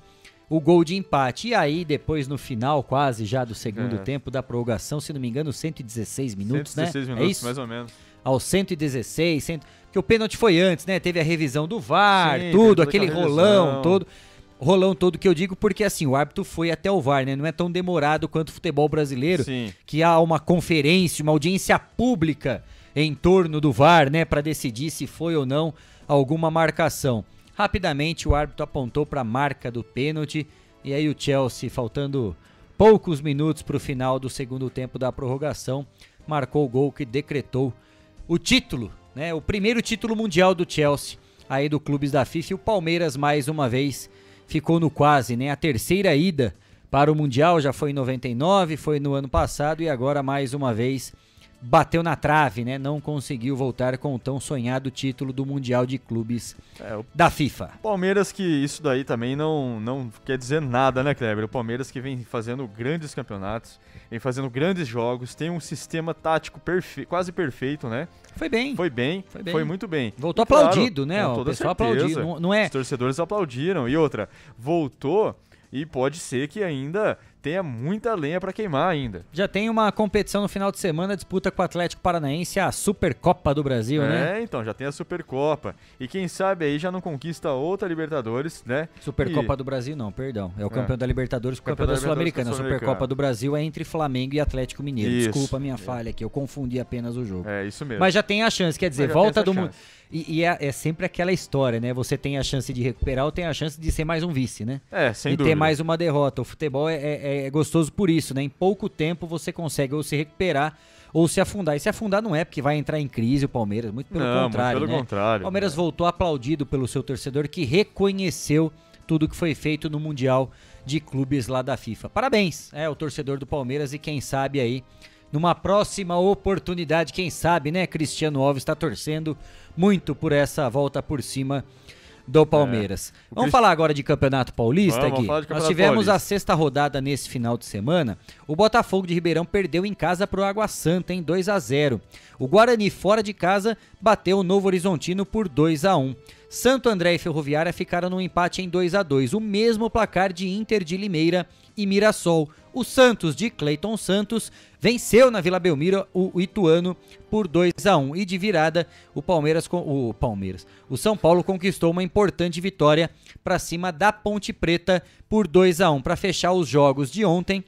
o gol de empate. E aí, depois no final, quase já do segundo É. tempo da prorrogação, se não me engano, 116 minutos, 116 né? minutos, é isso? mais ou menos. Aos 116, cento... porque o pênalti foi antes, né? Teve a revisão do VAR, Sim, tudo, aquele aquela rolão revisão. todo. Rolão todo que eu digo porque assim, o árbitro foi até o VAR, né? Não é tão demorado quanto o futebol brasileiro, Sim. que há uma conferência, uma audiência pública em torno do VAR, né, para decidir se foi ou não alguma marcação. Rapidamente o árbitro apontou para a marca do pênalti e aí o Chelsea, faltando poucos minutos para o final do segundo tempo da prorrogação, marcou o gol que decretou o título, né, o primeiro título mundial do Chelsea, aí do clubes da FIFA e o Palmeiras mais uma vez ficou no quase, né, a terceira ida para o mundial já foi em 99, foi no ano passado e agora mais uma vez bateu na trave, né? Não conseguiu voltar com o tão sonhado título do Mundial de Clubes É, o da FIFA. Palmeiras que isso daí também não, não quer dizer nada, né, Kleber? O Palmeiras que vem fazendo grandes campeonatos, vem fazendo grandes jogos, tem um sistema tático perfe quase perfeito, né? Foi bem. Foi bem, Foi foi, bem. muito bem. Voltou E, claro, aplaudido, né? com O toda pessoal certeza, aplaudiu. Não- não é- Os torcedores aplaudiram. E outra, voltou e pode ser que ainda tenha muita lenha para queimar ainda. Já tem uma competição no final de semana, disputa com o Atlético Paranaense a Supercopa do Brasil, é, né? É, então, já tem a Supercopa. E quem sabe aí já não conquista outra Libertadores, né? Supercopa e... do Brasil não, perdão. É o campeão é. da Libertadores com o campeão, campeão da Sul-Americana. Sul a Supercopa do Brasil é entre Flamengo e Atlético Mineiro. Isso. Desculpa a minha falha aqui, eu confundi apenas o jogo. É, isso mesmo. Mas já tem a chance, quer dizer, volta do mundo. E, e é, é, sempre aquela história, né? Você tem a chance de recuperar ou tem a chance de ser mais um vice, né? É, sem e dúvida. ter mais uma derrota. O futebol é, é, é gostoso por isso, né? Em pouco tempo você consegue ou se recuperar ou se afundar. E se afundar não é porque vai entrar em crise o Palmeiras, muito pelo não, contrário. Pelo né? contrário. O Palmeiras voltou aplaudido pelo seu torcedor que reconheceu tudo que foi feito no Mundial de Clubes lá da FIFA. Parabéns, é o torcedor do Palmeiras e quem sabe aí numa próxima oportunidade, quem sabe, né? Cristiano Alves está torcendo muito por essa volta por cima do Palmeiras. É. Vamos Crist... falar agora de Campeonato Paulista, vamos, Gui? Vamos Nós tivemos Paulista. a sexta rodada nesse final de semana. O Botafogo de Ribeirão perdeu em casa para o Água Santa em 2 a 0. O Guarani fora de casa bateu o Novo Horizontino por 2 a 1. Santo André e Ferroviária ficaram no empate em 2 a 2, o mesmo placar de Inter de Limeira e Mirassol. O Santos de Cleiton Santos venceu na Vila Belmiro o Ituano por 2 a 1 e de virada o Palmeiras o Palmeiras, o São Paulo conquistou uma importante vitória para cima da Ponte Preta por 2 a 1 para fechar os jogos de ontem.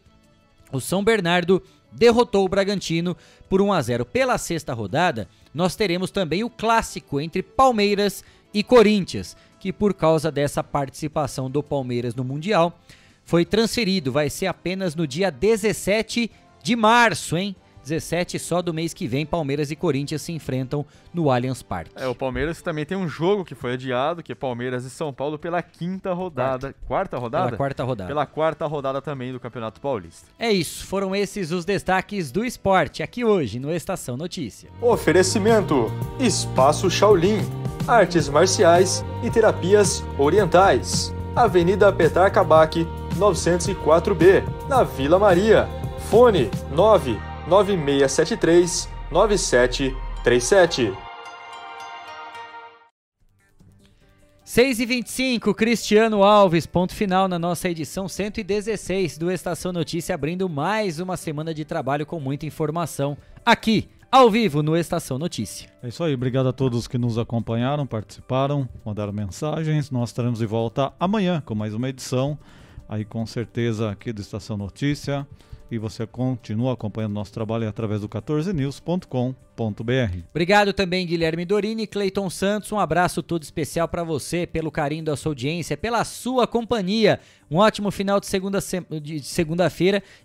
O São Bernardo derrotou o Bragantino por 1 a 0. Pela sexta rodada, nós teremos também o clássico entre Palmeiras e Corinthians, que por causa dessa participação do Palmeiras no Mundial, foi transferido, vai ser apenas no dia 17 de março, hein? 17 só do mês que vem, Palmeiras e Corinthians se enfrentam no Allianz Parque. É, o Palmeiras também tem um jogo que foi adiado, que é Palmeiras e São Paulo pela quinta rodada. Quarta, quarta rodada? Pela quarta rodada. Pela quarta rodada também do Campeonato Paulista. É isso, foram esses os destaques do esporte aqui hoje no Estação Notícia. Oferecimento: Espaço Shaolin, Artes Marciais e Terapias Orientais. Avenida Petar Kabak, 904B, na Vila Maria. Fone 99673 9737. 6 e 25 Cristiano Alves, ponto final na nossa edição 116 do Estação Notícia, abrindo mais uma semana de trabalho com muita informação aqui, ao vivo, no Estação Notícia. É isso aí, obrigado a todos que nos acompanharam, participaram, mandaram mensagens. Nós estaremos de volta amanhã com mais uma edição, aí com certeza aqui do Estação Notícia e você continua acompanhando nosso trabalho através do 14news.com.br. Obrigado também, Guilherme Dorini e Cleiton Santos. Um abraço todo especial para você, pelo carinho da sua audiência, pela sua companhia. Um ótimo final de segunda-feira de segunda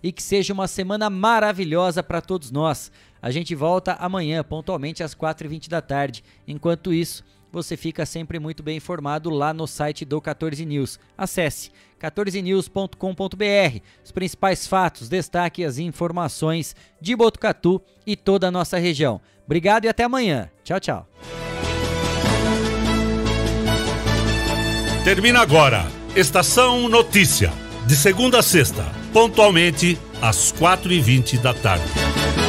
e que seja uma semana maravilhosa para todos nós. A gente volta amanhã, pontualmente às 4h20 da tarde. Enquanto isso, você fica sempre muito bem informado lá no site do 14 News. Acesse 14news.com.br. Os principais fatos, destaque as informações de Botucatu e toda a nossa região. Obrigado e até amanhã. Tchau, tchau. Termina agora. Estação Notícia. De segunda a sexta, pontualmente às 4h20 da tarde.